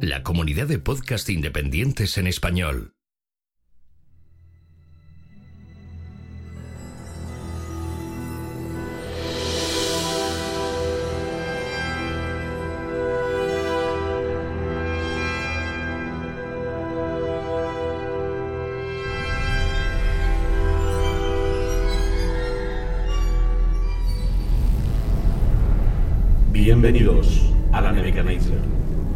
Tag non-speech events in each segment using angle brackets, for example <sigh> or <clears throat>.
La comunidad de podcast independientes en español. Bienvenidos a la Nebuchadnezzar,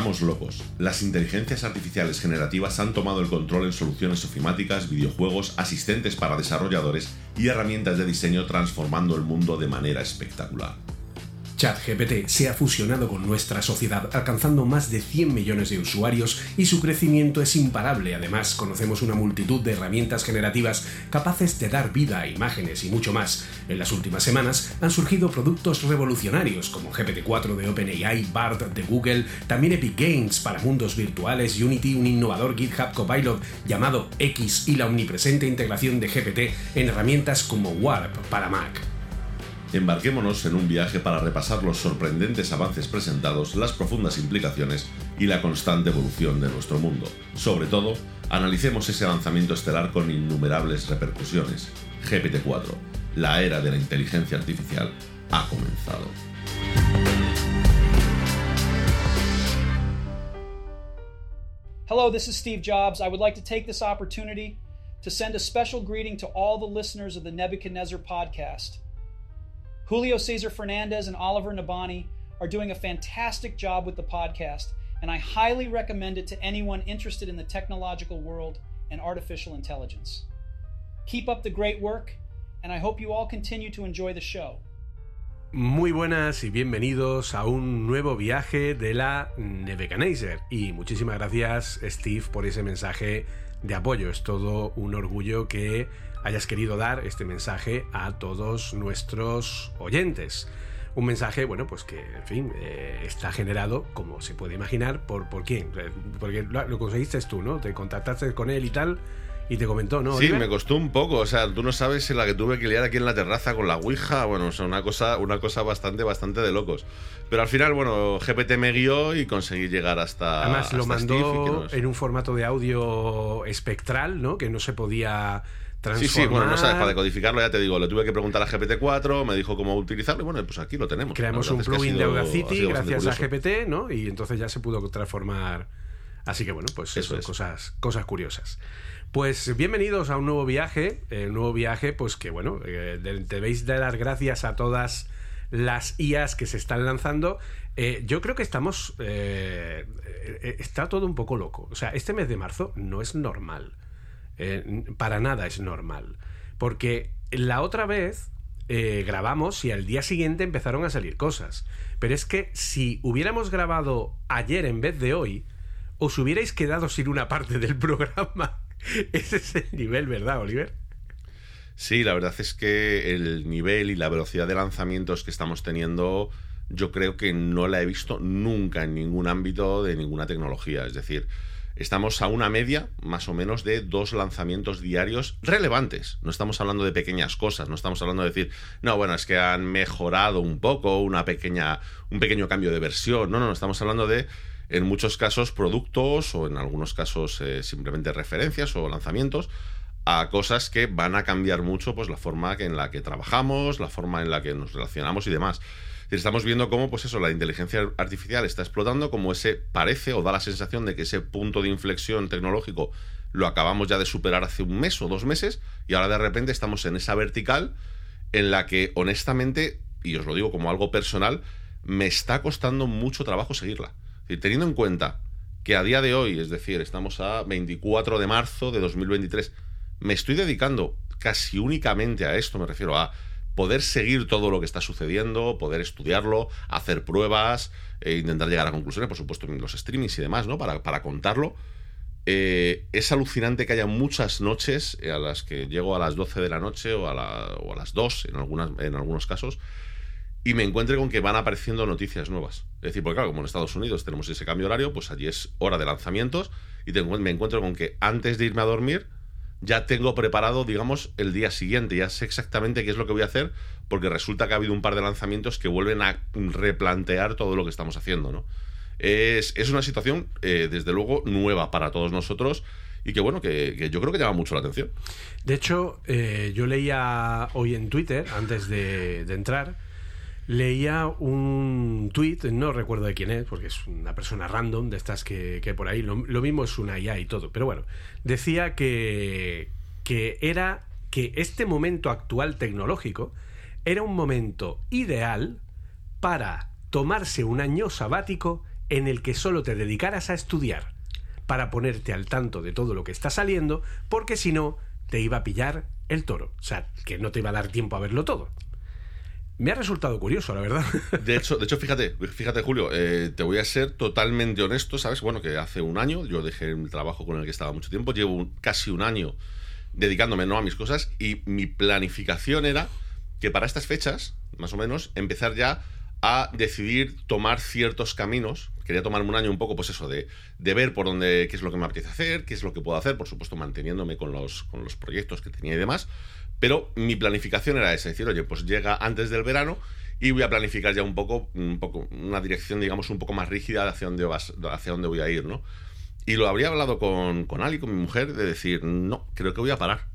Estamos locos. Las inteligencias artificiales generativas han tomado el control en soluciones ofimáticas, videojuegos, asistentes para desarrolladores y herramientas de diseño transformando el mundo de manera espectacular. ChatGPT se ha fusionado con nuestra sociedad, alcanzando más de 100 millones de usuarios y su crecimiento es imparable. Además, conocemos una multitud de herramientas generativas capaces de dar vida a imágenes y mucho más. En las últimas semanas han surgido productos revolucionarios como GPT-4 de OpenAI, BART de Google, también Epic Games para mundos virtuales, Unity, un innovador GitHub Copilot llamado X y la omnipresente integración de GPT en herramientas como Warp para Mac. Embarquémonos en un viaje para repasar los sorprendentes avances presentados, las profundas implicaciones y la constante evolución de nuestro mundo. Sobre todo, analicemos ese lanzamiento estelar con innumerables repercusiones. GPT-4, la era de la inteligencia artificial, ha comenzado. Hello, this is Steve Jobs. I would like to take this opportunity to send a special greeting to all the listeners of the Nebuchadnezzar podcast. Julio Cesar Fernandez and Oliver Nabani are doing a fantastic job with the podcast, and I highly recommend it to anyone interested in the technological world and artificial intelligence. Keep up the great work, and I hope you all continue to enjoy the show. Muy buenas y bienvenidos a un nuevo viaje de la Nebuchadnezzar. Y muchísimas gracias, Steve, por ese mensaje de apoyo. Es todo un orgullo que hayas querido dar este mensaje a todos nuestros oyentes. Un mensaje, bueno, pues que, en fin, eh, está generado, como se puede imaginar, por, por quién. Eh, porque lo, lo conseguiste tú, ¿no? Te contactaste con él y tal, y te comentó, ¿no? Sí, Oliver? me costó un poco. O sea, tú no sabes en la que tuve que liar aquí en la terraza con la Ouija. Bueno, o sea, una cosa, una cosa bastante, bastante de locos. Pero al final, bueno, GPT me guió y conseguí llegar hasta. Además, lo hasta mandó en un formato de audio espectral, ¿no? Que no se podía transformar. sí, bueno, no sabes, para decodificarlo ya te digo, le tuve que preguntar a GPT-4, me dijo cómo utilizarlo y bueno, pues aquí lo tenemos. Creamos un plugin de Audacity gracias a. GPT, ¿no? Y entonces ya se pudo transformar. Así que bueno, pues Eso eso, es. cosas, cosas curiosas. Pues bienvenidos a un nuevo viaje, un nuevo viaje, pues que bueno, eh, de- debéis de dar gracias a todas las IAs que se están lanzando. Eh, yo creo que estamos. eh, está todo un poco loco. O sea, este mes de marzo no es normal. Eh, para nada es normal. Porque la otra vez eh, grabamos y al día siguiente empezaron a salir cosas. Pero es que si hubiéramos grabado ayer en vez de hoy, os hubierais quedado sin una parte del programa. <laughs> Ese es el nivel, ¿verdad, Oliver? Sí, la verdad es que el nivel y la velocidad de lanzamientos que estamos teniendo, yo creo que no la he visto nunca en ningún ámbito de ninguna tecnología. Es decir, estamos a una media, más o menos, de dos lanzamientos diarios relevantes. No estamos hablando de pequeñas cosas, no estamos hablando de decir, no, bueno, es que han mejorado un poco, una pequeña, un pequeño cambio de versión. No, no, no, estamos hablando de en muchos casos productos o en algunos casos eh, simplemente referencias o lanzamientos a cosas que van a cambiar mucho pues la forma en la que trabajamos, la forma en la que nos relacionamos y demás. Estamos viendo cómo, pues eso, la inteligencia artificial está explotando, como ese parece o da la sensación de que ese punto de inflexión tecnológico lo acabamos ya de superar hace un mes o dos meses y ahora de repente estamos en esa vertical en la que honestamente, y os lo digo como algo personal, me está costando mucho trabajo seguirla. Y teniendo en cuenta que a día de hoy, es decir, estamos a 24 de marzo de 2023, me estoy dedicando casi únicamente a esto, me refiero a poder seguir todo lo que está sucediendo, poder estudiarlo, hacer pruebas, e intentar llegar a conclusiones, por supuesto, en los streamings y demás, ¿no? Para, para contarlo. Eh, es alucinante que haya muchas noches a las que llego a las 12 de la noche o a, o a las 2 en, algunas, en algunos casos y me encuentre con que van apareciendo noticias nuevas. Es decir, porque claro, como en Estados Unidos tenemos ese cambio horario, pues allí es hora de lanzamientos y me encuentro con que antes de irme a dormir ya tengo preparado, digamos, el día siguiente, ya sé exactamente qué es lo que voy a hacer, porque resulta que ha habido un par de lanzamientos que vuelven a replantear todo lo que estamos haciendo, ¿no? Es, una situación, eh, desde luego, nueva para todos nosotros y que bueno, que, yo creo que llama mucho la atención. De hecho, eh, yo leía hoy en Twitter, antes de entrar, leía un tweet, no recuerdo de quién es, porque es una persona random de estas que, que por ahí, lo, mismo es una IA y todo, pero bueno, decía que, que era que este momento actual tecnológico era un momento ideal para tomarse un año sabático en el que solo te dedicaras a estudiar, para ponerte al tanto de todo lo que está saliendo, porque si no, te iba a pillar el toro, o sea, que no te iba a dar tiempo a verlo todo. Me ha resultado curioso, la verdad. <laughs> De hecho, de hecho fíjate, fíjate Julio, eh, te voy a ser totalmente honesto, ¿sabes? Bueno, que hace un año yo dejé el trabajo con el que estaba mucho tiempo, llevo casi un año dedicándome no a mis cosas y mi planificación era que para estas fechas, más o menos, empezar ya a decidir tomar ciertos caminos. Quería tomarme un año un poco, pues eso, de, de, ver por dónde, qué es lo que me apetece hacer, qué es lo que puedo hacer, por supuesto manteniéndome con los, con los proyectos que tenía y demás, pero mi planificación era esa, decir, oye, pues llega antes del verano y voy a planificar ya un poco, un poco una dirección, digamos, un poco más rígida hacia dónde, vas, hacia dónde voy a ir, ¿no? Y lo habría hablado con, con Ali, con mi mujer, de decir, no, creo que voy a parar.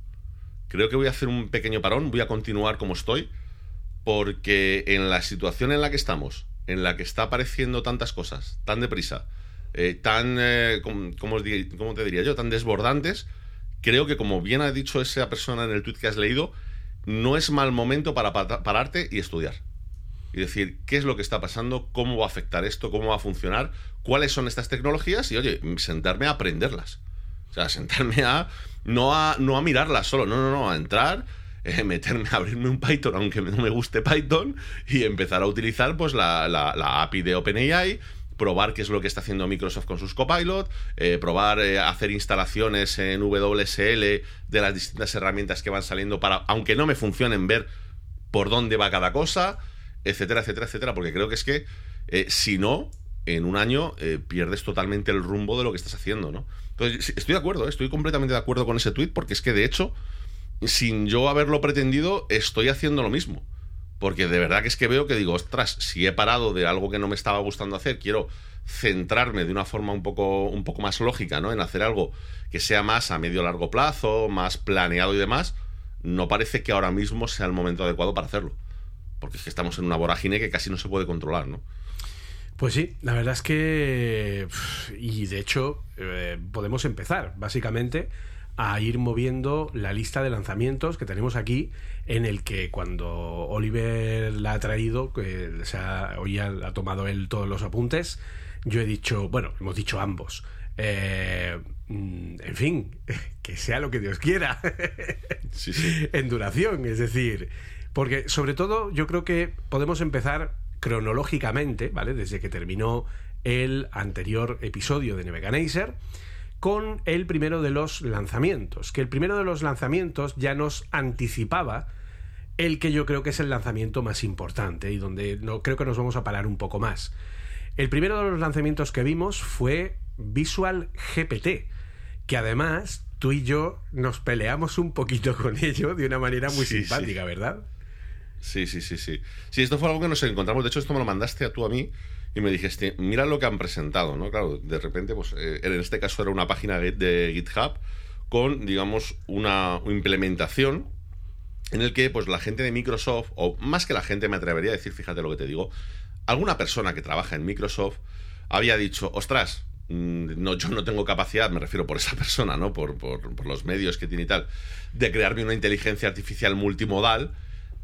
Creo que voy a hacer un pequeño parón, voy a continuar como estoy, porque en la situación en la que estamos, en la que está apareciendo tantas cosas, tan deprisa, eh, tan, eh, ¿cómo, te diría yo?, tan desbordantes, creo que como bien ha dicho esa persona en el tweet que has leído, no es mal momento para pararte y estudiar. Y decir, ¿qué es lo que está pasando? ¿Cómo va a afectar esto? ¿Cómo va a funcionar? ¿Cuáles son estas tecnologías? Y oye, sentarme a aprenderlas. O sea, sentarme a no a, no a mirarlas solo, no, no, no, a entrar, eh, meterme, a abrirme un Python, aunque no me guste Python, y empezar a utilizar pues la, la, la API de OpenAI, probar qué es lo que está haciendo Microsoft con sus Copilot, eh, probar eh, hacer instalaciones en WSL de las distintas herramientas que van saliendo para, aunque no me funcionen, ver por dónde va cada cosa, etcétera, etcétera, etcétera, porque creo que es que eh, si no, en un año pierdes totalmente el rumbo de lo que estás haciendo, ¿no? Entonces, estoy de acuerdo, estoy completamente de acuerdo con ese tweet, porque es que de hecho, sin yo haberlo pretendido, estoy haciendo lo mismo. Porque de verdad que es que veo que digo, ostras, si he parado de algo que no me estaba gustando hacer, quiero centrarme de una forma un poco, un poco más lógica, ¿no? En hacer algo que sea más a medio largo plazo, más planeado y demás, no parece que ahora mismo sea el momento adecuado para hacerlo. Porque es que estamos en una vorágine que casi no se puede controlar, ¿no? Pues sí, la verdad es que. Y de hecho, eh, podemos empezar, básicamente, a ir moviendo la lista de lanzamientos que tenemos aquí en el que cuando Oliver la ha traído, que hoy ha, tomado él todos los apuntes, yo he dicho, bueno, hemos dicho ambos, eh, mm, en fin, <laughs> que sea lo que Dios quiera <laughs> en duración, es decir, porque sobre todo yo creo que podemos empezar cronológicamente, ¿vale? Desde que terminó el anterior episodio de Nebuchadnezzar con el primero de los lanzamientos, que el primero de los lanzamientos ya nos anticipaba el que yo creo que es el lanzamiento más importante y donde no, creo que nos vamos a parar un poco más. El primero de los lanzamientos que vimos fue Visual GPT, que además tú y yo nos peleamos un poquito <laughs> con ello de una manera muy simpática, ¿verdad? Sí, sí, sí, sí. Sí, esto fue algo que nos encontramos. De hecho, esto me lo mandaste a tú a mí y me dijiste, mira lo que han presentado, ¿no? Claro, de repente, pues eh, en este caso era una página de GitHub con, digamos, una implementación en el que pues la gente de Microsoft, o más que la gente me atrevería a decir, fíjate lo que te digo, alguna persona que trabaja en Microsoft había dicho, ostras, mm, no, yo no tengo capacidad, me refiero por esa <laughs> persona, ¿no? Por, por, los medios que tiene y tal, de crearme una inteligencia artificial multimodal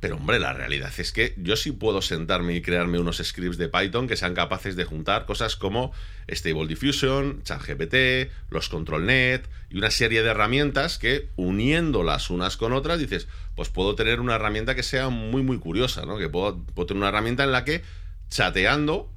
pero hombre, la realidad es que yo sí puedo sentarme y crearme unos scripts de Python que sean capaces de juntar cosas como Stable Diffusion, ChatGPT, los ControlNet y una serie de herramientas que uniéndolas unas con otras dices, pues puedo tener una herramienta que sea muy muy curiosa, ¿no? Que puedo, puedo tener una herramienta en la que chateando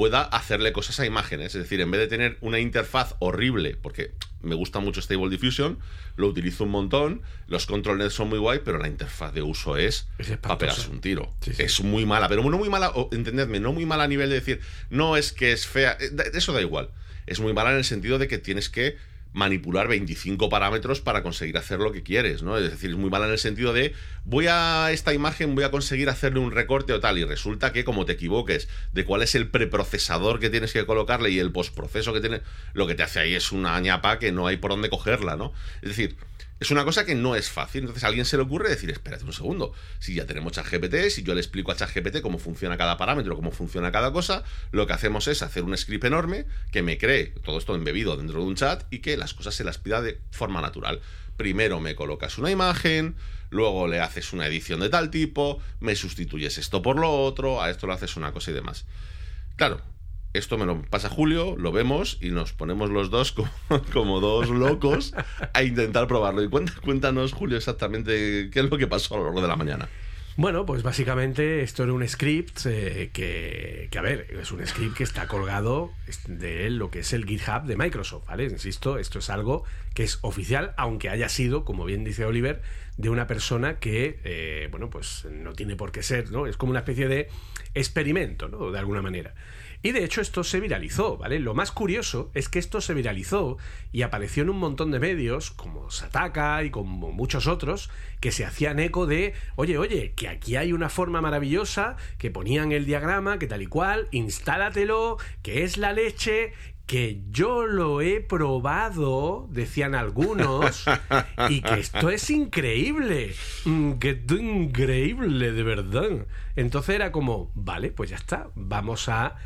pueda hacerle cosas a imágenes. Es decir, en vez de tener una interfaz horrible, porque me gusta mucho Stable Diffusion, lo utilizo un montón, los control son muy guay, pero la interfaz de uso es, para pegarse un tiro. Es muy mala, pero no muy mala, entendedme, no muy mala a nivel de decir, no es que es fea, eh, eso da igual. Es muy mala en el sentido de que tienes que manipular 25 parámetros para conseguir hacer lo que quieres, ¿no? Es decir, es muy mala en el sentido de voy a esta imagen, voy a conseguir hacerle un recorte o tal, y resulta que como te equivoques de cuál es el preprocesador que tienes que colocarle y el postproceso que tiene, lo que te hace ahí es una ñapa que no hay por dónde cogerla, ¿no? Es decir, es una cosa que no es fácil. Entonces a alguien se le ocurre decir, espérate un segundo, si ya tenemos ChatGPT, si yo le explico a ChatGPT cómo funciona cada parámetro, cómo funciona cada cosa, lo que hacemos es hacer un script enorme que me cree todo esto embebido dentro de un chat y que las cosas se las pida de forma natural. Primero me colocas una imagen, luego le haces una edición de tal tipo, me sustituyes esto por lo otro, a esto le haces una cosa y demás. Claro, esto me lo pasa Julio, lo vemos y nos ponemos los dos como, <laughs> dos locos a intentar probarlo. Y cuéntanos, Julio, exactamente qué es lo que pasó a lo largo de la mañana. Bueno, pues básicamente esto era un script eh, que, que, a ver, es un script que está colgado de lo que es el GitHub de Microsoft, ¿vale? Insisto, esto es algo que es oficial, aunque haya sido, como bien dice Oliver, de una persona que, eh, bueno, pues no tiene por qué ser, ¿no? Es como una especie de experimento, ¿no? De alguna manera. Y de hecho esto se viralizó, ¿vale? Lo más curioso es que esto se viralizó y apareció en un montón de medios, como Sataka y como muchos otros, que se hacían eco de, oye, oye, que aquí hay una forma maravillosa, que ponían el diagrama, que tal y cual, instálatelo, que es la leche, que yo lo he probado, decían algunos, y que esto es increíble, mm, que esto es increíble, de verdad. Entonces era como, vale, pues ya está, vamos a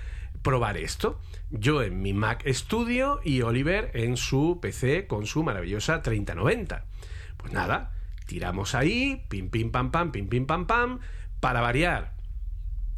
probar esto. Yo en mi Mac Studio y Oliver en su PC con su maravillosa 3090. Pues nada, tiramos ahí, pim pim pam pam, pim pim pam pam, para variar.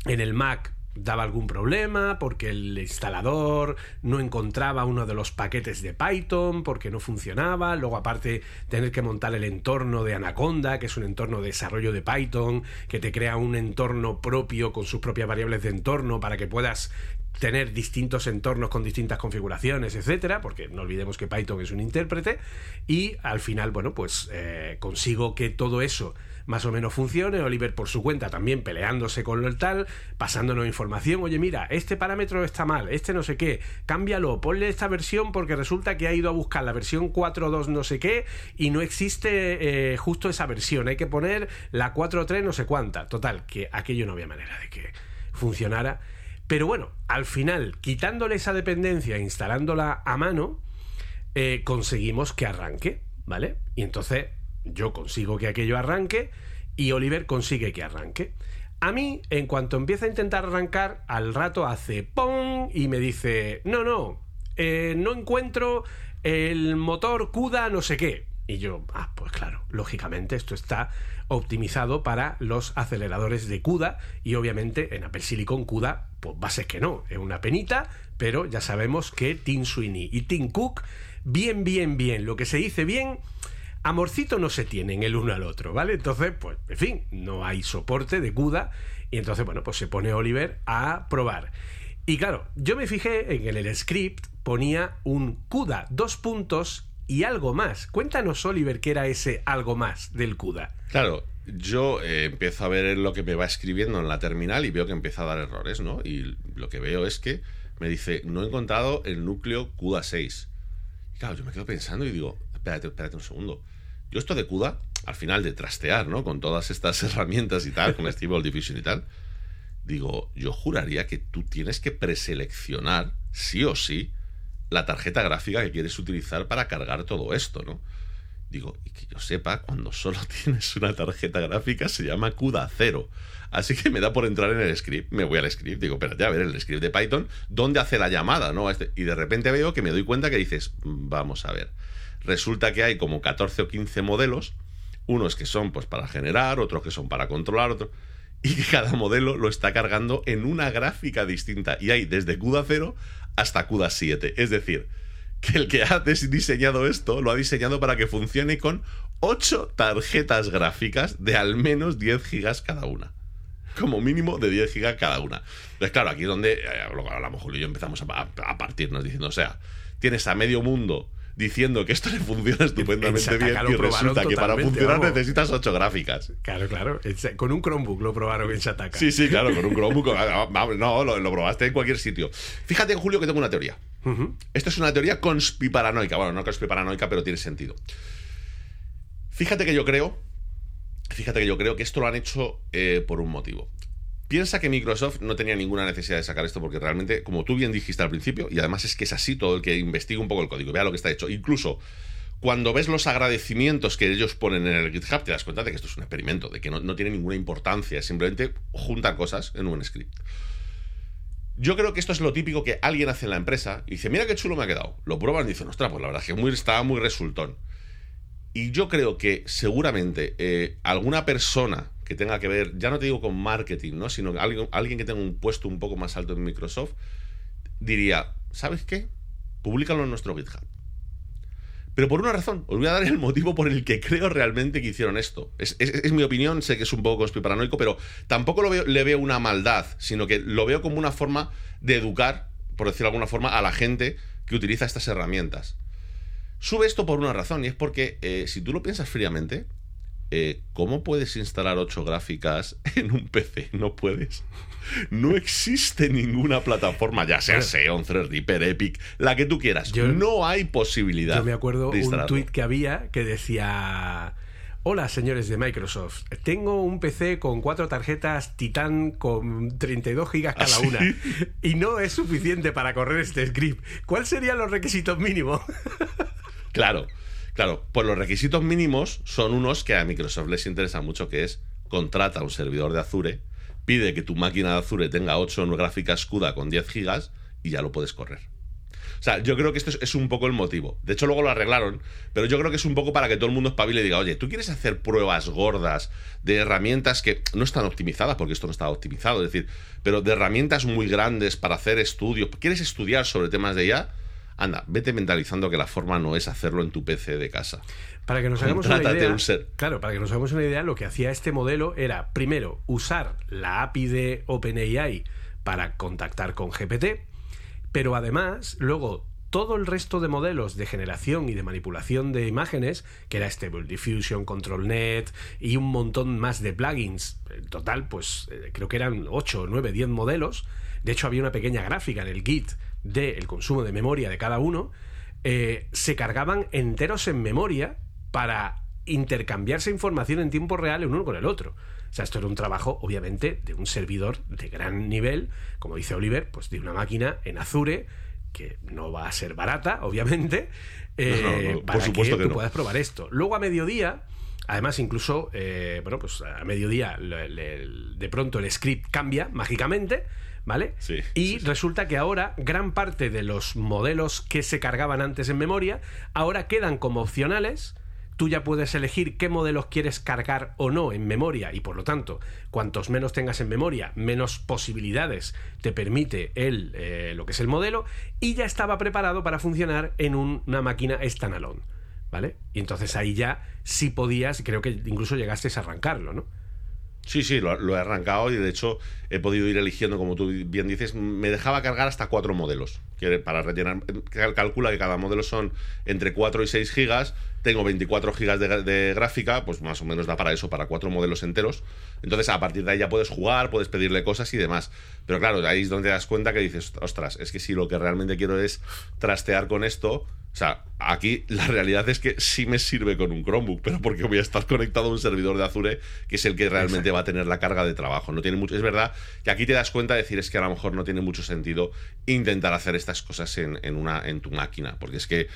En el Mac daba algún problema porque el instalador no encontraba uno de los paquetes de Python porque no funcionaba, luego aparte tener que montar el entorno de Anaconda, que es un entorno de desarrollo de Python, que te crea un entorno propio con sus propias variables de entorno para que puedas tener distintos entornos con distintas configuraciones, etcétera, porque no olvidemos que Python es un intérprete, y al final, bueno, pues eh, consigo que todo eso más o menos funcione. Oliver por su cuenta también peleándose con el tal, pasándonos información. Oye, mira, este parámetro está mal, este no sé qué, cámbialo, ponle esta versión porque resulta que ha ido a buscar la versión 4.2 no sé qué y no existe eh, justo esa versión. Hay que poner la 4.3 no sé cuánta. Total, que aquello no había manera de que funcionara. Pero bueno, al final, quitándole esa dependencia e instalándola a mano, eh, conseguimos que arranque, ¿vale? Y entonces yo consigo que aquello arranque y Oliver consigue que arranque. A mí, en cuanto empieza a intentar arrancar, al rato hace ¡pum! y me dice, no, no, eh, no encuentro el motor CUDA no sé qué. Y yo, ah, pues claro, lógicamente esto está optimizado para los aceleradores de CUDA y obviamente en Apple Silicon CUDA, pues va a ser que no, es una penita, pero ya sabemos que Tim Sweeney y Tim Cook, bien, bien, bien, lo que se dice bien, amorcito no se tienen el uno al otro, ¿vale? Entonces, pues, en fin, no hay soporte de CUDA y entonces, bueno, pues se pone Oliver a probar. Y claro, yo me fijé en el, el script, ponía un CUDA, dos puntos y algo más. Cuéntanos, Oliver, qué era ese algo más del CUDA. Claro, yo eh, empiezo a ver lo que me va escribiendo en la terminal y veo que empieza a dar errores, ¿no? Y lo que veo es que me dice, no he encontrado el núcleo CUDA 6. Y claro, yo me quedo pensando y digo, espérate, espérate un segundo. Yo esto de CUDA, al final de trastear, ¿no? Con todas estas <laughs> herramientas y tal, con Stable Diffusion y tal, Digo, yo juraría que tú tienes que preseleccionar, sí o sí, la tarjeta gráfica que quieres utilizar para cargar todo esto, ¿no? Digo, y que yo sepa, cuando solo <laughs> tienes una tarjeta gráfica se llama CUDA 0. Así que me da por entrar en el script. Me voy al script, digo, espérate, a ver, el script de Python, ¿dónde hace la llamada? ¿no? Este, y de repente veo que me doy cuenta que dices, vamos a ver. Resulta que hay como 14 o 15 modelos, unos que son pues para generar, otros que son para controlar, otros y que cada modelo lo está cargando en una gráfica distinta. Y hay desde CUDA 0 hasta CUDA 7. Es decir, que el que ha diseñado esto lo ha diseñado para que funcione con 8 tarjetas gráficas de al menos 10 gigas cada una. Como mínimo de 10 gigas cada una. Entonces, claro, aquí es donde eh, a lo mejor y yo empezamos a, a partirnos diciendo, o sea, tienes a medio mundo diciendo que esto le funciona <laughs> estupendamente bien y resulta que para funcionar necesitas ocho gráficas. Claro, claro. Con un Chromebook lo probaron en Shataka. Sí, sí, claro, con un Chromebook. <laughs> Ah, ah, no, lo, probaste en cualquier sitio. Fíjate, Julio, que tengo una teoría. Esto es una teoría conspiparanoica. Bueno, no conspiparanoica, pero tiene sentido. Fíjate que yo creo. Fíjate que yo creo que esto lo han hecho eh, por un motivo. Piensa que Microsoft no tenía ninguna necesidad de sacar esto porque realmente, como tú bien dijiste al principio, y además es que es así todo el que investiga un poco el código, vea lo que está hecho. Incluso cuando ves los agradecimientos que ellos ponen en el GitHub, te das cuenta de que esto es un experimento, de que no, tiene ninguna importancia, simplemente juntar cosas en un script. Yo creo que esto es lo típico que alguien hace en la empresa y dice, mira qué chulo me ha quedado. Lo prueban y dicen, ostras, pues la verdad es que muy, estaba muy resultón. Y yo creo que seguramente eh, alguna persona que tenga que ver, ya no te digo con marketing, ¿no? sino alguien, alguien que tenga un puesto un poco más alto en Microsoft, diría, ¿sabes qué? Públicalo en nuestro GitHub. Pero por una razón, os voy a dar el motivo por el que creo realmente que hicieron esto. Es, mi opinión, sé que es un poco paranoico, pero tampoco lo veo, le veo una maldad, sino que lo veo como una forma de educar, por decirlo de alguna forma, a la gente que utiliza estas herramientas. Sube esto por una razón, y es porque eh, si tú lo piensas fríamente, eh, ¿cómo puedes instalar ocho gráficas <laughs> en un PC? No puedes. No existe ninguna plataforma, ya sea Xeon, Threadripper, Epic, la que tú quieras. no hay posibilidad. Yo me acuerdo un tweet que había que decía. Hola señores de Microsoft, tengo un PC con cuatro tarjetas Titan con 32 gigas cada ¿Ah, una y no es suficiente para correr este script. ¿Cuáles serían los requisitos mínimos? claro. Claro, pues los requisitos mínimos son unos que a Microsoft les interesa mucho, que es contrata un servidor de Azure, pide que tu máquina de Azure tenga 8 gráficas CUDA con 10 gigas y ya lo puedes correr. O sea, yo creo que esto es, un poco el motivo. De hecho, luego lo arreglaron, pero yo creo que es un poco para que todo el mundo espabile y diga, oye, ¿tú quieres hacer pruebas gordas de herramientas que no están optimizadas, porque esto no está optimizado, es decir, pero de herramientas muy grandes para hacer estudios? ¿Quieres estudiar sobre temas de IA? Anda, vete mentalizando que la forma no es hacerlo en tu PC de casa. Para que nos hagamos una idea, claro, para que nos hagamos una idea, lo que hacía este modelo era primero usar la API de OpenAI para contactar con GPT, pero además luego todo el resto de modelos de generación y de manipulación de imágenes, que era Stable Diffusion, ControlNet y un montón más de plugins, en total, pues eh, creo que eran 8, 9, 10 modelos. De hecho, había una pequeña gráfica en el Git del consumo de memoria de cada uno, eh, se cargaban enteros en memoria para intercambiarse información en tiempo real el uno con el otro. O sea, esto era un trabajo, obviamente, de un servidor de gran nivel, como dice Oliver, pues de una máquina en Azure, que no va a ser barata, obviamente, eh, para que, tú puedas probar esto. Luego a mediodía, además incluso, eh, bueno, pues a mediodía de pronto el script cambia mágicamente, ¿vale? Sí, y resulta que ahora gran parte de los modelos que se cargaban antes en memoria ahora quedan como opcionales. Tú ya puedes elegir qué modelos quieres cargar o no en memoria y por lo tanto, cuantos menos tengas en memoria, menos posibilidades te permite el, eh, lo que es el modelo y ya estaba preparado para funcionar en una máquina standalone. ¿Vale? Y entonces ahí ya sí podías, creo que incluso llegaste a arrancarlo, ¿no? Sí, sí, lo, he arrancado y de hecho he podido ir eligiendo, como tú bien dices, me dejaba cargar hasta cuatro modelos. para rellenar, calcula que cada modelo son entre 4 y 6 gigas, tengo 24 gigas de, de, gráfica, pues más o menos da para eso, para cuatro modelos enteros. Entonces, a partir de ahí ya puedes jugar, puedes pedirle cosas y demás. Pero claro, ahí es donde te das cuenta que dices, ostras, es que si lo que realmente quiero es trastear con esto, o sea, aquí la <laughs> realidad es que sí me sirve con un Chromebook, pero porque voy a estar conectado a un servidor de Azure que es el que realmente va a tener la carga de trabajo. No tiene mucho, es verdad que aquí te das cuenta de decir es que a lo mejor no tiene mucho sentido intentar hacer estas cosas en, una, en tu máquina, porque es que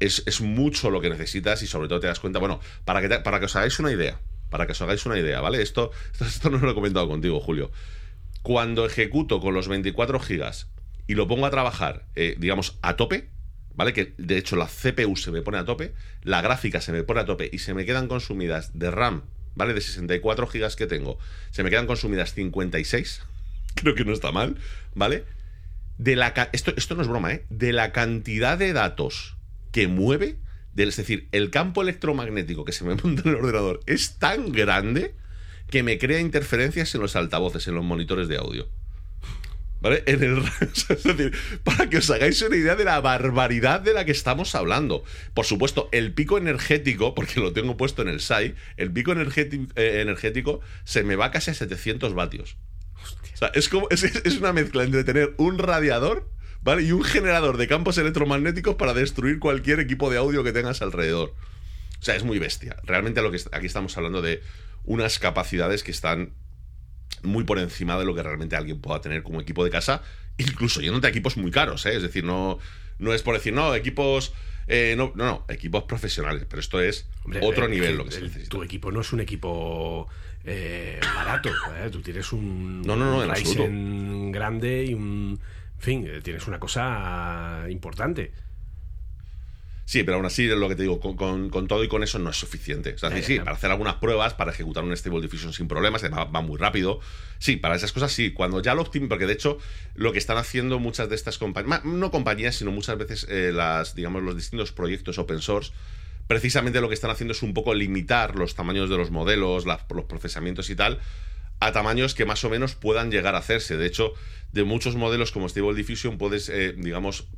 es, mucho lo que necesitas y sobre todo te das cuenta, bueno, para que, para que os hagáis una idea, para que os hagáis una idea, ¿vale? Esto, <laughs> esto, no lo he comentado contigo, Julio. Cuando ejecuto con los 24 gigas y lo pongo a trabajar, eh, digamos, a tope, ¿vale? Que de hecho la CPU se me pone a tope, la gráfica se me pone a tope y se me quedan consumidas de RAM, ¿vale? De 64 gigas que tengo, se me quedan consumidas 56, <laughs> creo que no está mal, ¿vale? De la, esto, esto no es broma, ¿eh? De la cantidad de datos que mueve, es decir, el campo electromagnético que se me <laughs> monta en el ordenador es tan grande que me crea interferencias en los altavoces, en los monitores de audio. ¿Vale? En el, <laughs> es decir, para que os hagáis una idea de la barbaridad de la que estamos hablando. Por supuesto, el pico energético, porque lo tengo puesto en el SAI, el pico energético, eh, energético se me va casi a 700 vatios. O sea, es, como, es, es una mezcla entre tener un radiador ¿vale? Y un generador de campos electromagnéticos para destruir cualquier equipo de audio que tengas alrededor. O sea, es muy bestia. Realmente lo que aquí estamos hablando de unas capacidades que están muy por encima de lo que realmente alguien pueda tener como equipo de casa, incluso yéndote a equipos muy caros, ¿eh? Es decir, no, no es por decir, no, equipos... Eh, no, no, no, equipos profesionales, pero esto es otro eh, nivel lo que se necesita. Tu equipo no es un equipo eh, barato, tú tienes un, no, no, no, un Ryzen grande y un, en fin, tienes una cosa importante. Sí, pero aún así, lo que te digo, con, todo y con eso no es suficiente. O sea, sí, sí, para hacer algunas pruebas, para ejecutar un Stable Diffusion sin problemas, va, va muy rápido. Sí, para esas cosas sí. Cuando ya lo optimen, porque de hecho, lo que están haciendo muchas de estas compañías, no compañías, sino muchas veces eh, las, digamos, los distintos proyectos open source, precisamente lo que están haciendo es un poco limitar los tamaños de los modelos, los procesamientos y tal, a tamaños que más o menos puedan llegar a hacerse. De hecho, de muchos modelos como Stable Diffusion puedes, eh, digamos,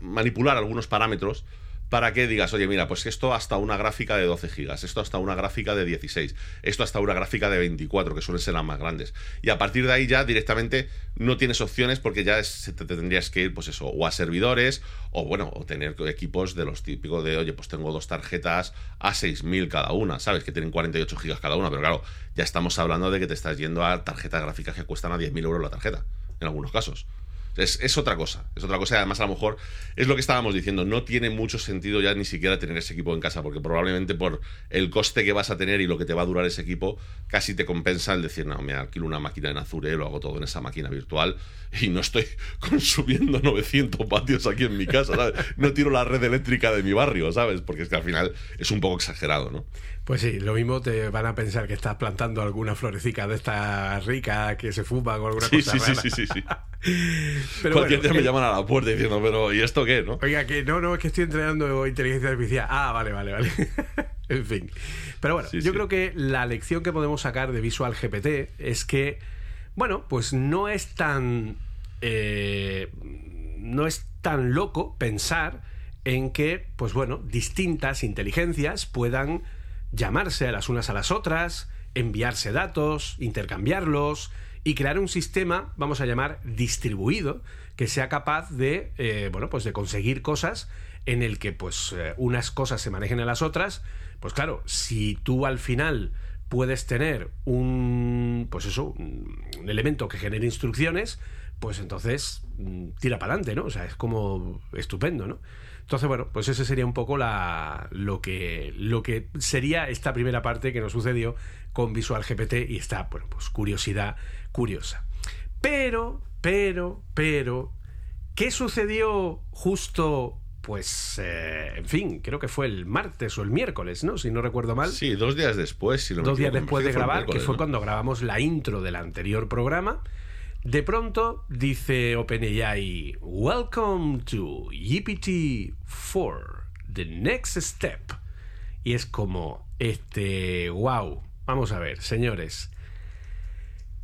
manipular algunos parámetros para que digas, oye, mira, pues esto hasta una gráfica de 12 gigas, esto hasta una gráfica de 16, esto hasta una gráfica de 24, que suelen ser las más grandes. Y a partir de ahí ya directamente no tienes opciones porque ya te tendrías que ir, pues eso, o a servidores, o bueno, o tener equipos de los típicos de, oye, pues tengo dos tarjetas a 6000 cada una, ¿sabes? Que tienen 48 gigas cada una, pero claro, ya estamos hablando de que te estás yendo a tarjetas gráficas que cuestan a 10.000 euros la tarjeta, en algunos casos. Es, otra cosa, es otra cosa y además a lo mejor es lo que estábamos diciendo, no tiene mucho sentido ya ni siquiera tener ese equipo en casa porque probablemente por el coste que vas a tener y lo que te va a durar ese equipo casi te compensa el decir, no, me alquilo una máquina en Azure, lo hago todo en esa máquina virtual y no estoy <laughs> consumiendo 900 vatios aquí en mi casa, ¿sabes? No tiro la red eléctrica de mi barrio, ¿sabes? Porque es que al final es un poco exagerado, ¿no? Pues sí, lo mismo te van a pensar que estás plantando alguna florecica de esta rica que se fuma o alguna cosa sí, Sí, sí, sí, sí. <laughs> pero Cualquier día me llaman a la puerta diciendo, pero ¿y esto qué, no? Oiga, que no, no, es que estoy entrenando inteligencia artificial. Ah, vale, vale, vale. <laughs> en fin. Pero bueno, yo creo que la lección que podemos sacar de Visual GPT es que, bueno, pues no es tan... Eh, no es tan loco pensar en que, pues bueno, distintas inteligencias puedan llamarse a las unas a las otras, enviarse datos, intercambiarlos y crear un sistema, vamos a llamar, distribuido, que sea capaz de, eh, bueno, pues de conseguir cosas en el que pues eh, unas cosas se manejen a las otras, pues claro, si tú al final puedes tener un, pues eso, un elemento que genere instrucciones, pues entonces mm, tira para adelante, ¿no? O sea, es como estupendo, ¿no? Entonces, bueno, pues ese sería un poco la, lo, que, lo que sería esta primera parte que nos sucedió con Visual GPT y esta, bueno, pues curiosidad curiosa. Pero, pero, pero, ¿qué sucedió justo pues, eh, en fin, creo que fue el martes o el miércoles, ¿no? Si no recuerdo mal. Sí, dos días después. Si dos días después de grabar, que fue cuando grabamos la intro del anterior programa. De pronto dice OpenAI, Welcome to GPT-4, the next step. Y es como, este, wow, vamos a ver, señores,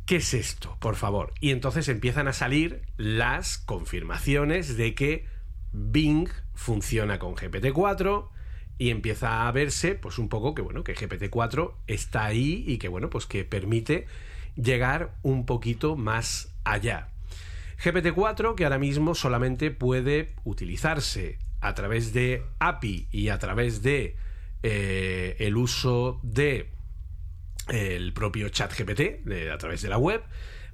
¿qué es esto? Por favor. Y entonces empiezan a salir las confirmaciones de que Bing funciona con GPT-4, y empieza a verse pues un poco que bueno que GPT-4 está ahí y que bueno pues que permite llegar un poquito más allá. GPT-4 que ahora mismo solamente puede utilizarse a través de API y a través de eh, el uso de el propio chat GPT a través de la web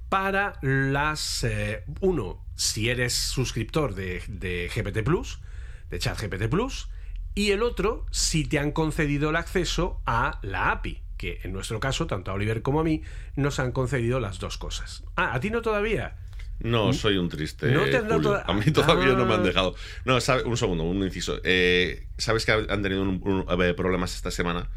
para las eh, uno si eres suscriptor de, de GPT Plus de chat GPT Plus y el otro si te han concedido el acceso a la API, que en nuestro caso, tanto a Oliver como a mí, nos han concedido las dos cosas. Ah, ¿a ti no todavía? No, soy un triste. ¿No te toda- A mí todavía no me han Ah. dejado. No, sabe- un segundo, un inciso. Eh, ¿Sabes que han tenido un- un- problemas esta semana?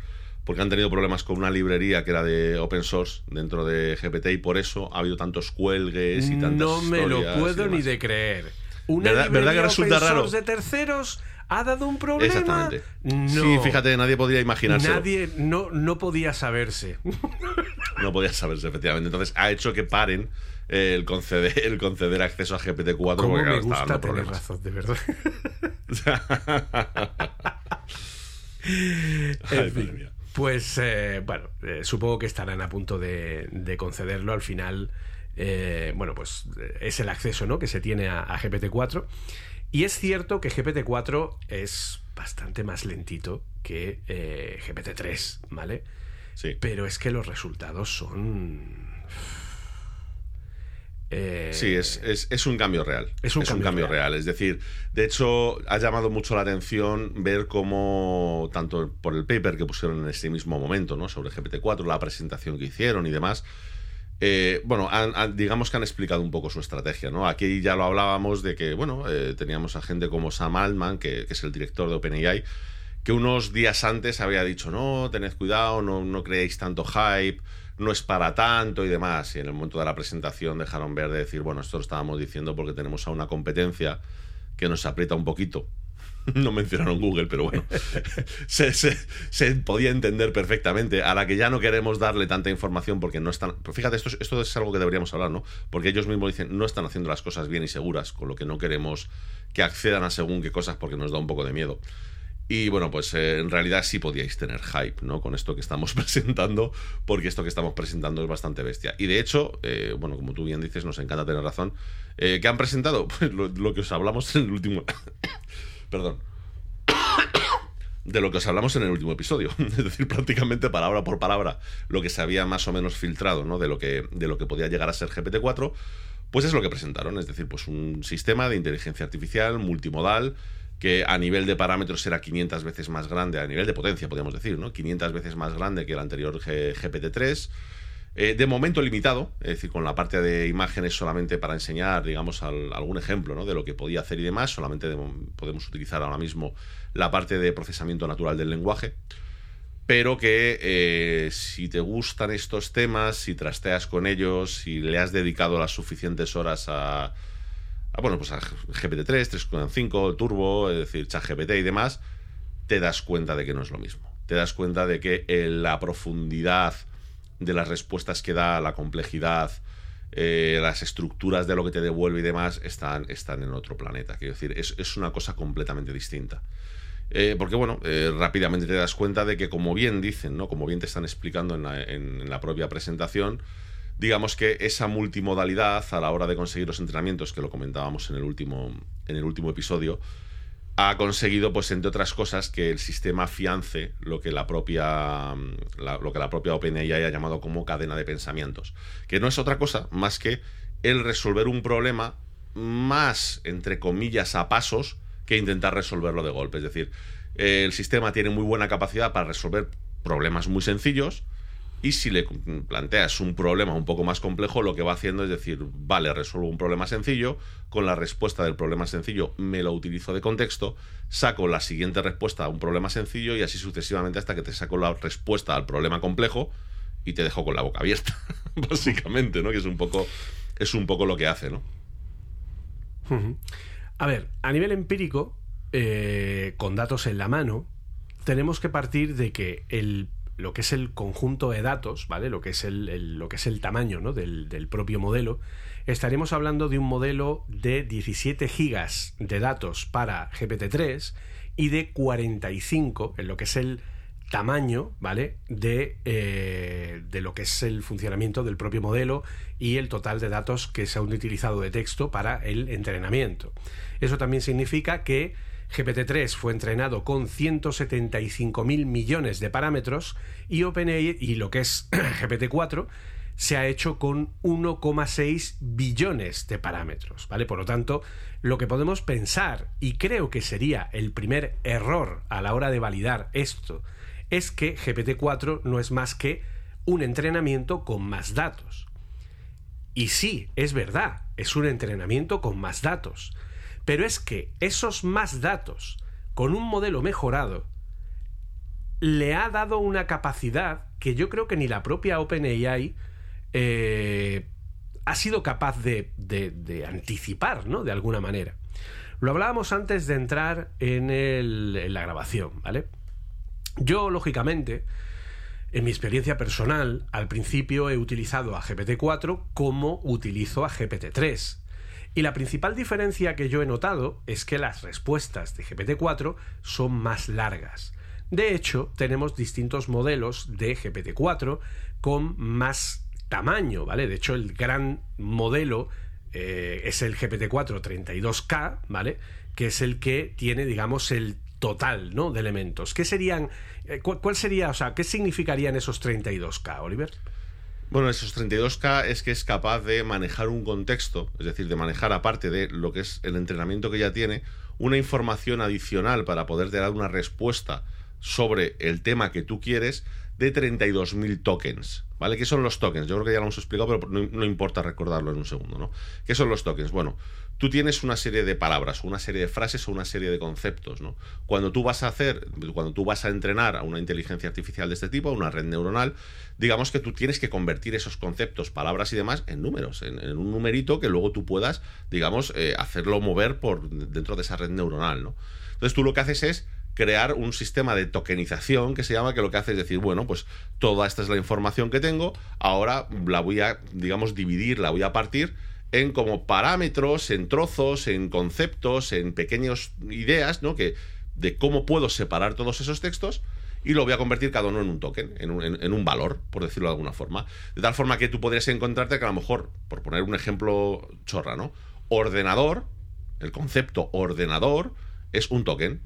Porque han tenido problemas con una librería que era de open source dentro de GPT y por eso ha habido tantos cuelgues y tantas No me lo puedo ni de creer. Una ¿Verdad- verdad que librería resulta open raro? source de terceros ha dado un problema. Exactamente. No. Sí, fíjate, nadie podría imaginarse. Nadie no, no podía saberse. <laughs> No podía saberse, efectivamente. Entonces ha hecho que paren el, conceder, el conceder acceso a GPT-4 Cómo porque me claro, está gusta dando tener problemas. razón, de verdad. <laughs> Ay, fin, pues eh, bueno, eh, supongo que estarán a punto de, de concederlo al final. eh, bueno, pues es el acceso ¿no? que se tiene a, a GPT-4. Y es cierto que GPT-4 es bastante más lentito que eh, GPT-3, ¿vale? Sí. Pero es que los resultados son... eh, Sí, es, es- es un cambio real. Es un cambio real. Es decir, de hecho, ha llamado mucho la atención ver cómo, tanto por el paper que pusieron en ese mismo momento, ¿no? Sobre GPT-4, la presentación que hicieron y demás. Eh, bueno, han- digamos que han explicado un poco su estrategia, ¿no? Aquí ya lo hablábamos de que, bueno, eh, teníamos a gente como Sam Altman, que, que es el director de OpenAI, que unos días antes había dicho, no, tened cuidado, no, no creéis tanto hype, no es para tanto y demás. Y en el momento de la presentación dejaron ver de decir, bueno, esto lo estábamos diciendo porque tenemos a una competencia que nos aprieta un poquito. <laughs> No mencionaron Google, pero bueno, <laughs> se, se- se podía entender perfectamente. A la que ya no queremos darle tanta información porque no están. Pero fíjate, esto es, esto es algo que deberíamos hablar, ¿no? Porque ellos mismos dicen, no están haciendo las cosas bien y seguras, con lo que no queremos que accedan a según qué cosas porque nos da un poco de miedo. Y bueno, pues eh, en realidad sí podíais tener hype, ¿no? Con esto que estamos <laughs> presentando, porque esto que estamos presentando es bastante bestia. Y de hecho, eh, bueno, como tú bien dices, nos encanta tener razón. Eh, ¿Qué han presentado? Pues lo, lo que os hablamos en el último. Perdón. <coughs> De lo que os hablamos en el último episodio. <laughs> Es decir, prácticamente palabra por palabra lo que se había más o menos filtrado, ¿no? De lo que, de lo que podía llegar a ser GPT-4. Pues es lo que presentaron, es decir, pues un sistema de inteligencia artificial multimodal que a nivel de parámetros era 500 veces más grande, a nivel de potencia podríamos decir, ¿no? 500 veces más grande que el anterior G- GPT-3. Eh, de momento limitado, es decir, con la parte de imágenes solamente para enseñar, digamos, al- algún ejemplo ¿no? de lo que podía hacer y demás. Solamente de- podemos utilizar ahora mismo la parte de procesamiento natural del lenguaje pero que eh, si te gustan estos temas, si trasteas con ellos, si le has dedicado las suficientes horas a, a, bueno, pues a GPT-3, 3.5, Turbo, es decir, ChatGPT y demás, te das cuenta de que no es lo mismo. Te das cuenta de que eh, la profundidad de las respuestas que da, la complejidad, eh, las estructuras de lo que te devuelve y demás están, están en otro planeta. Quiero decir, es, es una cosa completamente distinta. Eh, porque, bueno, eh, rápidamente te das cuenta de que, como bien dicen, ¿no? Como bien te están explicando en la, en- en la propia presentación, digamos que esa multimodalidad a la hora de conseguir los entrenamientos, que lo comentábamos en el último, en el último episodio, ha conseguido, pues, entre otras cosas, que el sistema afiance lo que la propia, mm, la- lo que la propia OpenAI ha llamado como cadena de pensamientos. Que no es otra cosa más que el resolver un problema más, entre comillas, a pasos que intentar resolverlo de golpe. Es decir, el sistema tiene muy buena capacidad para resolver problemas muy sencillos. Y si le planteas un problema un poco más complejo, lo que va haciendo es decir, vale, resuelvo un problema sencillo, con la respuesta del problema sencillo me lo utilizo de contexto, saco la siguiente respuesta a un problema sencillo y así sucesivamente hasta que te saco la respuesta al problema complejo y te dejo con la boca abierta, <laughs> básicamente, ¿no? Que es un poco, es un poco lo que hace, ¿no? A ver, a nivel empírico, eh, con datos en la mano, tenemos que partir de que el, lo que es el conjunto de datos, ¿vale? Lo que es el, lo que es el tamaño ¿no? del, del propio modelo, estaremos hablando de un modelo de 17 gigas de datos para GPT-3 y de 45 en lo que es el tamaño, ¿vale? De, eh, de, lo que es el funcionamiento del propio modelo y el total de datos que se han utilizado de texto para el entrenamiento. Eso también significa que GPT-3 fue entrenado con 175.000 millones de parámetros y OpenAI y lo que es <clears throat> GPT-4 se ha hecho con 1,6 billones de parámetros, ¿vale? Por lo tanto, lo que podemos pensar, y creo que sería el primer error a la hora de validar esto, es que GPT-4 no es más que un entrenamiento con más datos. Y sí, es verdad, es un entrenamiento con más datos. Pero es que esos más datos, con un modelo mejorado, le ha dado una capacidad que yo creo que ni la propia OpenAI eh, ha sido capaz de, anticipar, ¿no? De alguna manera. Lo hablábamos antes de entrar en, en la grabación, ¿vale? Yo, lógicamente, en mi experiencia personal, al principio he utilizado a GPT-4 como utilizo a GPT-3. Y la principal diferencia que yo he notado es que las respuestas de GPT-4 son más largas. De hecho, tenemos distintos modelos de GPT-4 con más tamaño, ¿vale? De hecho, el gran modelo eh, es el GPT-4 32K, ¿vale? Que es el que tiene, digamos, el total, ¿no? De elementos. ¿Qué serían, eh, cuál, sería, o sea, qué significarían esos 32K, Oliver? Bueno, esos 32K es que es capaz de manejar un contexto, es decir, de manejar aparte de lo que es el entrenamiento que ya tiene, una información adicional para poder dar una respuesta sobre el tema que tú quieres de 32.000 tokens. ¿Vale? ¿Qué son los tokens? Yo creo que ya lo hemos explicado, pero no, importa recordarlo en un segundo, ¿no? ¿Qué son los tokens? Bueno, tú tienes una serie de palabras, una serie de frases o una serie de conceptos, ¿no? Cuando tú vas a hacer, cuando tú vas a entrenar a una inteligencia artificial de este tipo, a una red neuronal, digamos que tú tienes que convertir esos conceptos, palabras y demás en números, en, un numerito que luego tú puedas, digamos, eh, hacerlo mover por dentro de esa red neuronal, ¿no? Entonces tú lo que haces es crear un sistema de tokenización que se llama que lo que hace es decir, bueno, pues toda esta es la información que tengo, ahora la voy a, digamos, dividir, la voy a partir en como parámetros, en trozos, en conceptos, en pequeñas ideas, ¿no? Que, de cómo puedo separar todos esos textos y lo voy a convertir cada uno en un token, en un, valor, por decirlo de alguna forma. De tal forma que tú podrías encontrarte que a lo mejor, por poner un ejemplo chorra, ¿no? Ordenador, el concepto ordenador es un token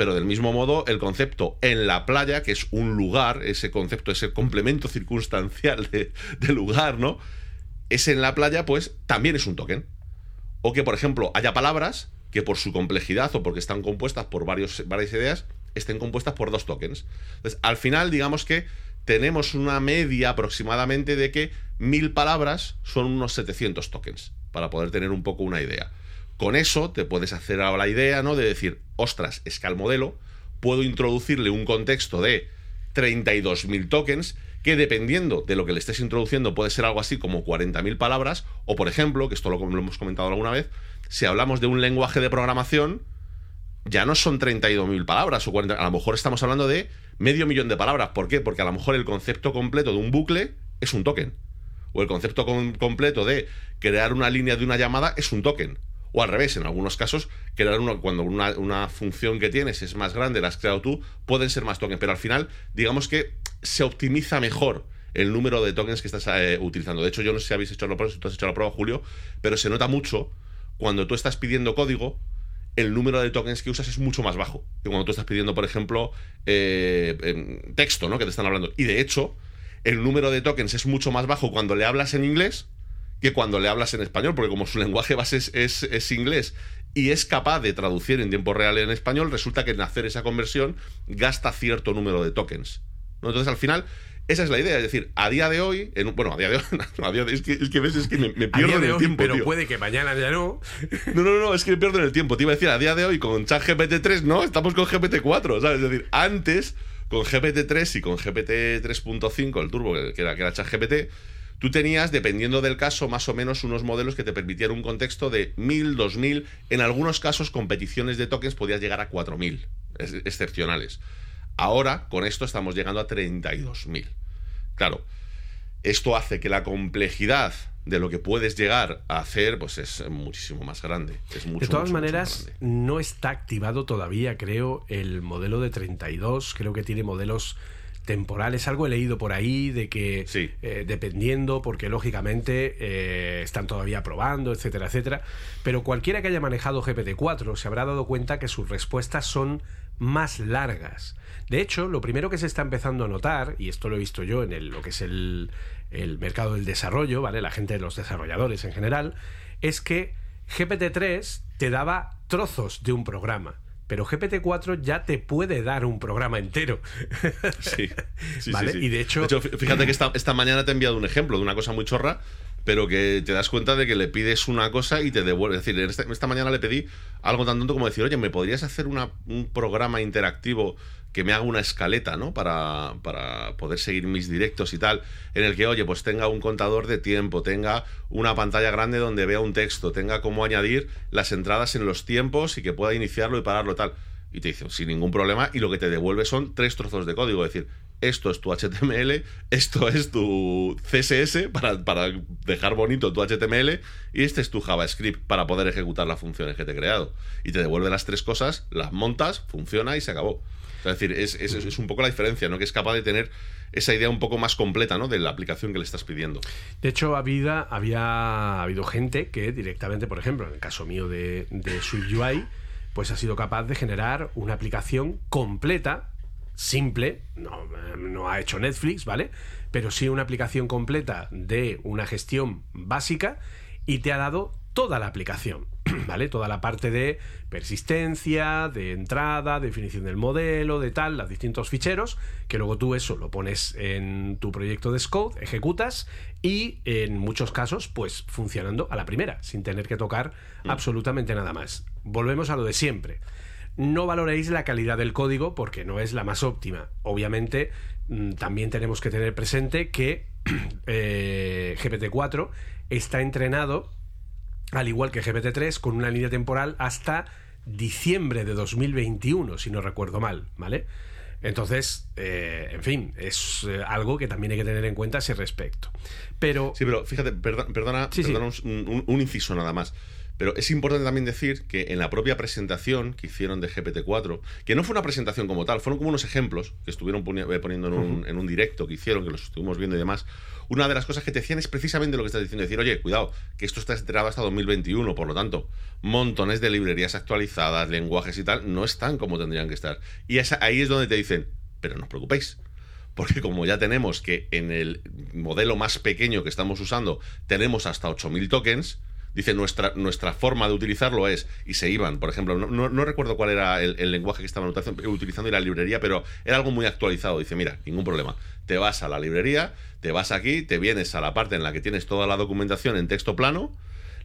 pero del mismo modo el concepto en la playa, que es un lugar, ese concepto, ese complemento <laughs> circunstancial de, lugar, ¿no? Ese en la playa, pues también es un token. O que, por ejemplo, haya palabras que por su complejidad o porque están compuestas por varios, varias ideas, estén compuestas por dos tokens. Entonces, al final, digamos que tenemos una media aproximadamente de que mil palabras son unos 700 tokens, para poder tener un poco una idea. Con eso te puedes hacer ahora la idea, ¿no? De decir, ostras, es que al modelo puedo introducirle un contexto de 32.000 tokens que dependiendo de lo que le estés introduciendo puede ser algo así como 40.000 palabras, o por ejemplo, que esto lo, hemos comentado alguna vez, si hablamos de un lenguaje de programación, ya no son 32.000 palabras o 40, a lo mejor estamos hablando de medio millón de palabras. ¿Por qué? Porque a lo mejor el concepto completo de un bucle es un token. O el concepto completo de crear una línea de una llamada es un token. O al revés, en algunos casos, crear cuando una, función que tienes es más grande, la has creado tú, pueden ser más tokens, pero al final, digamos que se optimiza mejor el número de tokens que estás eh, utilizando. De hecho, yo no sé si habéis hecho la prueba, si tú has hecho la prueba, Julio, pero se nota mucho cuando tú estás pidiendo código, el número de tokens que usas es mucho más bajo que cuando tú estás pidiendo, por ejemplo, eh, texto, ¿no? Que te están hablando. Y de hecho, el número de tokens es mucho más bajo cuando le hablas en inglés que cuando le hablas en español, porque como su lenguaje base es, inglés y es capaz de traducir en tiempo real en español, resulta que en hacer esa conversión gasta cierto número de tokens. Entonces, al final, esa es la idea. Es decir, a día de hoy, en, bueno, a día de hoy, <laughs> a día de, es, que, es, que, ves, es que me, pierdo en el tiempo. Pero puede que mañana ya no. <laughs> No, no, no, es que me pierdo en el tiempo. Te iba a decir, a día de hoy, con ChatGPT 3, no, estamos con GPT-4, ¿sabes? Es decir, antes, con GPT-3 y con GPT 3.5, el turbo, que era, que era ChatGPT Tú tenías, dependiendo del caso, más o menos unos modelos que te permitían un contexto de 1000, 2000, en algunos casos competiciones de tokens podías llegar a 4000, excepcionales. Ahora, con esto estamos llegando a 32.000. Claro, esto hace que la complejidad de lo que puedes llegar a hacer, pues es muchísimo más grande. Es mucho, de todas mucho, maneras, no está activado todavía, creo, el modelo de 32. Creo que tiene modelos temporales. Algo he leído por ahí de que, Sí. eh, dependiendo, porque lógicamente eh, están todavía probando, etcétera, etcétera. Pero cualquiera que haya manejado GPT-4 se habrá dado cuenta que sus respuestas son más largas. De hecho, lo primero que se está empezando a notar, y esto lo he visto yo en el- lo que es el, el mercado del desarrollo, ¿vale? La gente de los desarrolladores en general, es que GPT-3 te daba trozos de un programa. Pero GPT-4 ya te puede dar un programa entero. <laughs> Sí, sí, Vale, sí, sí. y de hecho- fí- fíjate que esta, esta mañana te he enviado un ejemplo de una cosa muy chorra, pero que te das cuenta de que le pides una cosa y te devuelve. Es decir, esta, esta mañana le pedí algo tan tonto como decir, oye, ¿me podrías hacer una- un programa interactivo que me haga una escaleta, ¿no? Para, para poder seguir mis directos y tal, en el que, oye, pues tenga un contador de tiempo, tenga una pantalla grande donde vea un texto, tenga cómo añadir las entradas en los tiempos y que pueda iniciarlo y pararlo tal. Y te dice, sin ningún problema, y lo que te devuelve son tres trozos de código. Es decir, esto es tu HTML, esto es tu CSS para, para dejar bonito tu HTML, y este es tu JavaScript para poder ejecutar las funciones que te he creado. Y te devuelve las tres cosas, las montas, funciona y se acabó. O sea, es decir, es, es- es un poco la diferencia, ¿no? Que es capaz de tener esa idea un poco más completa, ¿no? De la aplicación que le estás pidiendo. De hecho, había, había habido gente que directamente, por ejemplo, en el caso mío de, de SwiftUI, pues ha sido capaz de generar una aplicación completa, simple, no, no ha hecho Netflix, ¿vale? Pero sí una aplicación completa de una gestión básica y te ha dado toda la aplicación, <clears throat> ¿vale? Toda la parte de persistencia, de entrada, definición del modelo, de tal, los distintos ficheros, que luego tú eso lo pones en tu proyecto de Scode, ejecutas y en muchos casos, pues funcionando a la primera, sin tener que tocar absolutamente nada más. Volvemos a lo de siempre. No valoréis la calidad del código porque no es la más óptima. Obviamente, mm, también tenemos que tener presente que <clears throat> eh, GPT-4 está entrenado al igual que GPT-3, con una línea temporal hasta diciembre de 2021, si no recuerdo mal, ¿vale? Entonces, eh, en fin, es eh, algo que también hay que tener en cuenta a ese respecto. Pero, Sí, pero fíjate, perdo- perdona, Sí, sí. perdona un, un- un inciso nada más. Pero es importante también decir que en la propia presentación que hicieron de GPT-4, que no fue una presentación como tal, fueron como unos ejemplos que estuvieron eh, poniendo en un, en un directo que hicieron, que los estuvimos viendo y demás. Una de las cosas que te decían es precisamente lo que estás diciendo, decir, oye, cuidado, que esto está estrenado hasta 2021, por lo tanto, montones de librerías actualizadas, lenguajes y tal, no están como tendrían que estar. Y esa- ahí es donde te dicen, pero no os preocupéis, porque como ya tenemos que en el modelo más pequeño que estamos usando tenemos hasta 8000 tokens, dice nuestra, nuestra forma de utilizarlo es, y se iban, por ejemplo, no, no- recuerdo cuál era el, lenguaje que estaban utilizando, utilizando y la librería, pero era algo muy actualizado. Dice, mira, ningún problema. Te vas a la librería, te vas aquí, te vienes a la parte en la que tienes toda la documentación en texto plano,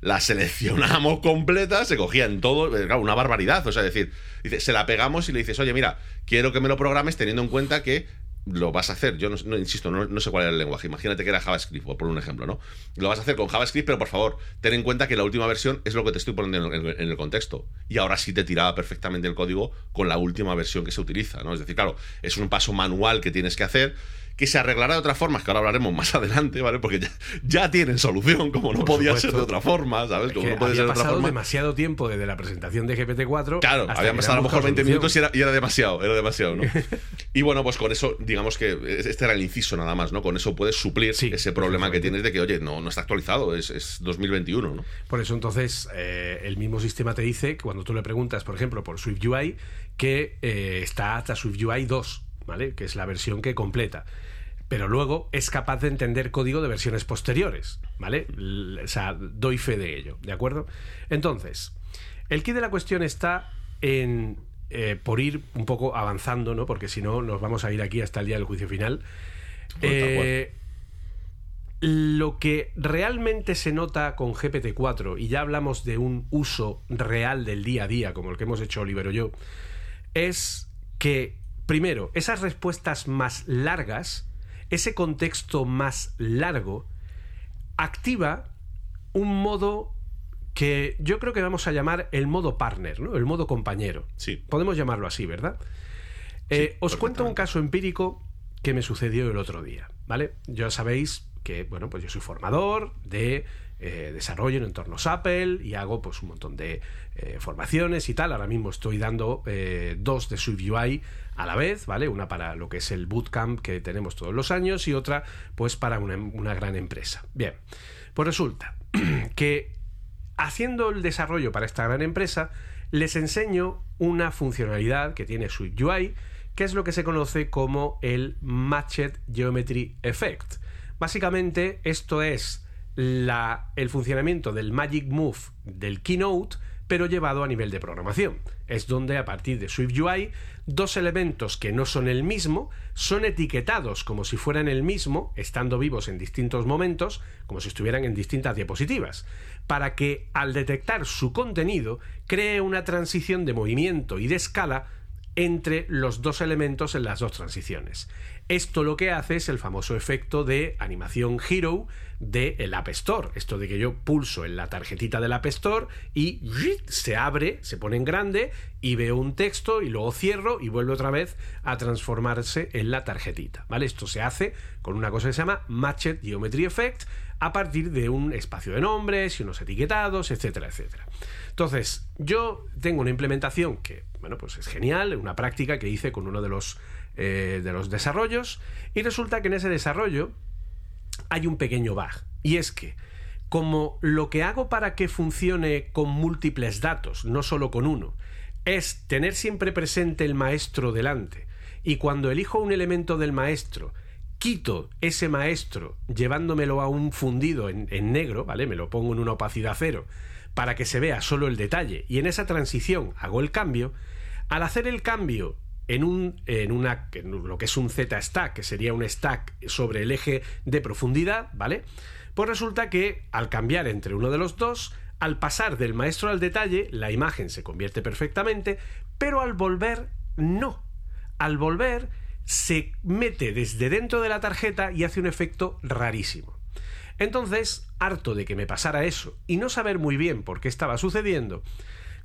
la seleccionamos <laughs> completa, se cogían todo, eh, claro, una barbaridad. O sea, decir, se la pegamos y le dices, oye, mira, quiero que me lo programes teniendo en cuenta que lo vas a hacer. Yo no, insisto, no, no sé cuál era el lenguaje. Imagínate que era JavaScript, por un ejemplo, ¿no? Lo vas a hacer con JavaScript, pero por favor, ten en cuenta que la última versión es lo que te estoy poniendo en, el- en el contexto. Y ahora sí te tiraba perfectamente el código con la última versión que se utiliza, ¿no? Es decir, claro, es un paso manual que tienes que hacer que se arreglará de otra forma, que ahora hablaremos más <laughs> adelante, ¿vale? Porque ya, ya tienen solución, como no Por podía supuesto. ser de otra forma, ¿sabes? es Como que no puede había ser de otra pasado forma. demasiado tiempo desde la presentación de GPT-4. Claro, hasta habían pasado a lo mejor 20 buscado minutos y era, y era demasiado, era demasiado, ¿no? <laughs> y bueno, pues con eso, digamos que este era el inciso nada más, ¿no? Con eso puedes suplir Sí, ese problema que tienes de que, oye, no, no está actualizado, es, es 2021, ¿no? Por eso entonces eh, el mismo sistema te dice que cuando tú le preguntas, por ejemplo, por SwiftUI, que eh, está hasta SwiftUI 2, ¿vale? Que es la versión que completa. Pero luego es capaz de entender código de versiones posteriores, ¿vale? O sea, doy fe de ello, ¿de acuerdo? Entonces, el kit de la cuestión está en, eh, por ir un poco avanzando, ¿no? Porque si no, nos vamos a ir aquí hasta el día del juicio final. Eh, lo que realmente se nota con GPT-4, y ya hablamos de un uso real del día a día, como el que hemos hecho Oliver o yo, es que, primero, esas respuestas más largas, ese contexto más largo, activa un modo que yo creo que vamos a llamar el modo partner, ¿no? el modo compañero. Sí. Podemos llamarlo así, ¿verdad? Eh, os cuento un caso empírico que me sucedió el otro día, ¿vale? Ya sabéis, que, bueno, pues yo soy formador de eh, desarrollo en entornos Apple y hago pues un montón de eh, formaciones y tal. Ahora mismo estoy dando eh, dos de SwiftUI a la vez, ¿vale? Una para lo que es el bootcamp que tenemos todos los años y otra pues para una, una gran empresa. Bien, pues resulta <clears throat> que haciendo el desarrollo para esta gran empresa, les enseño una funcionalidad que tiene SwiftUI, que es lo que se conoce como el Matched Geometry Effect. Básicamente, esto es la, el funcionamiento del Magic Move del Keynote, pero llevado a nivel de programación. Es donde a partir de SwiftUI, dos elementos que no son el mismo son etiquetados como si fueran el mismo, estando vivos en distintos momentos, como si estuvieran en distintas diapositivas, para que al detectar su contenido cree una transición de movimiento y de escala entre los dos elementos en las dos transiciones. Esto lo que hace es el famoso efecto de animación Hero del el App Store. Esto de que yo pulso en la tarjetita del App Store y se abre, se pone en grande y veo un texto y luego cierro y vuelve otra vez a transformarse en la tarjetita. ¿Vale? Esto se hace con una cosa que se llama Matched Geometry Effect a partir de un espacio de nombres y unos etiquetados, etcétera, etcétera. Entonces, yo tengo una implementación que, bueno, pues es genial, una práctica que hice con uno de los, eh, de los desarrollos, y resulta que en ese desarrollo hay un pequeño bug, y es que, como lo que hago para que funcione con múltiples datos, no solo con uno, es tener siempre presente el maestro delante, y cuando elijo un elemento del maestro, quito ese maestro llevándomelo a un fundido en, negro, ¿vale? Me lo pongo en una opacidad cero para que se vea solo el detalle y en esa transición hago el cambio, al hacer el cambio en, un, en, una, lo que es un Z-stack, que sería un stack sobre el eje de profundidad, ¿vale? Pues resulta que al cambiar entre uno de los dos, al pasar del maestro al detalle, la imagen se convierte perfectamente, pero al volver, no. Al volver, se mete desde dentro de la tarjeta y hace un efecto rarísimo. Entonces, harto de que me pasara eso y no saber muy bien por qué estaba sucediendo,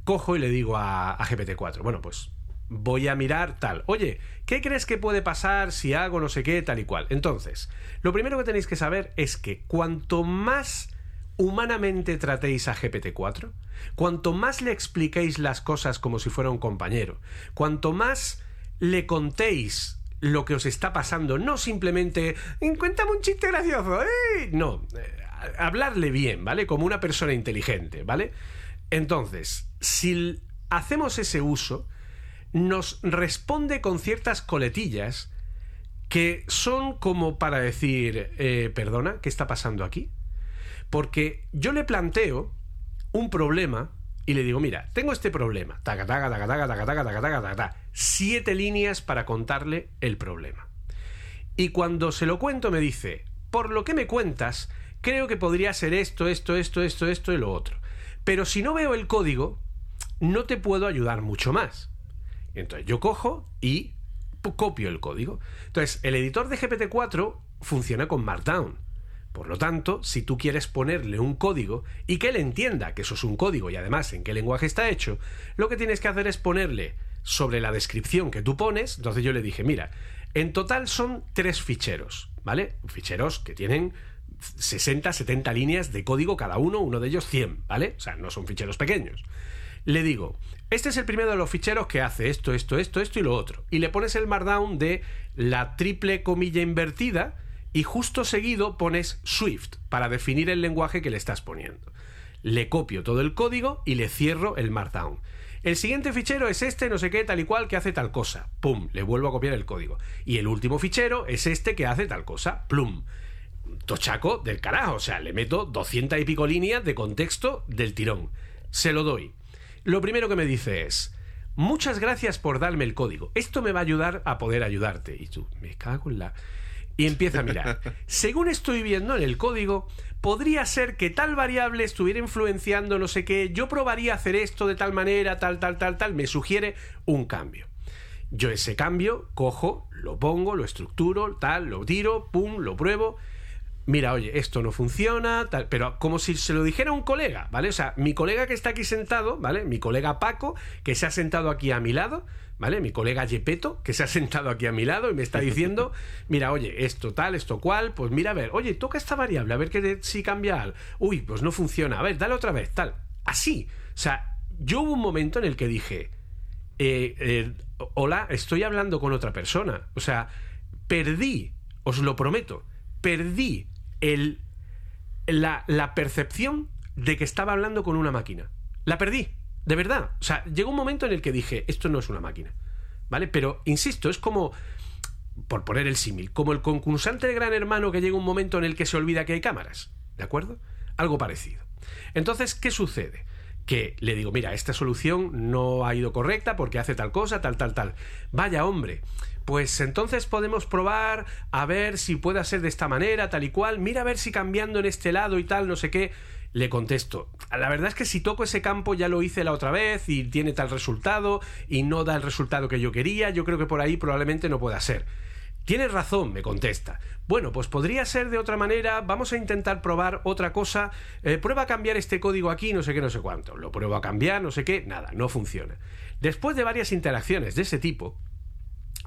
cojo y le digo a, GPT-4, bueno, pues voy a mirar tal. Oye, ¿qué crees que puede pasar si hago no sé qué, tal y cual? Entonces, lo primero que tenéis que saber es que cuanto más humanamente tratéis a GPT-4, cuanto más le expliquéis las cosas como si fuera un compañero, cuanto más le contéis lo que os está pasando, no simplemente cuéntame un chiste gracioso, ¡eh! no, hablarle bien, ¿vale? Como una persona inteligente, ¿vale? Entonces, si hacemos ese uso, nos responde con ciertas coletillas que son como para decir, eh, perdona, ¿qué está pasando aquí? Porque yo le planteo un problema y le digo, mira, tengo este problema. Taca, taca, taca, taca, taca, taca, taca, Siete líneas para contarle el problema. Y cuando se lo cuento me dice, por lo que me cuentas, creo que podría ser esto, esto, esto, esto, esto y lo otro. Pero si no veo el código, no te puedo ayudar mucho más. Entonces yo cojo y copio el código. Entonces, el editor de GPT-4 funciona con Markdown. Por lo tanto, si tú quieres ponerle un código y que él entienda que eso es un código y además en qué lenguaje está hecho, lo que tienes que hacer es ponerle sobre la descripción que tú pones. Entonces yo le dije, mira, en total son tres ficheros, ¿vale? Ficheros que tienen 60, 70 líneas de código cada uno, uno de ellos 100, ¿vale? O sea, no son ficheros pequeños. Le digo, este es el primero de los ficheros que hace esto, esto, esto, esto y lo otro. Y le pones el markdown de la triple comilla invertida y justo seguido pones Swift para definir el lenguaje que le estás poniendo. Le copio todo el código y le cierro el Markdown. El siguiente fichero es este, no sé qué, tal y cual, que hace tal cosa. Pum, le vuelvo a copiar el código. Y el último fichero es este que hace tal cosa. Plum. Tochaco del carajo. O sea, le meto 200 y pico líneas de contexto del tirón. Se lo doy. Lo primero que me dice es, muchas gracias por darme el código. Esto me va a ayudar a poder ayudarte. Y tú, me cago en la y empieza a mirar. <laughs> Según estoy viendo en el código, podría ser que tal variable estuviera influenciando no sé qué, yo probaría hacer esto de tal manera, tal, tal, tal, tal, me sugiere un cambio. Yo ese cambio cojo, lo pongo, lo estructuro, tal, lo tiro, pum, lo pruebo. Mira, oye, esto no funciona, tal, pero como si se lo dijera un colega, ¿vale? O sea, mi colega que está aquí sentado, ¿vale? Mi colega Paco, que se ha sentado aquí a mi lado, ¿vale? Mi colega Yepeto, que se ha sentado aquí a mi lado y me está diciendo, <laughs> mira, oye, esto tal, esto cual, pues mira, a ver, oye, toca esta variable, a ver que si cambia algo. Uy, pues no funciona, a ver, dale otra vez, tal. Así. O sea, yo hubo un momento en el que dije, eh, eh, hola, estoy hablando con otra persona. O sea, perdí, os lo prometo, perdí la, la percepción de que estaba hablando con una máquina. La perdí, de verdad. O sea, llegó un momento en el que dije, esto no es una máquina. ¿Vale? Pero, insisto, es como, por poner el símil, como el concursante de Gran Hermano que llega un momento en el que se olvida que hay cámaras. ¿De acuerdo? Algo parecido. Entonces, ¿qué sucede? Que le digo, mira, esta solución no ha ido correcta porque hace tal cosa, tal, tal, tal. Vaya hombre, pues entonces podemos probar a ver si puede ser de esta manera, tal y cual. Mira a ver si cambiando en este lado y tal, no sé qué. Le contesto, la verdad es que si toco ese campo ya lo hice la otra vez y tiene tal resultado y no da el resultado que yo quería, yo creo que por ahí probablemente no pueda ser. Tienes razón, me contesta. Bueno, pues podría ser de otra manera, vamos a intentar probar otra cosa, eh, prueba a cambiar este código aquí, no sé qué, no sé cuánto. Lo pruebo a cambiar, no sé qué, nada, no funciona. Después de varias interacciones de ese tipo,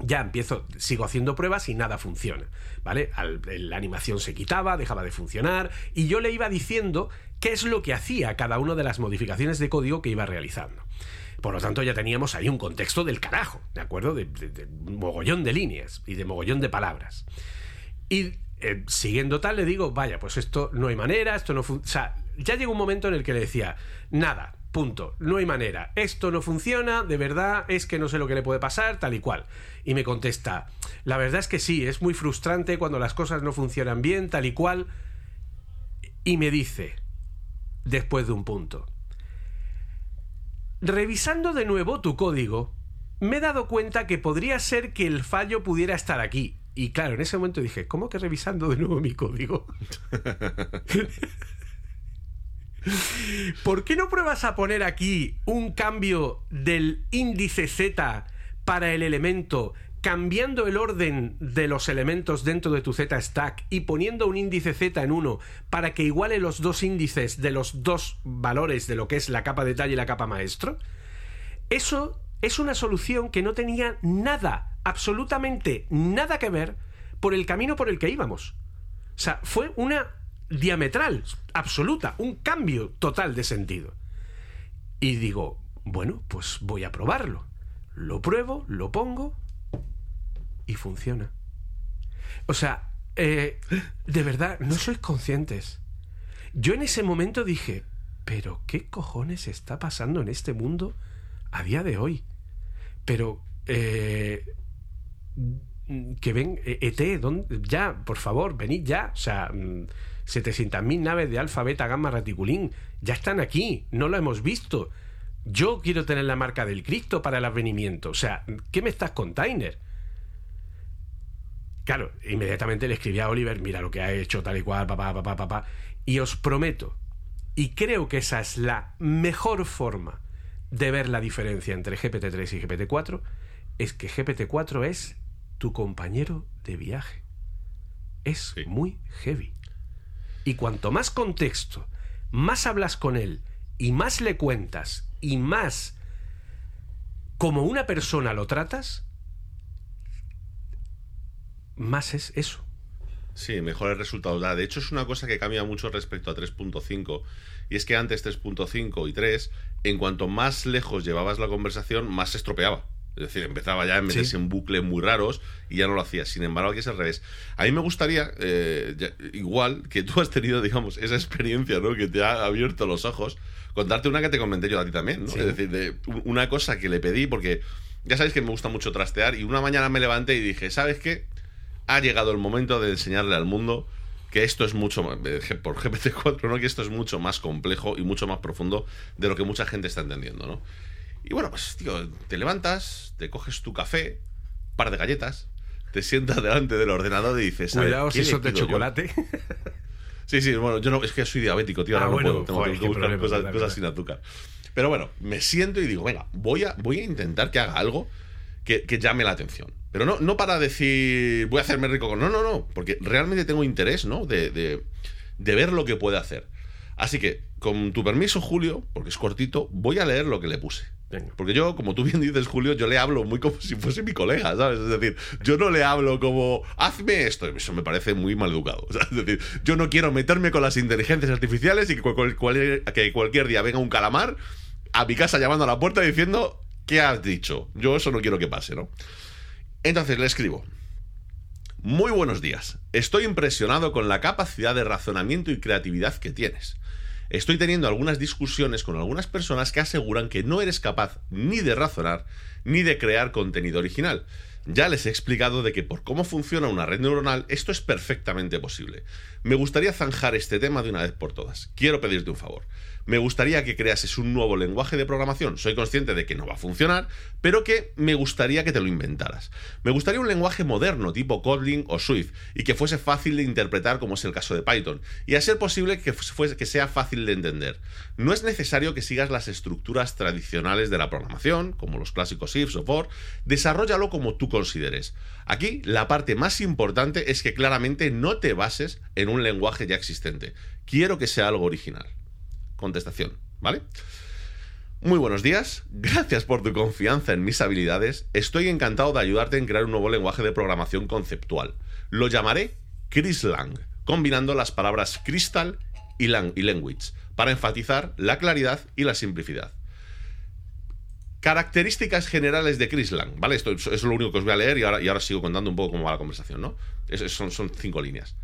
ya empiezo, sigo haciendo pruebas y nada funciona, ¿vale? la animación se quitaba, dejaba de funcionar y yo le iba diciendo qué es lo que hacía cada una de las modificaciones de código que iba realizando. Por lo tanto, ya teníamos ahí un contexto del carajo, ¿de acuerdo? De, mogollón de líneas y de mogollón de palabras. Y eh, siguiendo tal, le digo, vaya, pues esto no hay manera, esto no funciona. O sea, ya llegó un momento en el que le decía, nada, punto, no hay manera, esto no funciona, de verdad, es que no sé lo que le puede pasar, tal y cual. Y me contesta, la verdad es que sí, es muy frustrante cuando las cosas no funcionan bien, tal y cual. Y me dice, después de un punto, Revisando de nuevo tu código, me he dado cuenta que podría ser que el fallo pudiera estar aquí. Y claro, en ese momento dije, ¿cómo que revisando de nuevo mi código? <laughs> ¿Por qué no pruebas a poner aquí un cambio del índice Z para el elemento cambiando el orden de los elementos dentro de tu Z stack y poniendo un índice Z en uno para que iguale los dos índices de los dos valores de lo que es la capa detalle y la capa maestro, eso es una solución que no tenía nada, absolutamente nada que ver por el camino por el que íbamos. O sea, fue una diametral, absoluta, un cambio total de sentido. Y digo, bueno, pues voy a probarlo. Lo pruebo, lo pongo y funciona. O sea, eh, de verdad, no sois conscientes. Yo en ese momento dije, pero ¿qué cojones está pasando en este mundo a día de hoy? Pero, eh, que ven, ET, e ya, por favor, venid ya. O sea, 700.000 mm, naves de alfa, beta, gamma, raticulín, ya están aquí, no lo hemos visto. Yo quiero tener la marca del Cristo para el advenimiento. O sea, ¿qué me estás container? Claro, inmediatamente le escribí a Oliver, mira lo que ha hecho, tal y cual, papá, papá, papá. Y os prometo, y creo que esa es la mejor forma de ver la diferencia entre GPT-3 y GPT-4, es que GPT-4 es tu compañero de viaje. Es muy heavy. Y cuanto más contexto, más hablas con él, y más le cuentas, y más como una persona lo tratas, más es eso. Sí, mejores resultados da. De hecho, es una cosa que cambia mucho respecto a 3.5. Y es que antes 3.5 y 3, en cuanto más lejos llevabas la conversación, más se estropeaba. Es decir, empezaba ya a meterse en bucles muy raros y ya no lo hacía. Sin embargo, aquí es al revés. A mí me gustaría, eh, igual que tú has tenido, digamos, esa experiencia, ¿no? Que te ha abierto los ojos, contarte una que te comenté yo a ti también, ¿no? Es decir, de una cosa que le pedí, porque ya sabéis que me gusta mucho trastear, y una mañana me levanté y dije, ¿sabes qué? Ha llegado el momento de enseñarle al mundo que esto es mucho más, por GPT-4, ¿no? Que esto es mucho más complejo y mucho más profundo de lo que mucha gente está entendiendo, ¿no? Y bueno, pues, tío, te levantas, te coges tu café, par de galletas, te sientas delante del ordenador y dices... Cuidado si eso de chocolate. <laughs> sí, sí, bueno, yo no, es que soy diabético, tío, ahora ah, no puedo, tengo que buscar cosas, sin azúcar. Pero bueno, me siento y digo, venga, voy a, voy a intentar que haga algo que, que llame la atención. Pero no, no para decir, voy a hacerme rico con... No, no, no, porque realmente tengo interés, ¿no? De, de, de ver lo que puede hacer. Así que, con tu permiso, Julio, porque es cortito, voy a leer lo que le puse. Venga. Porque yo, como tú bien dices, Julio, yo le hablo muy como si fuese mi colega, ¿sabes? Es decir, yo no le hablo como, hazme esto. Eso me parece muy mal educado. ¿sabes? Es decir, yo no quiero meterme con las inteligencias artificiales y que, cual- cual- que cualquier día venga un calamar a mi casa llamando a la puerta diciendo, ¿qué has dicho? Yo eso no quiero que pase, ¿no? Entonces le escribo. Muy buenos días. Estoy impresionado con la capacidad de razonamiento y creatividad que tienes. Estoy teniendo algunas discusiones con algunas personas que aseguran que no eres capaz ni de razonar ni de crear contenido original. Ya les he explicado de que por cómo funciona una red neuronal esto es perfectamente posible. Me gustaría zanjar este tema de una vez por todas. Quiero pedirte un favor. Me gustaría que creases un nuevo lenguaje de programación. Soy consciente de que no va a funcionar, pero que me gustaría que te lo inventaras. Me gustaría un lenguaje moderno tipo Kotlin o Swift y que fuese fácil de interpretar como es el caso de Python y a ser posible que, sea fácil de entender. No es necesario que sigas las estructuras tradicionales de la programación, como los clásicos ifs o for, desarrollalo como tú consideres. Aquí la parte más importante es que claramente no te bases en un lenguaje ya existente. Quiero que sea algo original. Contestación, ¿vale? Muy buenos días, gracias por tu confianza en mis habilidades. Estoy encantado de ayudarte en crear un nuevo lenguaje de programación conceptual. Lo llamaré Crislang, combinando las palabras crystal y, lang y language, para enfatizar la claridad y la simplicidad. Características generales de Crislang, ¿vale? Esto es lo único que os voy a leer y ahora, y ahora sigo contando un poco cómo va la conversación, ¿no? Es- son, son cinco líneas.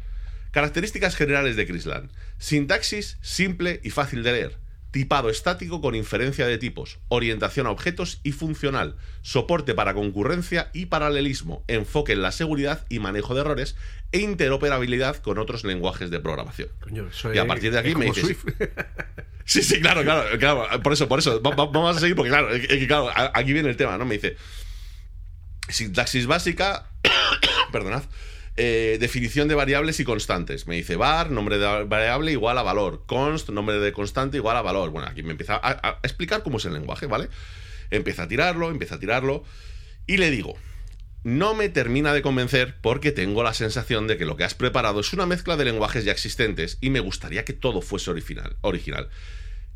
Características generales de Crislang. Sintaxis simple y fácil de leer. Tipado estático con inferencia de tipos. Orientación a objetos y funcional. Soporte para concurrencia y paralelismo. Enfoque en la seguridad y manejo de errores. E interoperabilidad con otros lenguajes de programación. Coño, Y a partir de aquí me dices- Swift. <laughs> Sí, sí, claro, claro, claro. Por eso, por eso. Va- va- vamos a seguir porque, claro, claro, aquí viene el tema, ¿no? Me dice. Sintaxis básica. <coughs> perdonad. Eh, definición de variables y constantes. Me dice var, nombre de variable igual a valor. Const, nombre de constante igual a valor. Bueno, aquí me empieza a, a explicar cómo es el lenguaje, ¿vale? Empieza a tirarlo, empieza a tirarlo. Y le digo, no me termina de convencer porque tengo la sensación de que lo que has preparado es una mezcla de lenguajes ya existentes y me gustaría que todo fuese original. original.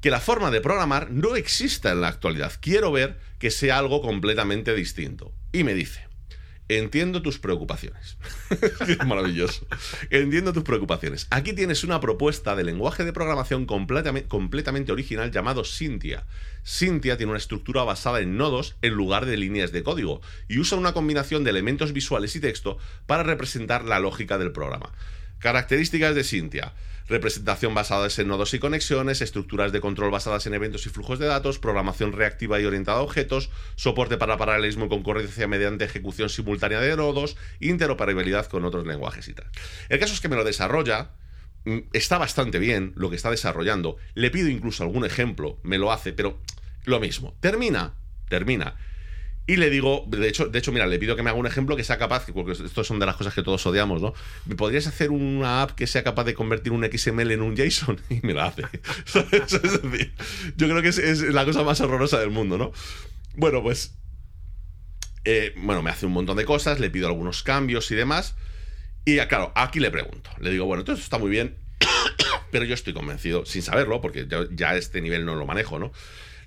Que la forma de programar no exista en la actualidad. Quiero ver que sea algo completamente distinto. Y me dice, entiendo tus preocupaciones. <laughs> es maravilloso. Entiendo tus preocupaciones. Aquí tienes una propuesta de lenguaje de programación completamente, completamente original llamado Cynthia. Cynthia tiene una estructura basada en nodos en lugar de líneas de código y usa una combinación de elementos visuales y texto para representar la lógica del programa. Características de Cynthia. Representación basada en nodos y conexiones, estructuras de control basadas en eventos y flujos de datos, programación reactiva y orientada a objetos, soporte para paralelismo y concurrencia mediante ejecución simultánea de nodos, interoperabilidad con otros lenguajes y tal. El caso es que me lo desarrolla, mm, está bastante bien lo que está desarrollando, le pido incluso algún ejemplo, me lo hace, pero lo mismo. Termina, termina. Y le digo, de hecho, de hecho, mira, le pido que me haga un ejemplo que sea capaz, porque estas son de las cosas que todos odiamos, ¿no? ¿Me podrías hacer una app que sea capaz de convertir un XML en un JSON? <laughs> Y me la hace. <laughs> Es decir, yo creo que es, la cosa más horrorosa del mundo, ¿no? Bueno, pues. eh, bueno, me hace un montón de cosas, le pido algunos cambios y demás. Y ah, claro, aquí le pregunto. Le digo, bueno, todo esto está muy bien, <coughs> pero yo estoy convencido, sin saberlo, porque yo ya este nivel no lo manejo, ¿no?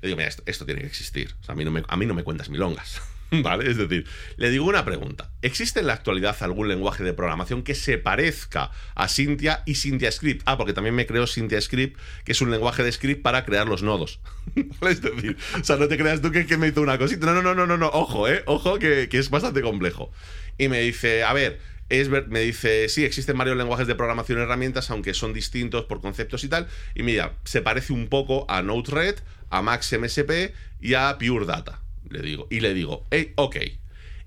Le digo, mira, esto, esto tiene que existir. A mí no me, a mí no me cuentas milongas. <laughs> ¿Vale? Es decir, le digo una pregunta. ¿Existe en la actualidad algún lenguaje de programación que se parezca a Cynthia y Cynthia Script? Ah, porque también me creo Cynthia Script, que es un lenguaje de script para crear los nodos. <laughs> Es decir, o sea, no te creas tú que, me hizo una cosita. No, no, no, no, no, no. Ojo, ¿eh? Ojo, que, es bastante complejo. Y me dice, a ver, es me dice, sí, existen varios lenguajes de programación y herramientas, aunque son distintos por conceptos y tal. Y mira, se parece un poco a Node-RED, a MaxMSP y a Pure Data. Le digo, y le digo, hey, ok.